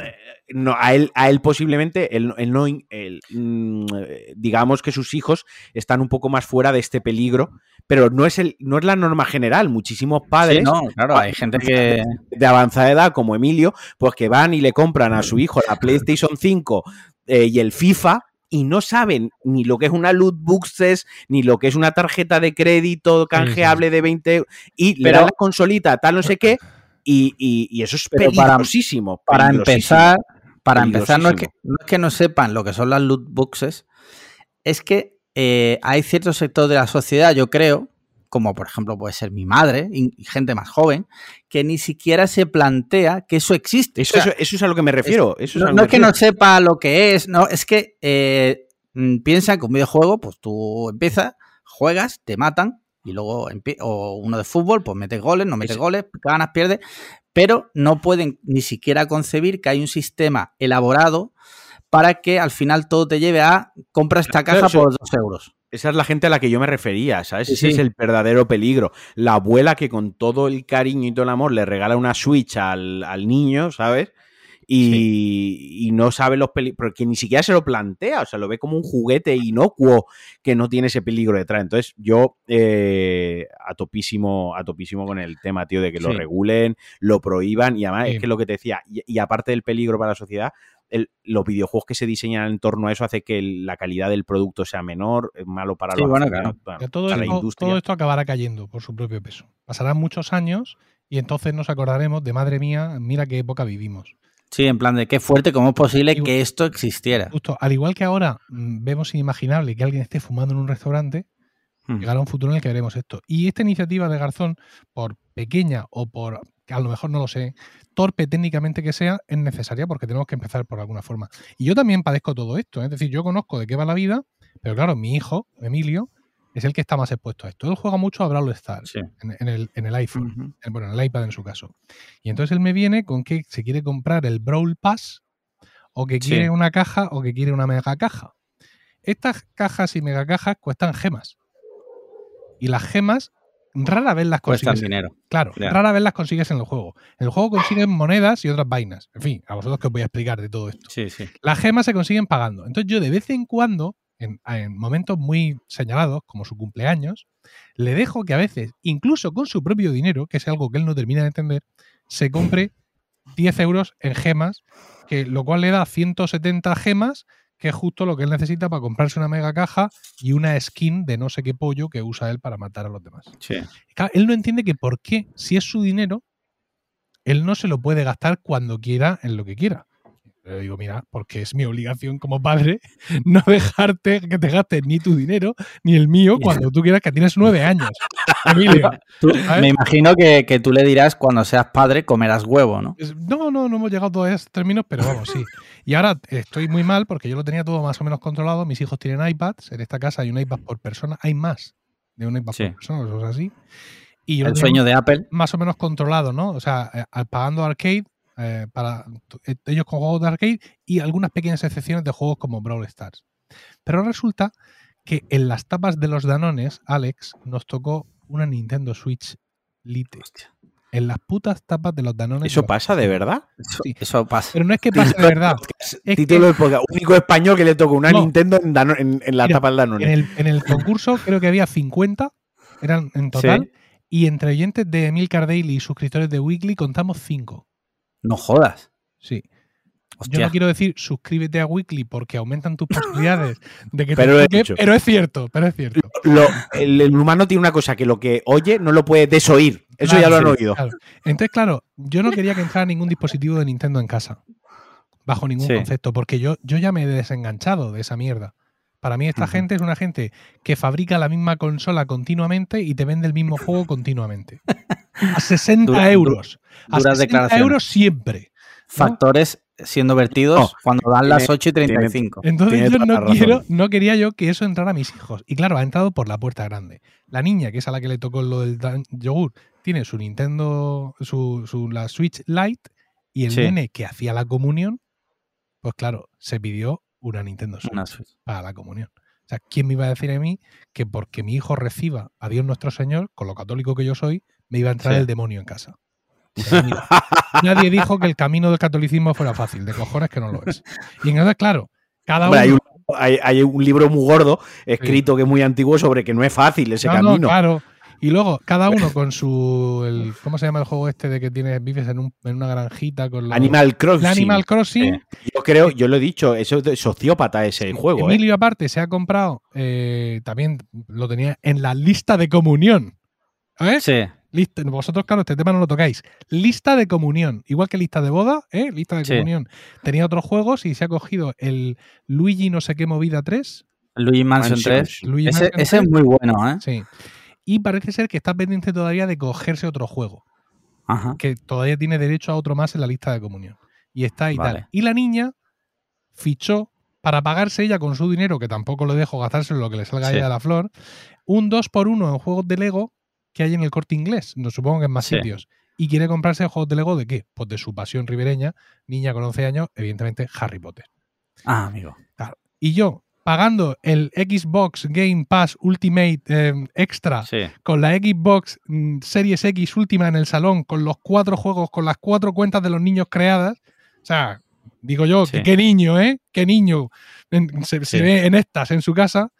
eh, no, a, él, a él posiblemente, él, él no, él, mm, eh, digamos que sus hijos están un poco más fuera de este peligro, pero no es, el, no es la norma general. Muchísimos padres Sí, no, claro, hay gente que... de avanzada edad como Emilio, pues que van y le compran a su hijo la PlayStation 5 eh, y el FIFA y no saben ni lo que es una loot boxes, ni lo que es una tarjeta de crédito canjeable de 20 euros, y le dan la consolita, tal no sé qué, y, y- y eso es para- peligrosísimo. para empezar, para empezar no es, que, no es que no sepan lo que son las loot boxes, es que eh, hay cierto sector de la sociedad, yo creo, como por ejemplo puede ser mi madre y gente más joven, que ni siquiera se plantea que eso existe. Eso, O sea, eso- eso es a lo que me refiero. eso es no, a lo no que es que no sepa lo que es, no, es que eh, mm, piensa que un videojuego, pues tú empiezas, juegas, te matan y luego o uno de fútbol, pues metes goles, no metes goles, ganas, pierdes, pero no pueden ni siquiera concebir que hay un sistema elaborado para que al final todo te lleve a compra esta caja eso- por dos euros. Esa es la gente a la que yo me refería, ¿sabes? Sí, Ese es el verdadero peligro. La abuela que con todo el cariño y todo el amor le regala una Switch al, al niño, ¿sabes? Y, y no sabe los peligros, porque ni siquiera se lo plantea, o sea, lo ve como un juguete inocuo que no tiene ese peligro detrás. Entonces, yo eh, a topísimo, a topísimo con el tema, tío, de que lo regulen, lo prohíban, y además Sí. es que lo que te decía, y, y aparte del peligro para la sociedad, el- los videojuegos que se diseñan en torno a eso hace que el- la calidad del producto sea menor, es malo para Sí, los bueno, aficionados, bueno, Que todo, para la industria. todo esto acabará cayendo por su propio peso. Pasarán muchos años y entonces nos acordaremos de madre mía, mira qué época vivimos. Sí, en plan de qué fuerte, cómo es posible Y- que esto existiera. Justo, al igual que ahora mm, vemos inimaginable que alguien esté fumando en un restaurante, Hmm. llegará un futuro en el que veremos esto. Y esta iniciativa de Garzón, por pequeña o por, a lo mejor no lo sé, torpe técnicamente que sea, es necesaria porque tenemos que empezar por alguna forma. Y yo también padezco todo esto, ¿eh? es decir, yo conozco de qué va la vida, pero claro, mi hijo, Emilio, es el que está más expuesto a esto. Él juega mucho a Brawl Stars Sí. en, en el, en el iPhone, en- bueno, en el iPad en su caso. Y entonces él me viene con que se quiere comprar el Brawl Pass o que Sí. quiere una caja o que quiere una mega caja. Estas cajas y mega cajas cuestan gemas. Y las gemas rara vez las Cuesta consigues. dinero. Claro, rara vez las consigues en el juego. En el juego consigues monedas y otras vainas. En fin, a vosotros que os voy a explicar de todo esto. Sí, sí. Las gemas se consiguen pagando. Entonces yo de vez en cuando en, en momentos muy señalados, como su cumpleaños, le dejo que a veces, incluso con su propio dinero, que es algo que él no termina de entender, se compre 10 euros en gemas, que, lo cual le da 170 gemas, que es justo lo que él necesita para comprarse una mega caja y una skin de no sé qué pollo que usa él para matar a los demás. Sí. Claro, él no entiende que por qué, si es su dinero, él no se lo puede gastar cuando quiera en lo que quiera. Le digo, mira, porque es mi obligación como padre no dejarte que te gastes ni tu dinero ni el mío cuando tú quieras que tienes nueve años. Emilio. Tú- ¿sabes? me imagino que, que tú le dirás cuando seas padre comerás huevo, ¿no? No, no, no hemos llegado todavía a esos términos, pero vamos, sí. Y ahora estoy muy mal porque yo lo tenía todo más o menos controlado. Mis hijos tienen iPads. En esta casa hay un iPad por persona. Hay más de un iPad Sí. por persona, eso es así. Y yo El sueño de Apple. más o menos controlado, ¿no? O sea, eh, pagando arcade eh, para eh, ellos con juegos de arcade y algunas pequeñas excepciones de juegos como Brawl Stars. Pero resulta que en las tapas de los Danones, Alex, nos tocó una Nintendo Switch Lite. En las putas tapas de los Danones. ¿Eso de los- pasa de verdad? Eso, Sí. eso pasa. Pero no es que pase de verdad. Es Título del podcast. Único español que le tocó una No. Nintendo en, Dano- en- en la Mira, tapa del Danone. En el, en el concurso creo que había 50, eran en total, y entre oyentes de Emilcar Daily y suscriptores de Weekly contamos 5. No jodas. Sí. Yo no quiero decir suscríbete a Weekly porque aumentan tus posibilidades de que te Pero he toque, pero es cierto, pero es cierto. Lo- el, el humano tiene una cosa que lo que oye no lo puede desoír. Eso Claro, ya lo han sí, oído. claro. Entonces, claro, yo no quería que entrara ningún dispositivo de Nintendo en casa, bajo ningún Sí. concepto, porque yo, yo ya me he desenganchado de esa mierda. Para mí esta gente es una gente que fabrica la misma consola continuamente y te vende el mismo juego continuamente. A 60 Dura- du- euros. A duras 60 declaraciones. euros siempre. ¿no? Factores siendo vertidos No, cuando dan las tiene- 8 y 35. Entonces Tiene yo no quiero, no quería yo que eso entrara a mis hijos. Y claro, ha entrado por la puerta grande. La niña, que es a la que le tocó lo del dan- yogur, tiene su Nintendo, su, su- la Switch Lite, y el Sí. nene que hacía la comunión, pues claro, se pidió una Nintendo Switch Una Switch. para la comunión. O sea, ¿quién me iba a decir a mí que porque mi hijo reciba a Dios nuestro Señor, con lo católico que yo soy, me iba a entrar Sí. el demonio en casa? O sea, mira, nadie dijo que el camino del catolicismo fuera fácil, de cojones que no lo es. Y entonces, claro, cada Hombre, hay, uno. un, hay- hay un libro muy gordo escrito que es muy antiguo sobre que no es fácil ese No, no, camino. claro. Y luego, cada uno con su. el- ¿Cómo se llama el juego este de que tienes, vives en, un- en una granjita con los. Animal Crossing. el Animal Crossing. Yo creo, yo lo he dicho, eso es de sociópata ese juego. ¿eh? Emilio, aparte, se ha comprado. eh, también lo tenía en la lista de comunión. ¿Eh? Sí. Lista- vosotros, claro, este tema no lo tocáis. Lista de comunión. Igual que lista de boda, ¿eh? Lista de Sí. comunión. Tenía otros juegos y se ha cogido el Luigi no sé qué movida 3. Luigi Mansion Mansion. 3. Luigi Ese, Mansion ese es 3. muy bueno, ¿eh? Sí. Y parece ser que está pendiente todavía de cogerse otro juego. Ajá. que todavía tiene derecho a otro más en la lista de comunión. Y está y Vale. tal. Y la niña fichó para pagarse ella con su dinero, que tampoco le dejo gastarse lo que le salga a Sí. ella de la flor, un 2x1 en juegos de Lego que hay en el corte inglés. No supongo que en más Sí. sitios. Y quiere comprarse juegos de Lego de qué? Pues de su pasión ribereña, niña con 11 años, evidentemente Harry Potter. Ah, amigo. Y yo, pagando el Xbox Game Pass Ultimate eh, Extra Sí. con la Xbox mm, Series X última en el salón, con los cuatro juegos, con las cuatro cuentas de los niños creadas. O sea, digo yo, Sí. qué niño, ¿eh? Qué niño en- se, ve en estas en su casa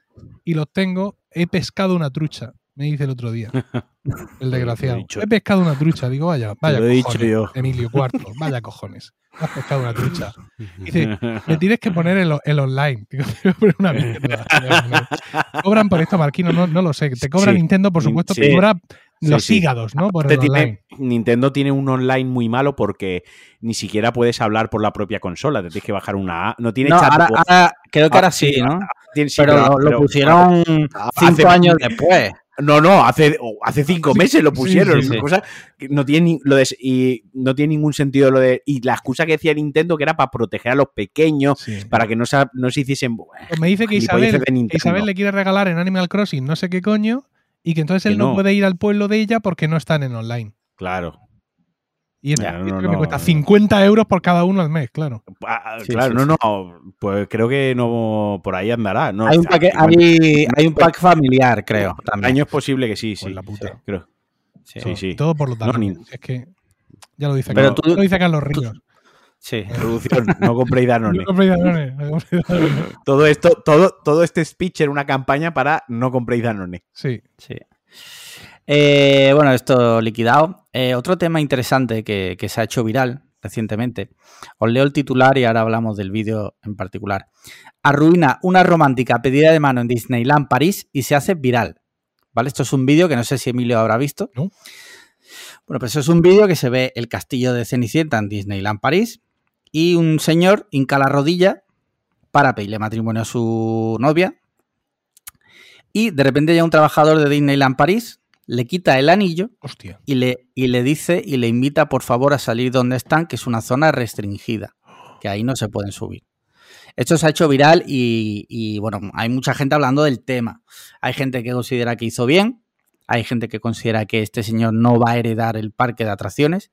y los tengo. He pescado una trucha, me dice el otro día. El desgraciado. He. He pescado una trucha. Digo, vaya, vaya lo he dicho. Emilio Cuarto, vaya cojones. Has pescado una trucha. Dice, le tienes que poner el, el online. Digo, te voy a poner una mierda. Cobran por esto, Marquino, no, no lo sé. Te cobra Sí. Nintendo, por supuesto, Sí. te cobra los Sí, sí. hígados, ¿no? Por el tiene- Nintendo tiene un online muy malo porque ni siquiera puedes hablar por la propia consola. Te tienes que bajar una A. No tiene No, chat ahora, creo que Ah, ahora sí, sí, ¿no? Tiene- pero, lo, pero- pusieron cinco años después. No, no, hace, hace cinco meses lo pusieron. sí, sí. cosa que no tiene lo de, y no tiene ningún sentido lo de. Y la excusa que decía Nintendo que era para proteger a los pequeños, para que no se, no se hiciesen. Pues me dice que Isabel, Isabel le quiere regalar en Animal Crossing no sé qué coño y que entonces Que él no. no. puede ir al pueblo de ella porque no están en online. Claro. Y es- Ya, no, esto no, que me no. cuesta 50 euros por cada uno al mes, claro. Ah, Sí, claro, sí, no, no. Pues creo que no por ahí andará. No, Hay un, hay, hay pack familiar, creo. También. año es posible que sí, sí. Pues la puta. sí, creo. Sí. Sí, sí. Todo por No, danones. ni- Es que ya lo dice, Pero Carlos, tú- lo dice Carlos Ríos. Sí. Producción, no compréis Danone. No compréis Danone, no compréis Danone. Todo esto, todo, todo este speech era una campaña para no compréis Danone. Sí. Sí. Eh, bueno, esto liquidado. Eh, otro tema interesante que, que se ha hecho viral recientemente. Os leo el titular y ahora hablamos del vídeo en particular. Arruina una romántica pedida de mano en Disneyland París y se hace viral. ¿Vale? Esto es un vídeo que no sé si Emilio habrá visto. No. Bueno, pues es un vídeo que se ve el castillo de Cenicienta en Disneyland París y un señor hinca la rodilla para pedirle matrimonio a su novia. Y de repente ya un trabajador de Disneyland París le quita el anillo Hostia. y le, y le dice y le invita por favor a salir donde están, que es una zona restringida, que ahí no se pueden subir. Esto se ha hecho viral y, y, bueno, hay mucha gente hablando del tema. Hay gente que considera que hizo bien, hay gente que considera que este señor no va a heredar el parque de atracciones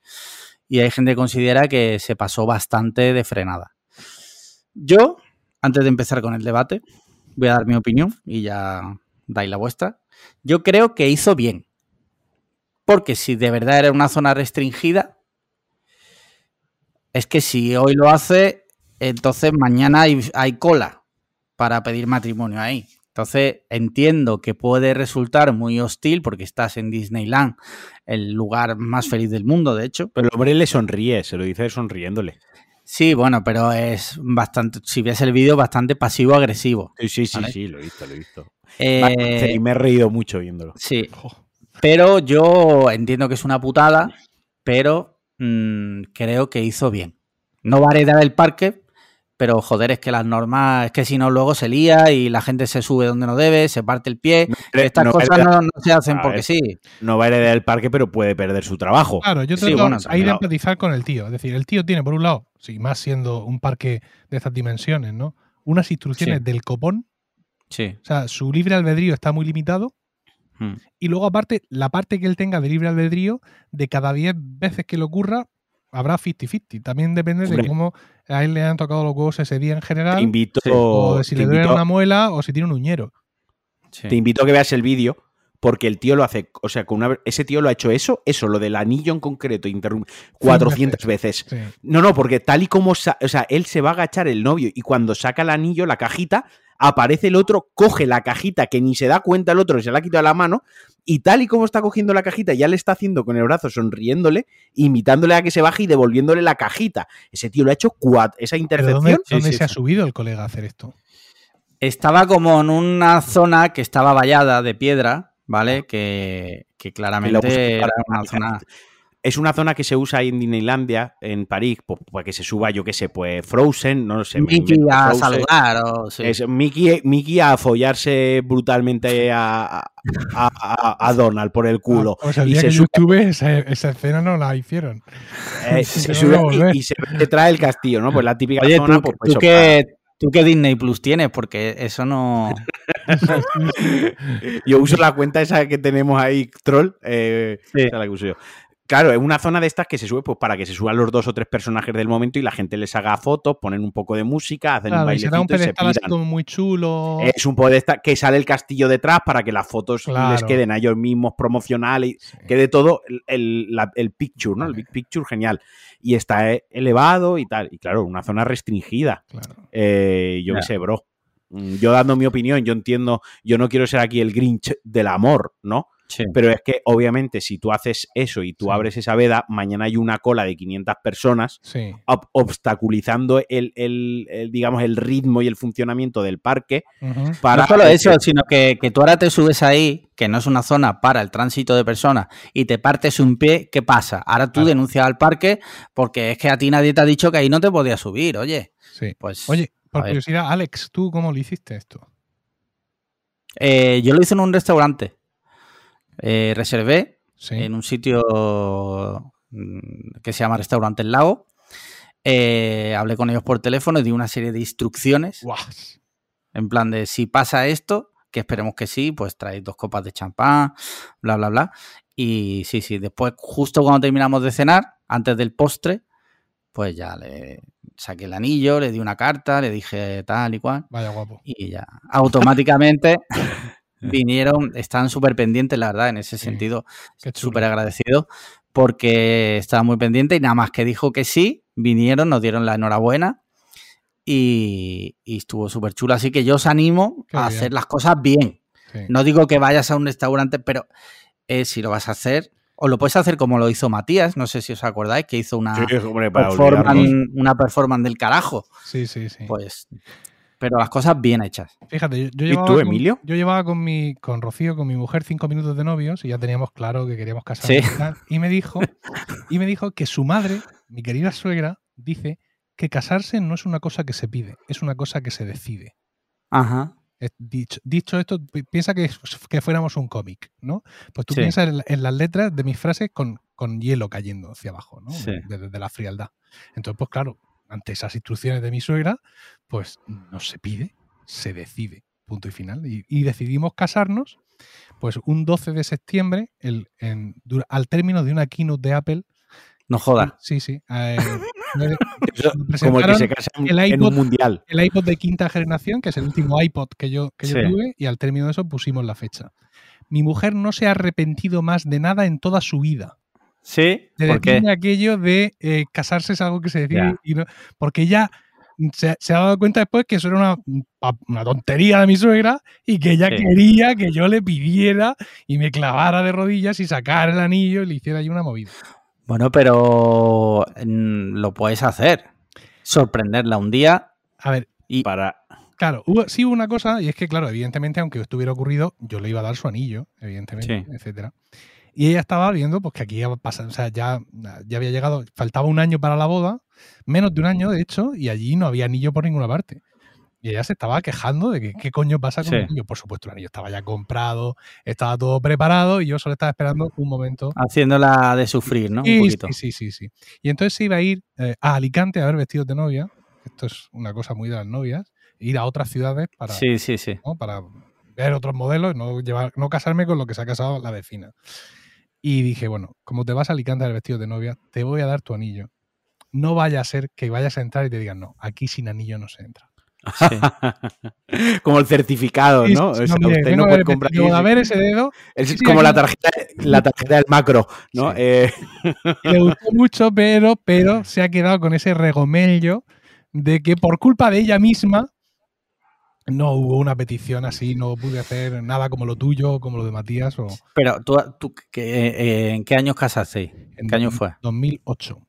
y hay gente que considera que se pasó bastante de frenada. Yo, antes de empezar con el debate, voy a dar mi opinión y ya dais la vuestra. Yo creo que hizo bien. Porque si de verdad era una zona restringida, es que si hoy lo hace, entonces mañana hay, hay cola para pedir matrimonio ahí. Entonces entiendo que puede resultar muy hostil porque estás en Disneyland, el lugar más feliz del mundo, de hecho. Pero el hombre le sonríe, se lo dice sonriéndole. Sí, bueno, pero es bastante, si ves el vídeo, bastante pasivo-agresivo. Sí, sí, sí, ¿Vale? sí, lo he visto, lo he visto. Eh, y me he reído mucho viéndolo. Sí, pero yo entiendo que es una putada, pero mm, creo que hizo bien. No va a heredar el parque, pero joder, es que las normas, es que si no luego se lía y la gente se sube donde no debe, se parte el pie. No, Estas no cosas no, no se hacen A porque ver. sí. No va a heredar el parque, pero puede perder su trabajo. Claro, yo Sí, trato bueno, ahí de claro. empatizar con el tío. Es decir, el tío tiene, por un lado, sí, más siendo un parque de estas dimensiones, ¿no? Unas instrucciones Sí. del copón. Sí. O sea, su libre albedrío está muy limitado. Mm. Y luego, aparte, la parte que él tenga de libre albedrío, de cada 10 veces que le ocurra, habrá 50-50. También depende de cómo a él le han tocado los huevos ese día en Te general. invito, o de si te le duele una muela o si tiene un uñero. sí. te invito a que veas el vídeo, porque el tío lo hace, o sea, con una, ese tío lo ha hecho eso, eso, lo del anillo en concreto, interrum- 400 veces. Sí. No, no, porque tal y como, sa- o sea, él se va a agachar el novio y cuando saca el anillo, la cajita, aparece el otro, coge la cajita que ni se da cuenta el otro, que se la ha quitado de la mano, y tal y como está cogiendo la cajita, ya le está haciendo con el brazo, sonriéndole, imitándole a que se baje y devolviéndole la cajita. Ese tío lo ha hecho cuat, esa ¿Pero intercepción. dónde, dónde sí, se ha subido el colega a hacer esto? Estaba como en una zona que estaba vallada de piedra, ¿vale? Que, que que la claramente era para- una zona. Es una zona que se usa ahí en Disneylandia, en París, pues, para que se suba, yo qué sé, pues Frozen, no lo sé. Mickey invento a Frozen. saludar o sí. Es Mickey, Mickey a follarse brutalmente a, a- a- a Donald por el culo. Ah, pues el y día se que sube, estuve, esa, esa escena no la hicieron. eh, se sube y, y se detrás del castillo, ¿no? Pues la típica Oye, zona, ¿tú, pues, tú eso, qué, ¿tú qué Disney Plus tienes? Porque eso no. Yo uso la cuenta esa que tenemos ahí, troll, eh, Sí. esa es la que uso yo. Claro, es una zona de estas que se sube pues para que se suban los dos o tres personajes del momento y la gente les haga fotos, ponen un poco de música, hacen un Claro, y será un bailecito y se pedestal así piran. como muy chulo. Es un podesta que sale el castillo detrás para que las fotos les queden a ellos mismos promocionales Sí. quede todo el, el- la- el picture, ¿no? El big picture, genial. Y está eh, elevado y tal. Y claro, una zona restringida. Claro. Eh, yo qué sé, bro. Mm, Yo dando mi opinión, yo entiendo, yo no quiero ser aquí el Grinch del amor, ¿no? Sí. Pero es que obviamente si tú haces eso y tú Sí. abres esa veda, mañana hay una cola de 500 personas Sí. ob- obstaculizando el, el- el, digamos, el ritmo y el funcionamiento del parque para no solo que- eso, sino que, que tú ahora te subes ahí, que no es una zona para el tránsito de personas, y te partes un pie, ¿qué pasa? Ahora tú Claro. denuncias al parque porque es que a ti nadie te ha dicho que ahí no te podías subir, oye. Sí. Pues, Oye, por curiosidad, Alex, ¿tú cómo lo hiciste esto? eh, yo lo hice en un restaurante. Eh, reservé Sí. en un sitio mm, que se llama Restaurante El Lago. Eh, hablé con ellos por teléfono y di una serie de instrucciones. En plan de si pasa esto, que esperemos que sí, pues traéis dos copas de champán, bla, bla, bla. Y sí, sí, después, justo cuando terminamos de cenar, antes del postre, pues ya le saqué el anillo, le di una carta, le dije tal y cual. Vaya guapo. Y ya, automáticamente vinieron, estaban súper pendientes, la verdad, en ese sentido, súper agradecido, porque estaba muy pendiente y nada más que dijo que sí, vinieron, nos dieron la enhorabuena y, y estuvo súper chulo. Así que yo os animo Qué a bien. hacer las cosas bien. Sí. No digo que vayas a un restaurante, pero eh, si lo vas a hacer, o lo puedes hacer como lo hizo Matías, no sé si os acordáis, que hizo una, Sí, hombre, para performance, una performance del carajo. Sí, sí, sí. Pues, pero las cosas bien hechas. Fíjate, yo, yo ¿Y llevaba tú, con- Emilio? yo llevaba con mi, con Rocío, con mi mujer, cinco minutos de novios y ya teníamos claro que queríamos casarnos. Sí. y me dijo, y me dijo que su madre, mi querida suegra, dice que casarse no es una cosa que se pide, es una cosa que se decide. Ajá. Dicho, dicho esto, pi- piensa que, que fuéramos un cómic, ¿no? Pues tú Sí. piensas en, en las letras de mis frases con, con hielo cayendo hacia abajo, ¿no? Sí. Desde de la frialdad. Entonces, pues claro, ante esas instrucciones de mi suegra, pues no se pide, se decide. Punto y final. Y, y decidimos casarnos, pues un 12 de septiembre, el, en- dura- al término de una keynote de Apple. No jodas. Sí, sí. eh, Eso, como el que se casa en, el en iPod- un mundial. el iPod de quinta generación, que es el último iPod que yo, que yo tuve, y al término de eso pusimos la fecha. Mi mujer no se ha arrepentido más de nada en toda su vida. ¿Sí? Decirme aquello de eh, casarse es algo que se decide, Ya. y no- porque ella se, se ha dado cuenta después que eso era una, tontería de mi suegra y que ella Sí. quería que yo le pidiera y me clavara de rodillas y sacara el anillo y le hiciera yo una movida. Bueno, pero mm, lo puedes hacer. Sorprenderla un día A ver, y Para, Claro, hubo, sí hubo una cosa, y es que, claro, evidentemente, aunque estuviera ocurrido, yo le iba a dar su anillo, evidentemente, Sí. etcétera. Y ella estaba viendo pues, que aquí iba a pasar, o sea, ya, ya había llegado, faltaba un año para la boda, menos de un año, de hecho, y allí no había anillo por ninguna parte. Y ella se estaba quejando de que qué coño pasa con Sí. el anillo. Por supuesto, el anillo estaba ya comprado, estaba todo preparado, y yo solo estaba esperando un momento haciéndola de sufrir, ¿no? Un poquito. Sí, sí, sí, sí. Y entonces se iba a ir eh, a Alicante a ver vestidos de novia. Esto es una cosa muy de las novias. e Ir a otras ciudades para, Sí, sí, sí. ¿no? para ver otros modelos, no, llevar, no casarme con lo que se ha casado la vecina. Y dije, bueno, como te vas a Alicante a ver vestidos de novia, te voy a dar tu anillo. No vaya a ser que vayas a entrar y te digan, no, aquí sin anillo no se entra. Sí. como el certificado, Sí, ¿no? sí, O sea, no, usted puede comprar. a ver ese dedo. Es como la tarjeta, la tarjeta del macro, ¿no? Eh, Le gustó mucho, pero, pero se ha quedado con ese regomello de que por culpa de ella misma no hubo una petición así, no pude hacer nada como lo tuyo, como lo de Matías. O Pero tú, tú ¿qué- eh, ¿en qué años casasteis? en ¿Qué año dos- fue? 2008.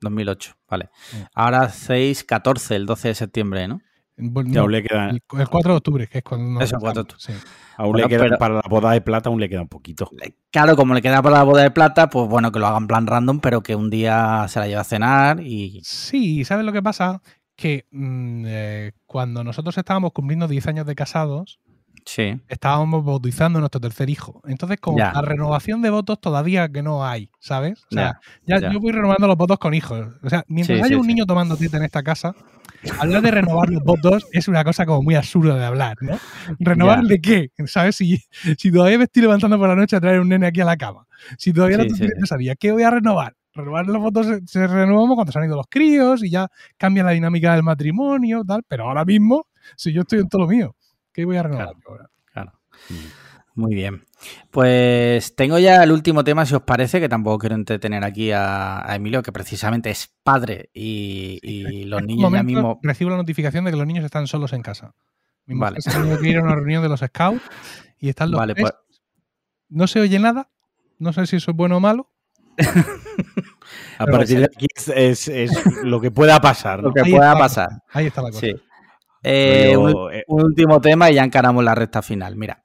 2008, vale. Sí. Ahora hacéis 14, el 12 de septiembre, ¿no? Bueno, le quedan, el, el 4 de octubre, que es cuando nos Eso, 4 de sí. aún Bueno, le queda- pero- para la boda de plata aún le queda un poquito. Claro, como le queda para la boda de plata, pues bueno, que lo hagan plan random, pero que un día se la lleve a cenar y... Sí, ¿sabes lo que pasa? Que mm, eh, cuando nosotros estábamos cumpliendo 10 años de casados, Sí, estábamos bautizando a nuestro tercer hijo. Entonces, como Ya. la renovación de votos todavía que no hay, ¿sabes? O sea, ya, ya. yo voy renovando los votos con hijos. O sea, mientras Sí, haya sí, un niño tomando teta en esta casa, hablar de renovar los votos es una cosa como muy absurda de hablar, ¿no? ¿Renovar de qué? ¿Sabes? Si, si todavía me estoy levantando por la noche a traer un nene aquí a la cama. Si todavía no pesadilla, ¿qué voy a renovar? Renovar los votos se, se renovamos cuando se han ido los críos y ya cambia la dinámica del matrimonio, tal. Pero ahora mismo, si yo estoy en todo lo mío, ¿qué voy a renovar Claro. ahora? claro. Muy bien. Pues tengo ya el último tema, si os parece, que tampoco quiero entretener aquí a, a Emilio, que precisamente es padre y, y los niños ya mismo... Recibo la notificación de que los niños están solos en casa. Mi mujer Vale. se ha tenido que ir a una reunión de los scouts y están los Vale, tres. pues No se oye nada. No sé si eso es bueno o malo. A Pero partir de aquí es, es- es lo que pueda pasar, ¿no? lo que Ahí pueda está. pasar. Ahí está la cosa. Sí. Eh, un, eh, un último tema y ya encaramos la recta final. Mira,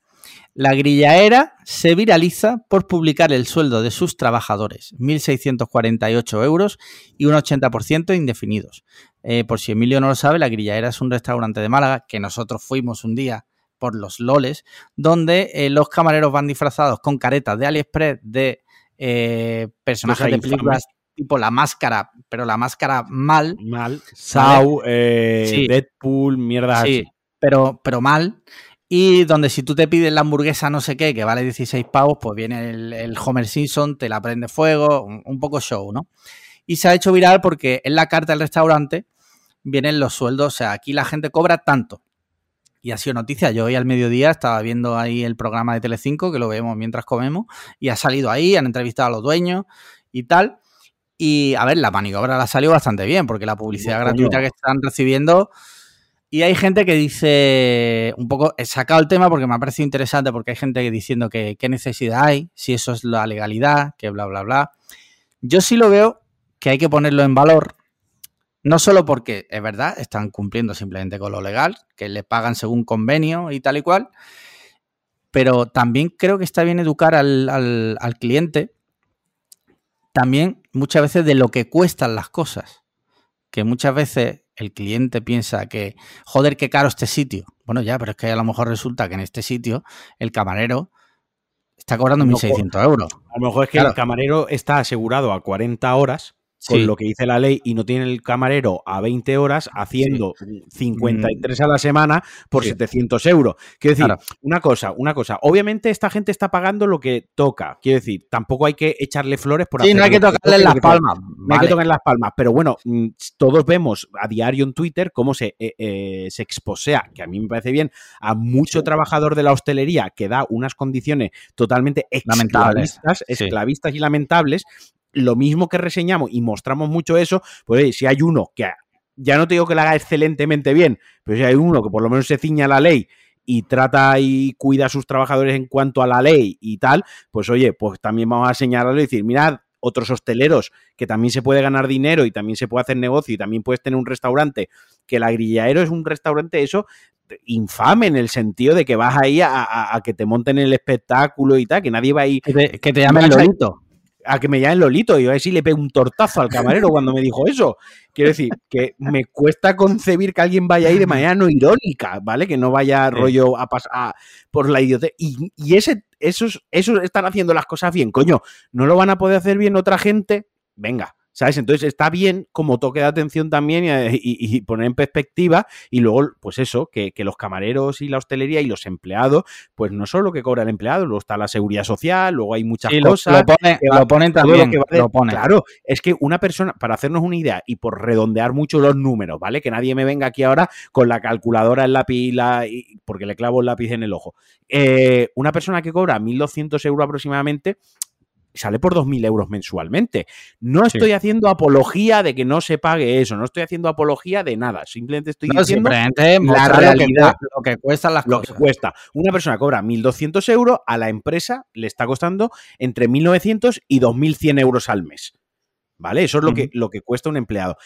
la grillaera se viraliza por publicar el sueldo de sus trabajadores, 1.648 euros y un 80% indefinidos. Eh, por si Emilio no lo sabe, la grillaera es un restaurante de Málaga que nosotros fuimos un día por los loles, donde eh, los camareros van disfrazados con caretas de AliExpress de eh, personajes de películas tipo la máscara, pero la máscara mal, mal. Sau, eh, Sí. Deadpool, mierda Sí, así. pero, pero mal. Y donde si tú te pides la hamburguesa no sé qué, que vale 16 pavos, pues viene el, el Homer Simpson, te la prende fuego, un, un poco show, ¿no? Y se ha hecho viral porque en la carta del restaurante vienen los sueldos, o sea, aquí la gente cobra tanto. Y ha sido noticia. Yo hoy al mediodía estaba viendo ahí el programa de Telecinco, que lo vemos mientras comemos, y ha salido ahí, han entrevistado a los dueños y tal. Y a ver, la maniobra la salió bastante bien, porque la publicidad gratuita que están recibiendo. Y hay gente que dice, un poco, he sacado el tema porque me ha parecido interesante, porque hay gente diciendo que qué necesidad hay, si eso es la legalidad, que bla, bla, bla. Yo sí lo veo que hay que ponerlo en valor, no solo porque es verdad, están cumpliendo simplemente con lo legal, que le pagan según convenio y tal y cual, pero también creo que está bien educar al, al- al cliente también muchas veces de lo que cuestan las cosas. Que muchas veces el cliente piensa que, joder, qué caro este sitio. Bueno, ya, pero es que a lo mejor resulta que en este sitio el camarero está cobrando No 1.600 euros. A lo mejor es que Claro. el camarero está asegurado a 40 horas con Sí. lo que dice la ley y no tiene el camarero a 20 horas haciendo 53 a la semana por Sí. 700 euros. Quiero decir, Claro. una cosa, una cosa. Obviamente esta gente está pagando lo que toca. Quiero decir, tampoco hay que echarle flores por Sí, no hay que tocarle lo las palmas. No hay que tocar las palmas, pero bueno, mm, todos vemos a diario en Twitter cómo se, eh, eh, se exposea, que a mí me parece bien, a mucho trabajador de la hostelería que da unas condiciones totalmente Lamentables, esclavistas, sí. esclavistas y lamentables. Lo mismo que reseñamos y mostramos mucho eso, pues oye, si hay uno que ya no te digo que lo haga excelentemente bien, pero si hay uno que por lo menos se ciña a la ley y trata y cuida a sus trabajadores en cuanto a la ley y tal, pues oye, pues también vamos a señalarlo y decir, mirad, otros hosteleros que también se puede ganar dinero y también se puede hacer negocio y también puedes tener un restaurante, que la Grillaero es un restaurante eso infame en el sentido de que vas ahí a, a- a que te monten el espectáculo y tal, que nadie va ahí Que te, que te llamen Vas a- que me llamen Lolito y a ver si le pego un tortazo al camarero cuando me dijo eso. Quiero decir, que me cuesta concebir que alguien vaya ahí de manera no irónica, ¿vale? Que no vaya rollo a pasar por la idiotez. Y, y ese, esos, esos están haciendo las cosas bien, coño. ¿No lo van a poder hacer bien otra gente? Venga. ¿Sabes? Entonces está bien como toque de atención también y, y- y poner en perspectiva y luego, pues eso, que, que los camareros y la hostelería y los empleados, pues no solo lo que cobra el empleado, luego está la seguridad social, luego hay muchas Sí, cosas. lo pone- que va- lo ponen lo también. que va de- lo ponen. Claro, es que una persona, para hacernos una idea y por redondear mucho los números, ¿vale? Que nadie me venga aquí ahora con la calculadora, el lápiz, la, y- porque le clavo el lápiz en el ojo. Eh, una persona que cobra 1.200 euros aproximadamente sale por 2.000 euros mensualmente. No Sí. estoy haciendo apología de que no se pague eso, no estoy haciendo apología de nada, simplemente estoy No, diciendo simplemente la mostrar lo que, realidad. lo que cuestan las lo que cuesta. Una persona cobra 1.200 euros, a la empresa le está costando entre 1.900 y 2.100 euros al mes. ¿Vale? Eso es lo, que, lo que cuesta un empleado.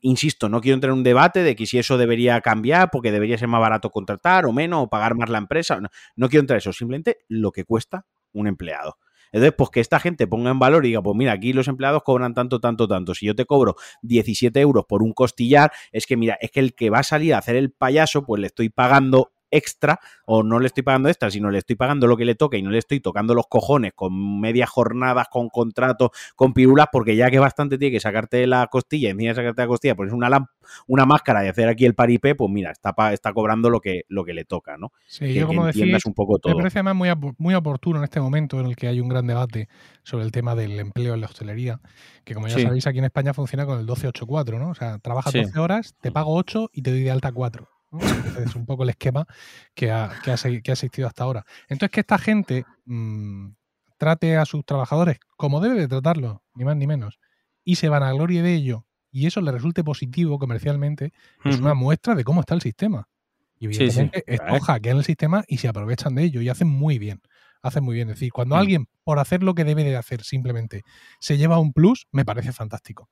Insisto, no quiero entrar en un debate de que si eso debería cambiar porque debería ser más barato contratar o menos o pagar más la empresa. No, no quiero entrar en eso, simplemente lo que cuesta un empleado. Entonces, pues que esta gente ponga en valor y diga, pues mira, aquí los empleados cobran tanto, tanto, tanto. Si yo te cobro 17 euros por un costillar, es que mira, es que el que va a salir a hacer el payaso, pues le estoy pagando extra o no le estoy pagando extra, sino le estoy pagando lo que le toca y no le estoy tocando los cojones con medias jornadas, con contratos, con pirulas, porque ya que bastante tiene que sacarte la costilla, encima de sacarte la costilla, pones una, una máscara y hacer aquí el paripé, pues mira, está, pa- está cobrando lo que, lo que le toca, ¿no? Sí, que, yo que como decía, entiendas un poco me todo. parece además muy, muy oportuno en este momento en el que hay un gran debate sobre el tema del empleo en la hostelería, que como ya Sí. sabéis aquí en España funciona con el 12-8-4, ¿no? O sea, trabajas Sí. 12 horas, te pago 8 y te doy de alta 4. Es un poco el esquema que ha, que ha, que ha existido hasta ahora. Entonces, que esta gente mm, trate a sus trabajadores como debe de tratarlo, ni más ni menos, y se van a gloria de ello, y eso le resulte positivo comercialmente, es una muestra de cómo está el sistema. Y Sí, sí. evidentemente estos Claro. hackean el sistema y se aprovechan de ello y hacen muy bien. Hacen muy bien. Es decir, cuando Mm. alguien, por hacer lo que debe de hacer simplemente, se lleva un plus, me parece fantástico.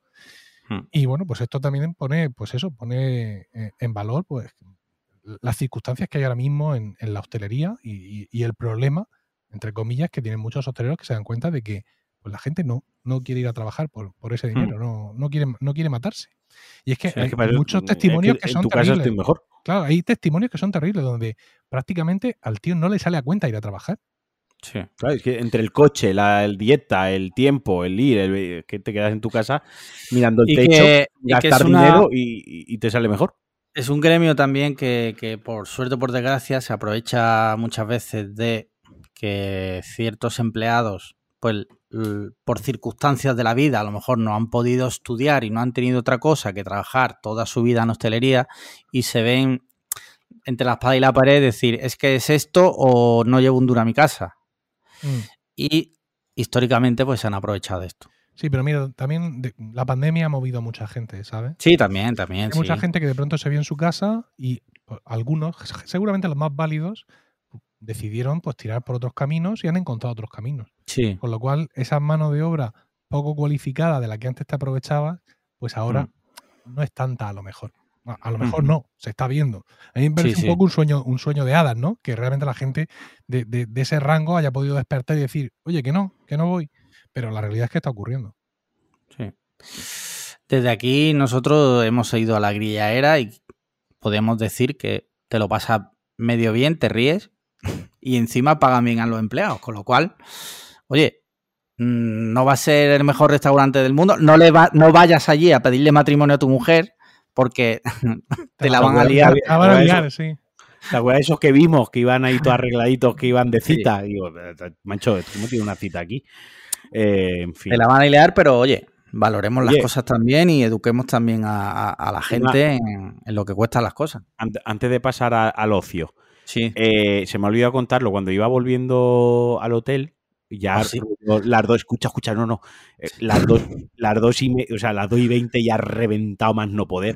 Mm. Y bueno, pues esto también pone, pues eso, pone eh, en valor pues las circunstancias que hay ahora mismo en, en la hostelería y, y- y el problema, entre comillas, que tienen muchos hosteleros que se dan cuenta de que pues, la gente no, no quiere ir a trabajar por, por ese dinero, no, no, quiere, no quiere matarse. Y es que Hmm. Hay que muchos es testimonios que en son tu terribles. estoy mejor. Claro, hay testimonios que son terribles, donde prácticamente al tío no le sale a cuenta ir a trabajar. Sí. Claro, es que entre el coche, la el dieta, el tiempo, el ir, el, que te quedas en tu casa mirando el Y techo, que, y que gastar una- dinero y, y- y te sale mejor. es un gremio también que, que, por suerte o por desgracia, se aprovecha muchas veces de que ciertos empleados, pues por circunstancias de la vida, a lo mejor no han podido estudiar y no han tenido otra cosa que trabajar toda su vida en hostelería y se ven entre la espada y la pared decir, es que es esto o no llevo un duro a mi casa. Mm. Y históricamente pues se han aprovechado de esto. Sí, pero mira, también de- la pandemia ha movido a mucha gente, ¿sabes? Sí, también, también. Hay mucha gente que de pronto se vio en su casa y pues, algunos, seguramente los más válidos, decidieron pues tirar por otros caminos y han encontrado otros caminos. Sí, Con lo cual, esa mano de obra poco cualificada de la que antes te aprovechabas, pues ahora no es tanta a lo mejor. A, a lo mejor no, se está viendo. A mí me parece Sí, sí. un poco un sueño, un sueño de hadas, ¿no? Que realmente la gente de, de- de ese rango haya podido despertar y decir, oye, que no, que no voy. Pero la realidad es que está ocurriendo. sí. Desde aquí nosotros hemos ido a la grillaera y podemos decir que te lo pasas medio bien, te ríes y encima pagan bien a los empleados. Con lo cual, oye, mm, no va a ser el mejor restaurante del mundo. No, le va, no vayas allí a pedirle matrimonio a tu mujer porque te la van a liar. Te la van a liar, sí. ¿Te acuerdas de esos que vimos que iban ahí todos arregladitos, que iban de Sí. cita? Digo, mancho, ¿tú no tienes una cita aquí? Eh, en fin. Te la van a liar, pero oye, valoremos las cosas también y eduquemos también a, a- a la gente en, en lo que cuestan las cosas. Ante- Antes de pasar a- al ocio, Sí. eh, se me ha olvidado contarlo. Cuando iba volviendo al hotel, ya Ah, sí. las dos, escucha, escucha, no, no. eh, las dos, las dos y me- o sea, las dos y veinte ya reventado más no poder.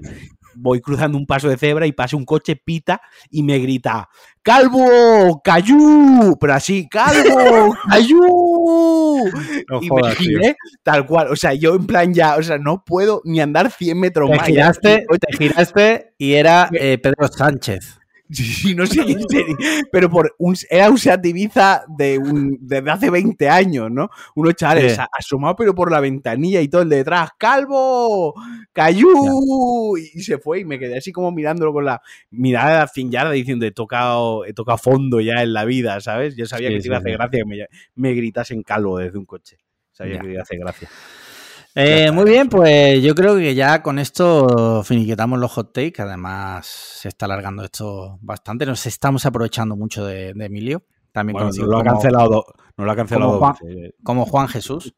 Voy cruzando un paso de cebra y pasa un coche, pita y me grita, ¡Calvo! ¡Cayú! Pero así, ¡Calvo! ¡Cayú! No y jodas, me giré tal cual. O sea, yo en plan ya, o sea, no puedo ni andar 100 metros Te más. giraste, te giraste y era eh, Pedro Sánchez. Sí, sí, no sé quién sería, pero por un, era un Seat Ibiza de un, desde hace 20 años, ¿no? Unos chavales Sí. asomados pero por la ventanilla y todo el de detrás, ¡Calvo! ¡Cayú! Y se fue y me quedé así como mirándolo con la mirada de 100 yardas diciendo, he tocado, he tocado fondo ya en la vida, ¿sabes? Yo sabía Sí, que te iba a sí, hacer gracia que me, me gritasen calvo desde un coche. Sabía Ya. que te iba a hacer gracia. Eh, muy bien, pues yo creo que ya con esto finiquitamos los hot takes. Además, se está alargando esto bastante. Nos estamos aprovechando mucho de, de Emilio. También Bueno, conocido no lo ha como- cancelado, no lo ha cancelado como Juan- como Jesús.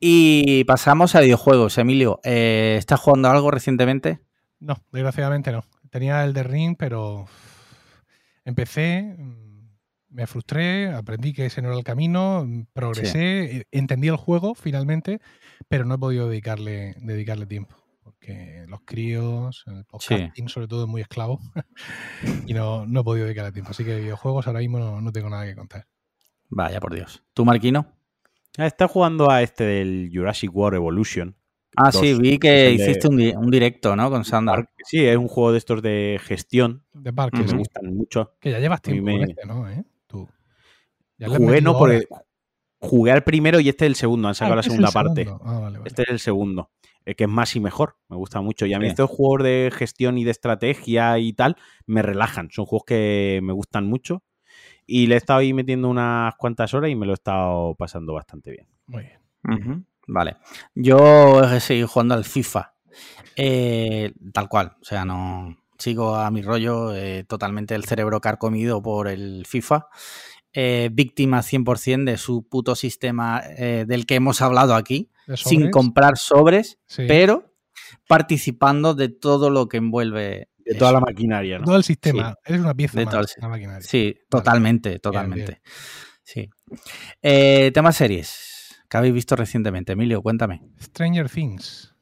Y pasamos a videojuegos. Emilio, eh, ¿estás jugando algo recientemente? No, desgraciadamente no. Tenía el de Ring, pero empecé, me frustré, aprendí que ese no era el camino, progresé, eh, entendí el juego finalmente, pero no he podido dedicarle, dedicarle tiempo. Porque los críos, el podcasting sobre todo es muy esclavo y no, no he podido dedicarle tiempo. Así que de videojuegos ahora mismo no, no tengo nada que contar. Vaya, por Dios. ¿Tú, Marquino? Ah, Está jugando a este del Jurassic World Evolution. Ah, Dos. sí, vi que el de- hiciste un, di- un directo, ¿no? Con Sandra. Sí, es un juego de estos de gestión De Parque, que me gustan mucho. que ya llevas tiempo con este, ¿no? ¿Eh? Tú. Ya le has Jugué, no, porque jugué al primero y este es el segundo. Han sacado Ah, la este es segunda parte. Ah, vale, vale. Este es el segundo. El que es más y mejor. Me gusta mucho. Y a mí Sí. estos juegos de gestión y de estrategia y tal me relajan. Son juegos que me gustan mucho. Y le he estado ahí metiendo unas cuantas horas y me lo he estado pasando bastante bien. Muy bien. Vale. Yo he seguido jugando al FIFA. Eh, tal cual. O sea, no sigo a mi rollo eh, totalmente el cerebro carcomido por el FIFA. Eh, víctima 100% de su puto sistema eh, del que hemos hablado aquí, ¿De sin comprar sobres, Sí. pero participando de todo lo que envuelve. De eso. toda la maquinaria, ¿no? Todo el sistema. Eres una pieza De más todo el de la maquinaria. Sí, totalmente, totalmente. bien. Sí. Eh, tema series que habéis visto recientemente. Emilio, cuéntame. Stranger Things.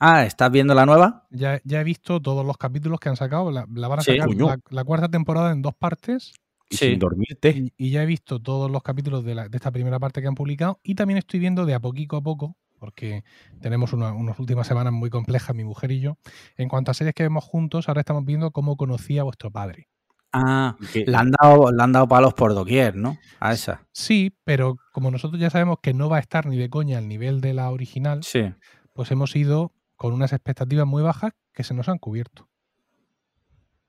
Ah, ¿estás viendo la nueva? Ya, ya he visto todos los capítulos que han sacado. La, la van a Sí. sacar la cuarta temporada en dos partes. Y Sí. sin dormirte. Y, y ya he visto todos los capítulos de, la- de esta primera parte que han publicado. Y también estoy viendo de a poquito a poco, porque tenemos una- unas últimas semanas muy complejas, mi mujer y yo. En cuanto a series que vemos juntos, ahora estamos viendo cómo conocí a vuestro padre. Ah, Que- le han dado, le han dado palos por doquier, ¿no? A esa. Sí, pero como nosotros ya sabemos que no va a estar ni de coña al nivel de la original, Sí. pues hemos ido con unas expectativas muy bajas que se nos han cubierto.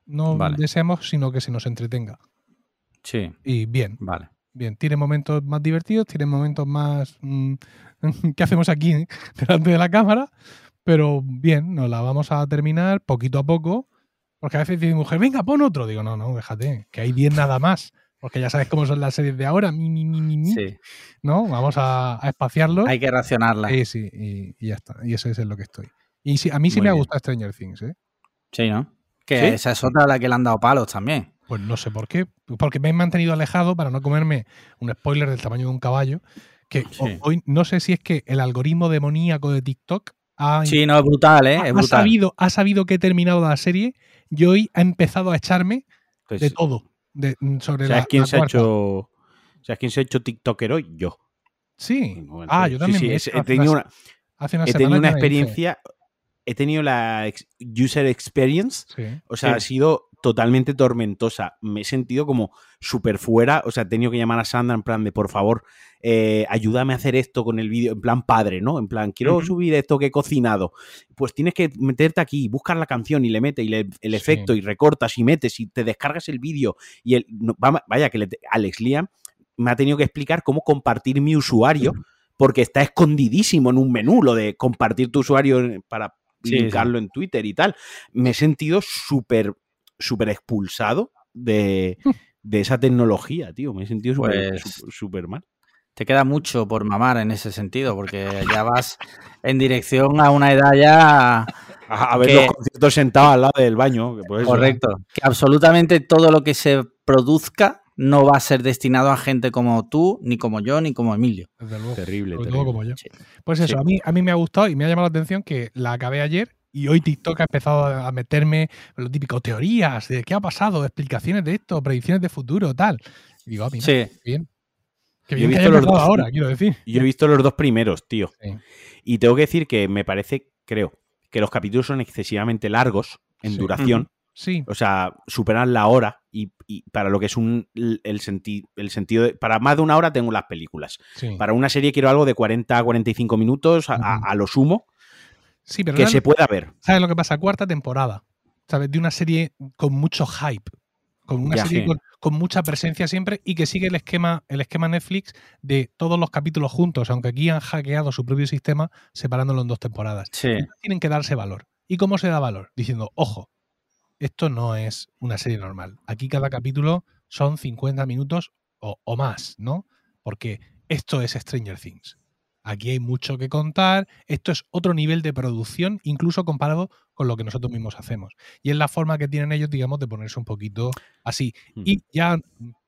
No Vale. deseamos sino que se nos entretenga. Sí, Y bien, vale. bien. Tiene momentos más divertidos, tiene momentos más... mm, ¿Qué hacemos aquí eh? delante de la cámara? Pero bien, nos la vamos a terminar poquito a poco. Porque a veces dice mi mujer, venga, pon otro. Digo, no, no, déjate, que hay 10 nada más. Porque ya sabes cómo son las series de ahora. Mi, mi, mi, mi, mi, Sí. ¿No? Vamos a, a espaciarlo. Hay que racionarla. Sí, sí, y, y ya está. Y eso es en lo que estoy. Y sí, a mí sí Muy me ha bien. gustado Stranger Things, ¿eh? Sí, ¿no? Que ¿Sí? esa es otra a la que le han dado palos también. Pues no sé por qué. Porque me he mantenido alejado para no comerme un spoiler del tamaño de un caballo Que Sí. hoy no sé si es que el algoritmo demoníaco de TikTok ha, Sí, no, es brutal, ¿eh? ha- Es ha brutal. sabido, ha sabido que he terminado la serie y hoy ha empezado a echarme Pues, de todo. de- mm, sobre ¿Sabes la, quién la se ha hecho? ¿Sabes quién se ha hecho TikToker hoy? Yo. Sí. Ah, yo también. sí, he hecho tenido una, hace una he tenido una experiencia. He tenido la user experience Sí. O sea, ha sido totalmente tormentosa. Me he sentido como súper fuera. O sea, he tenido que llamar a Sandra en plan de, por favor, eh, ayúdame a hacer esto con el vídeo, en plan padre, ¿no? En plan, quiero subir esto que he cocinado. Pues tienes que meterte aquí, buscar la canción y le metes y le- el Sí. efecto y recortas y metes y te descargas el vídeo. Y el, no, va- vaya, que le- Alex Liam me ha tenido que explicar cómo compartir mi usuario porque está escondidísimo en un menú lo de compartir tu usuario para Sí, sí. linkarlo en Twitter y tal. Me he sentido súper, súper expulsado de, de esa tecnología, tío. Me he sentido súper Pues- mal. Te queda mucho por mamar en ese sentido, porque ya vas en dirección a una edad ya A, a ver que- los conciertos sentados al lado del baño. que correcto. Que absolutamente todo lo que se produzca no va a ser destinado a gente como tú, ni como yo, ni como Emilio. Desde luego. Terrible, Sobre terrible. todo como yo. Sí. Pues eso, Sí. a, mí, a mí me ha gustado y me ha llamado la atención que la acabé ayer y hoy TikTok ha empezado a a meterme lo típico, teorías de qué ha pasado, explicaciones de esto, predicciones de futuro, tal. Y digo, ah, mira, Sí, bien. Qué Yo he bien que visto los dos. ahora, quiero decir. Yo he visto los dos primeros, tío. Sí. Y tengo que decir que me parece, creo, que los capítulos son excesivamente largos en Sí. duración. Sí, O sea, superan la hora y, y para lo que es un, el, senti- el sentido de, Para más de una hora tengo las películas. sí. Para una serie quiero algo de 40 a 45 minutos a, a- Ujú. a lo sumo Sí, pero que se pueda ver. ¿sabes lo que pasa? Cuarta temporada, ¿sabes? De una serie con mucho hype, con una Ya, serie con, con mucha presencia siempre y que sigue el esquema, el esquema Netflix de todos los capítulos juntos, aunque aquí han hackeado su propio sistema separándolo en dos temporadas. sí. Tienen que darse valor. ¿Y cómo se da valor? Diciendo, ojo, esto no es una serie normal. Aquí cada capítulo son 50 minutos o, o más, ¿no? Porque esto es Stranger Things. Aquí hay mucho que contar. Esto es otro nivel de producción, incluso comparado con lo que nosotros mismos hacemos. Y es la forma que tienen ellos, digamos, de ponerse un poquito así. Y ya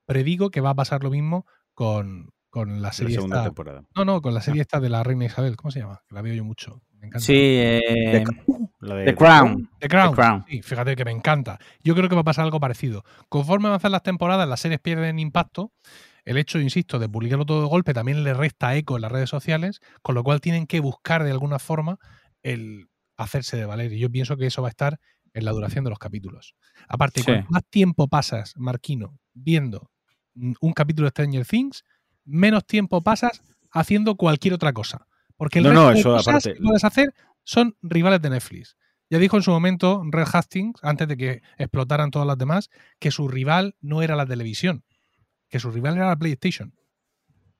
predigo que va a pasar lo mismo con, con la la serie segunda esta. temporada. No, no, con la serie esta de la reina Isabel. ¿Cómo se llama? Que la veo yo mucho. Me encanta. Sí, eh, La de The Crown. The Crown. The Crown. Sí, fíjate que me encanta. Yo creo que va a pasar algo parecido. Conforme avanzan las temporadas, las series pierden impacto. El hecho, insisto, de publicarlo todo de golpe también le resta eco en las redes sociales, con lo cual tienen que buscar de alguna forma el hacerse de valer. Y yo pienso que eso va a estar en la duración de los capítulos. Aparte, Sí. cuanto más tiempo pasas, Marquino, viendo un capítulo de Stranger Things, menos tiempo pasas haciendo cualquier otra cosa. Porque el No, resto no, de eso cosas aparte. que puedes hacer son rivales de Netflix. Ya dijo en su momento Red Hastings, antes de que explotaran todas las demás, que su rival no era la televisión, que su rival era la PlayStation.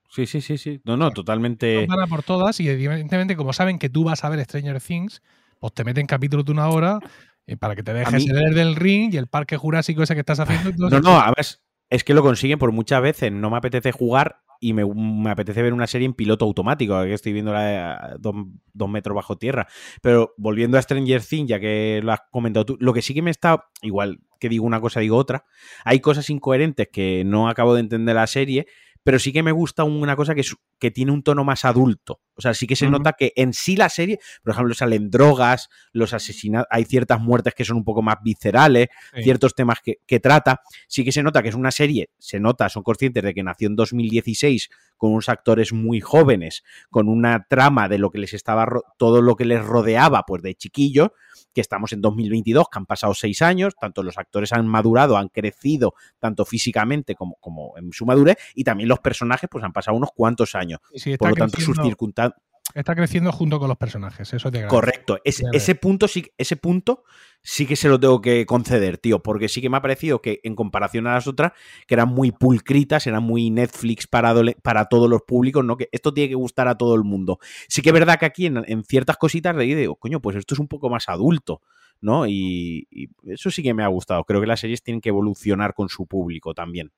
Sí, sí, sí, sí. No, no, totalmente. Van a por todas y evidentemente como saben que tú vas a ver Stranger Things, pues te meten capítulos de una hora eh, para que te dejes mí- el del ring y el parque jurásico ese que estás haciendo. No, no, además es que lo consiguen por muchas veces. No me apetece jugar y me, me apetece ver una serie en piloto automático, que estoy viendo la dos, dos metros bajo tierra. Pero volviendo a Stranger Things, ya que lo has comentado tú, lo que sí que me está, igual que digo una cosa, digo otra, hay cosas incoherentes que no acabo de entender la serie, pero sí que me gusta una cosa que, es- que tiene un tono más adulto. O sea, sí que se nota que en sí la serie, por ejemplo, salen drogas, los asesinatos, hay ciertas muertes que son un poco más viscerales, Sí. ciertos temas que, que trata. Sí que se nota que es una serie, se nota, son conscientes de que nació en 2016 con unos actores muy jóvenes, con una trama de lo que les estaba, todo lo que les rodeaba, pues de chiquillos, que estamos en 2022, que han pasado seis años, tanto los actores han madurado, han crecido, tanto físicamente como, como en su madurez, y también los personajes, pues han pasado unos cuantos años. Sí, Por lo tanto, sus circunstancias. Está creciendo junto con los personajes. Eso te. Correcto. Ves. ese punto sí, ese punto sí que se lo tengo que conceder, tío, porque sí que me ha parecido que en comparación a las otras, que eran muy pulcritas, eran muy Netflix para, para todos los públicos, ¿no? Que esto tiene que gustar a todo el mundo. Sí que es verdad que aquí en, en ciertas cositas le digo, coño, pues esto es un poco más adulto, ¿no? Y, y eso sí que me ha gustado. Creo que las series tienen que evolucionar con su público también.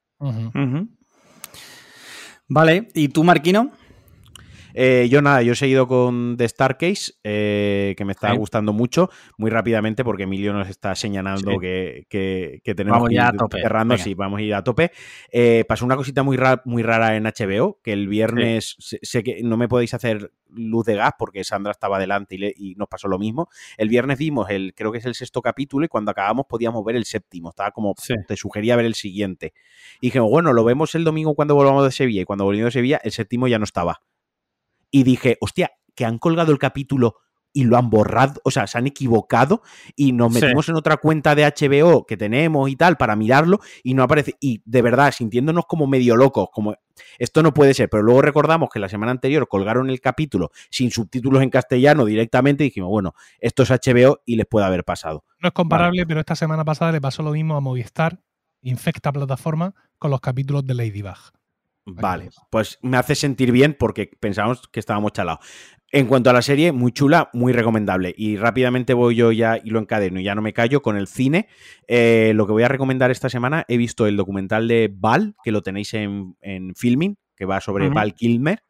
Vale, ¿y tú, Marquino? Eh, yo nada, yo he seguido con The Starcase, eh, que me está Sí. gustando mucho, muy rápidamente, porque Emilio nos está señalando Sí. que, que- que tenemos Vamos que ir a tope, cerrando, venga. sí, vamos a ir a tope. Eh, pasó una cosita muy, ra- muy rara en HBO, que el viernes sé, sé que no me podéis hacer luz de gas porque Sandra estaba delante y, le- y nos pasó lo mismo. El viernes vimos el, creo que es el sexto capítulo, y cuando acabamos podíamos ver el séptimo. Estaba como, te sugería ver el siguiente. Y dijimos, bueno, lo vemos el domingo cuando volvamos de Sevilla. Y cuando volvimos de Sevilla, el séptimo ya no estaba. Y dije, hostia, que han colgado el capítulo y lo han borrado, o sea, se han equivocado y nos Sí. metimos en otra cuenta de HBO que tenemos y tal para mirarlo y no aparece. Y de verdad, sintiéndonos como medio locos, como esto no puede ser, pero luego recordamos que la semana anterior colgaron el capítulo sin subtítulos en castellano directamente y dijimos, bueno, esto es HBO y les puede haber pasado. No es comparable, pero esta semana pasada le pasó lo mismo a Movistar, infecta plataforma, con los capítulos de Ladybug. Vale, pues me hace sentir bien porque pensábamos que estábamos chalados. En cuanto a la serie, muy chula, muy recomendable. Y rápidamente voy yo ya y lo encadeno y ya no me callo con el cine. Eh, lo que voy a recomendar esta semana, he visto el documental de Val, que lo tenéis en, en Filming, que va sobre. Val Kilmer.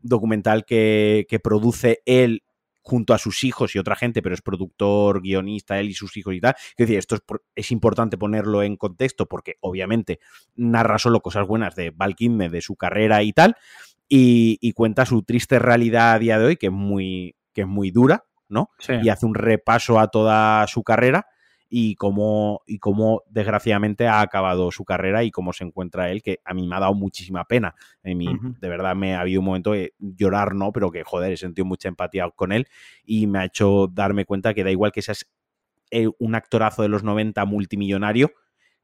Documental que, que produce él junto a sus hijos y otra gente, pero es productor, guionista, él y sus hijos y tal. Es decir, esto es, es importante ponerlo en contexto porque obviamente narra solo cosas buenas de Val Kilmer, de su carrera y tal, y, y cuenta su triste realidad a día de hoy, que es muy, que es muy dura, ¿no? Sí. Y hace un repaso a toda su carrera y cómo, y cómo desgraciadamente ha acabado su carrera y cómo se encuentra él, que a mí me ha dado muchísima pena. En mí. De verdad, me ha habido un momento de llorar, no, pero que joder, he sentido mucha empatía con él y me ha hecho darme cuenta que da igual que seas eh, un actorazo de los 90 multimillonario,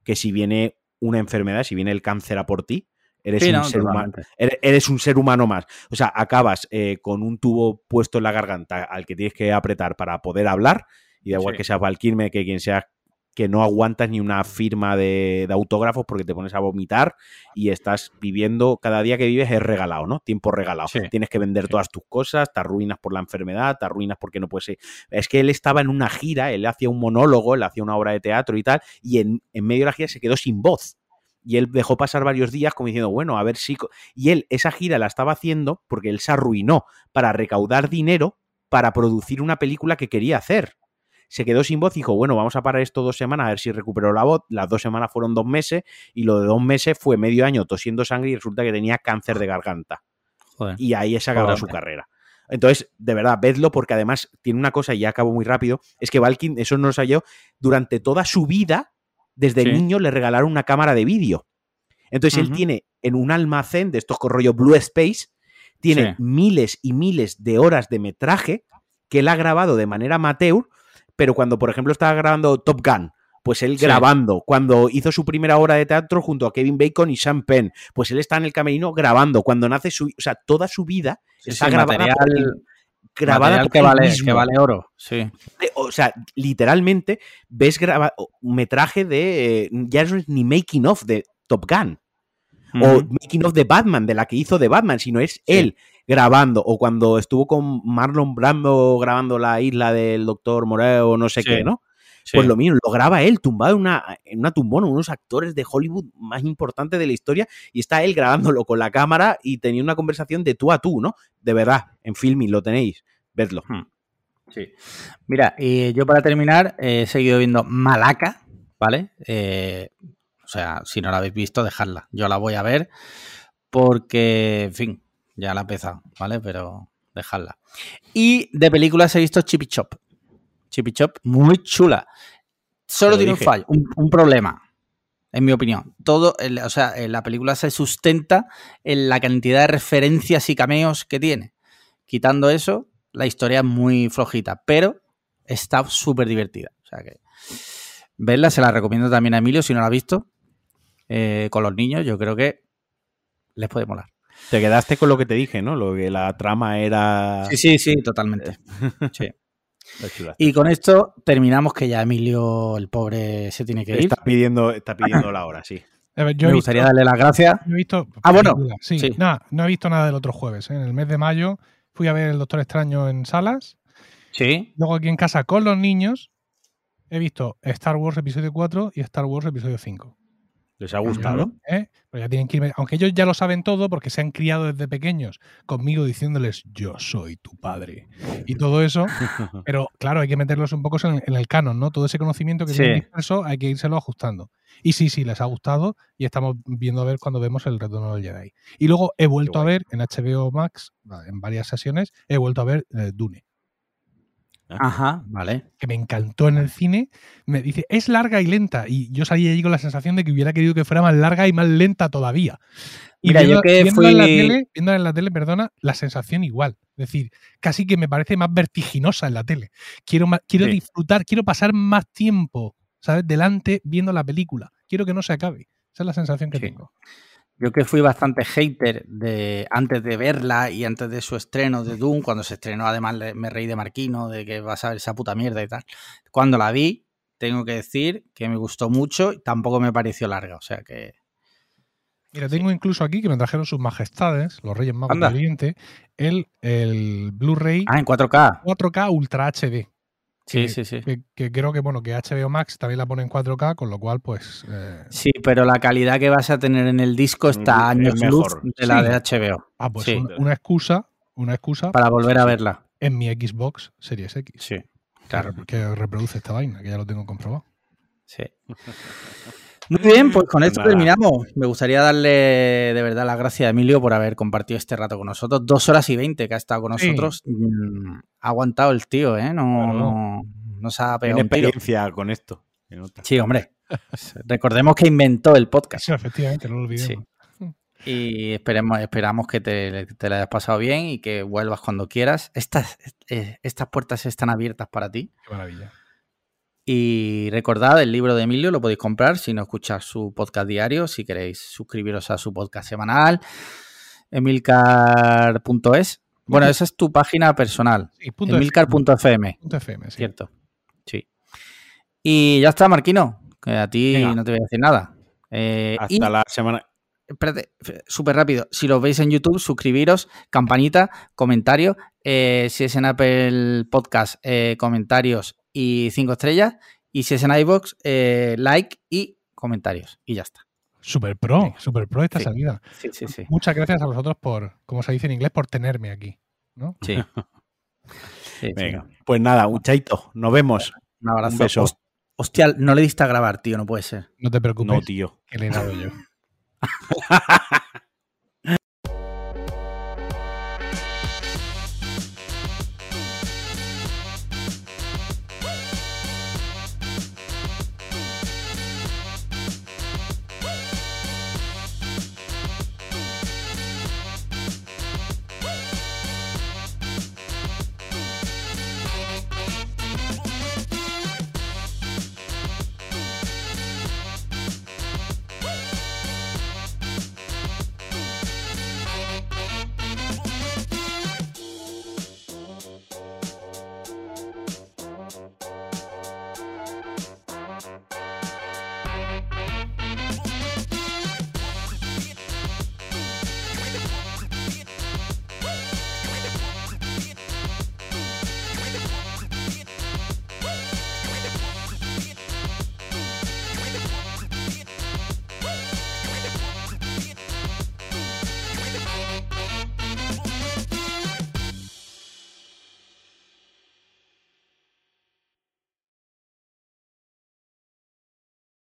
que si viene una enfermedad, si viene el cáncer a por ti, eres Sí, un no, ser humano. eres un ser humano más. O sea, acabas eh, con un tubo puesto en la garganta al que tienes que apretar para poder hablar. Y da igual Sí. que sea Valkyrie, que quien sea, que no aguantas ni una firma de, de autógrafos porque te pones a vomitar y estás viviendo, cada día que vives es regalado, ¿no? Tiempo regalado. Sí. Tienes que vender Sí. todas tus cosas, te arruinas por la enfermedad, te arruinas porque no puedes. Es que él estaba en una gira, él hacía un monólogo, él hacía una obra de teatro y tal, y en, en medio de la gira se quedó sin voz. Y él dejó pasar varios días como diciendo, bueno, a ver si... co-". Y él esa gira la estaba haciendo porque él se arruinó para recaudar dinero para producir una película que quería hacer. Se quedó sin voz y dijo, bueno, vamos a parar esto dos semanas a ver si recupero la voz. Las dos semanas fueron dos meses y lo de dos meses fue medio año tosiendo sangre y resulta que tenía cáncer de garganta. Joder. Y ahí se acabó su carrera. Entonces, de verdad, vedlo porque además tiene una cosa y ya acabo muy rápido, es que Valkin, eso no lo sabía yo, durante toda su vida, desde Sí. niño le regalaron una cámara de vídeo. Entonces él tiene en un almacén de estos con rollo Blue Space, tiene Sí. miles y miles de horas de metraje que él ha grabado de manera amateur, pero cuando, por ejemplo, estaba grabando Top Gun, pues él Sí. grabando, cuando hizo su primera obra de teatro junto a Kevin Bacon y Sean Penn, pues él está en el camerino grabando, cuando nace su, o sea, toda su vida Sí, está sí, grabada, por material, él- grabada material por que él vale, mismo. que vale oro. Sí. De- O sea, literalmente ves graba un metraje de, eh, ya no es ni making of de Top Gun, o making of de Batman, de la que hizo de Batman, sino es él grabando, o cuando estuvo con Marlon Brando grabando la isla del Doctor Moreo, no sé Sí. qué, ¿no? Sí. Pues lo mismo, lo graba él, tumbado en una, en una tumbona, unos actores de Hollywood más importantes de la historia, y está él grabándolo con la cámara y teniendo una conversación de tú a tú, ¿no? De verdad, en filming lo tenéis, vedlo. Sí. Mira, y yo para terminar eh, he seguido viendo Malaca, ¿vale? Eh, o sea, si no la habéis visto, dejadla. Yo la voy a ver porque, en fin, ya la he empezado, ¿vale? Pero dejadla. Y de películas he visto Chippy Chop. Chippy Chop, muy chula. Solo tiene un fallo, un, un problema, en mi opinión. Todo, el- o sea, eh, la película se sustenta en la cantidad de referencias y cameos que tiene. Quitando eso, la historia es muy flojita, pero está súper divertida. O sea que verla, se la recomiendo también a Emilio si no la ha visto. Eh, con los niños, yo creo que les puede molar. Te quedaste con lo que te dije, ¿no? Lo que la trama era... Sí, sí, sí, totalmente. Sí. Está chula. Y con esto terminamos que ya Emilio, el pobre, se tiene que ir. Está pidiendo, está pidiendo la hora, sí. A ver, yo Me visto- gustaría darle las gracias. Yo he visto. Ah, bueno, Sí, sí. nada, no he visto nada del otro jueves. ¿eh? En el mes de mayo fui a ver El Doctor Extraño en salas. Sí. Luego aquí en casa con los niños he visto Star Wars Episodio 4 y Star Wars Episodio 5. ¿Les ha gustado? ¿eh? Pero ya tienen que irme- aunque ellos ya lo saben todo porque se han criado desde pequeños conmigo diciéndoles yo soy tu padre y todo eso, pero claro, hay que meterlos un poco en, en el canon, ¿no? Todo ese conocimiento que Sí. tienen disperso hay que írselo ajustando. Y sí, sí, les ha gustado y estamos viendo a ver cuando vemos el retorno del Jedi. Y luego he vuelto a ver en HBO Max, en varias sesiones, he vuelto a ver eh, Dune Ajá, vale. que me encantó en el cine, me dice, es larga y lenta. Y yo salí allí con la sensación de que hubiera querido que fuera más larga y más lenta todavía. Y Mira, yo que viéndola en la tele, viéndola en la tele, perdona, la sensación igual. Es decir, casi que me parece más vertiginosa en la tele. Quiero, quiero Sí. disfrutar, quiero pasar más tiempo, ¿sabes? Delante viendo la película. Quiero que no se acabe. Esa es la sensación que Sí. tengo. Yo que fui bastante hater de antes de verla y antes de su estreno de Doom, cuando se estrenó, además me reí de Marquino, de que vas a ver esa puta mierda y tal. Cuando la vi, tengo que decir que me gustó mucho y tampoco me pareció larga. O sea que. Mira, tengo incluso aquí que me trajeron sus majestades, los Reyes Magos del Oriente, el, el Blu-ray Ah, en 4K. 4K Ultra HD. Sí, que- sí, sí. que, que creo que bueno que HBO Max también la pone en 4K, con lo cual pues eh, Sí, pero la calidad que vas a tener en el disco está a Es años luz mejor. de la Sí. de HBO. ah, pues Sí. un- una excusa, una excusa Para volver a verla. en mi Xbox Series X. Sí, claro. Que reproduce esta vaina, que ya lo tengo comprobado. Sí. Muy bien, pues con Pues esto nada. terminamos. Me gustaría darle de verdad las gracias a Emilio por haber compartido este rato con nosotros. Dos horas y veinte que ha estado con nosotros. Mm, Ha aguantado el tío, ¿eh? No, Claro. no, no se ha Tiene pegado tiro. experiencia con esto. Sí, hombre. Recordemos que inventó el podcast. Sí, efectivamente, no lo olvidemos. Y esperemos, esperamos que te, te la hayas pasado bien y que vuelvas cuando quieras. Estas, eh, estas puertas están abiertas para ti. Qué maravilla. Y recordad, el libro de Emilio lo podéis comprar si no escuchar su podcast diario, si queréis suscribiros a su podcast semanal, emilcar.es. Bueno, esa es tu página personal, Sí, emilcar.fm, FM, sí. cierto. Sí. Y ya está, Marquino, que a ti Venga. no te voy a decir nada. Eh, y- Hasta la semana. espérate, súper rápido. Si lo veis en YouTube, suscribiros, campanita, comentario. eh, si es en Apple Podcast, eh, comentarios y cinco estrellas. Y si es en iBox, eh, like y comentarios. Y ya está. Super pro, super pro esta Sí. salida. Sí, sí, sí. Muchas gracias a vosotros por, como se dice en inglés, por tenerme aquí. ¿no? Sí. Sí, sí. Venga. Pues nada, un chaito. Nos vemos. Un abrazo. Un beso. Host- Hostia, no le diste a grabar, tío, no puede ser. No te preocupes, No, tío. que le he dado yo.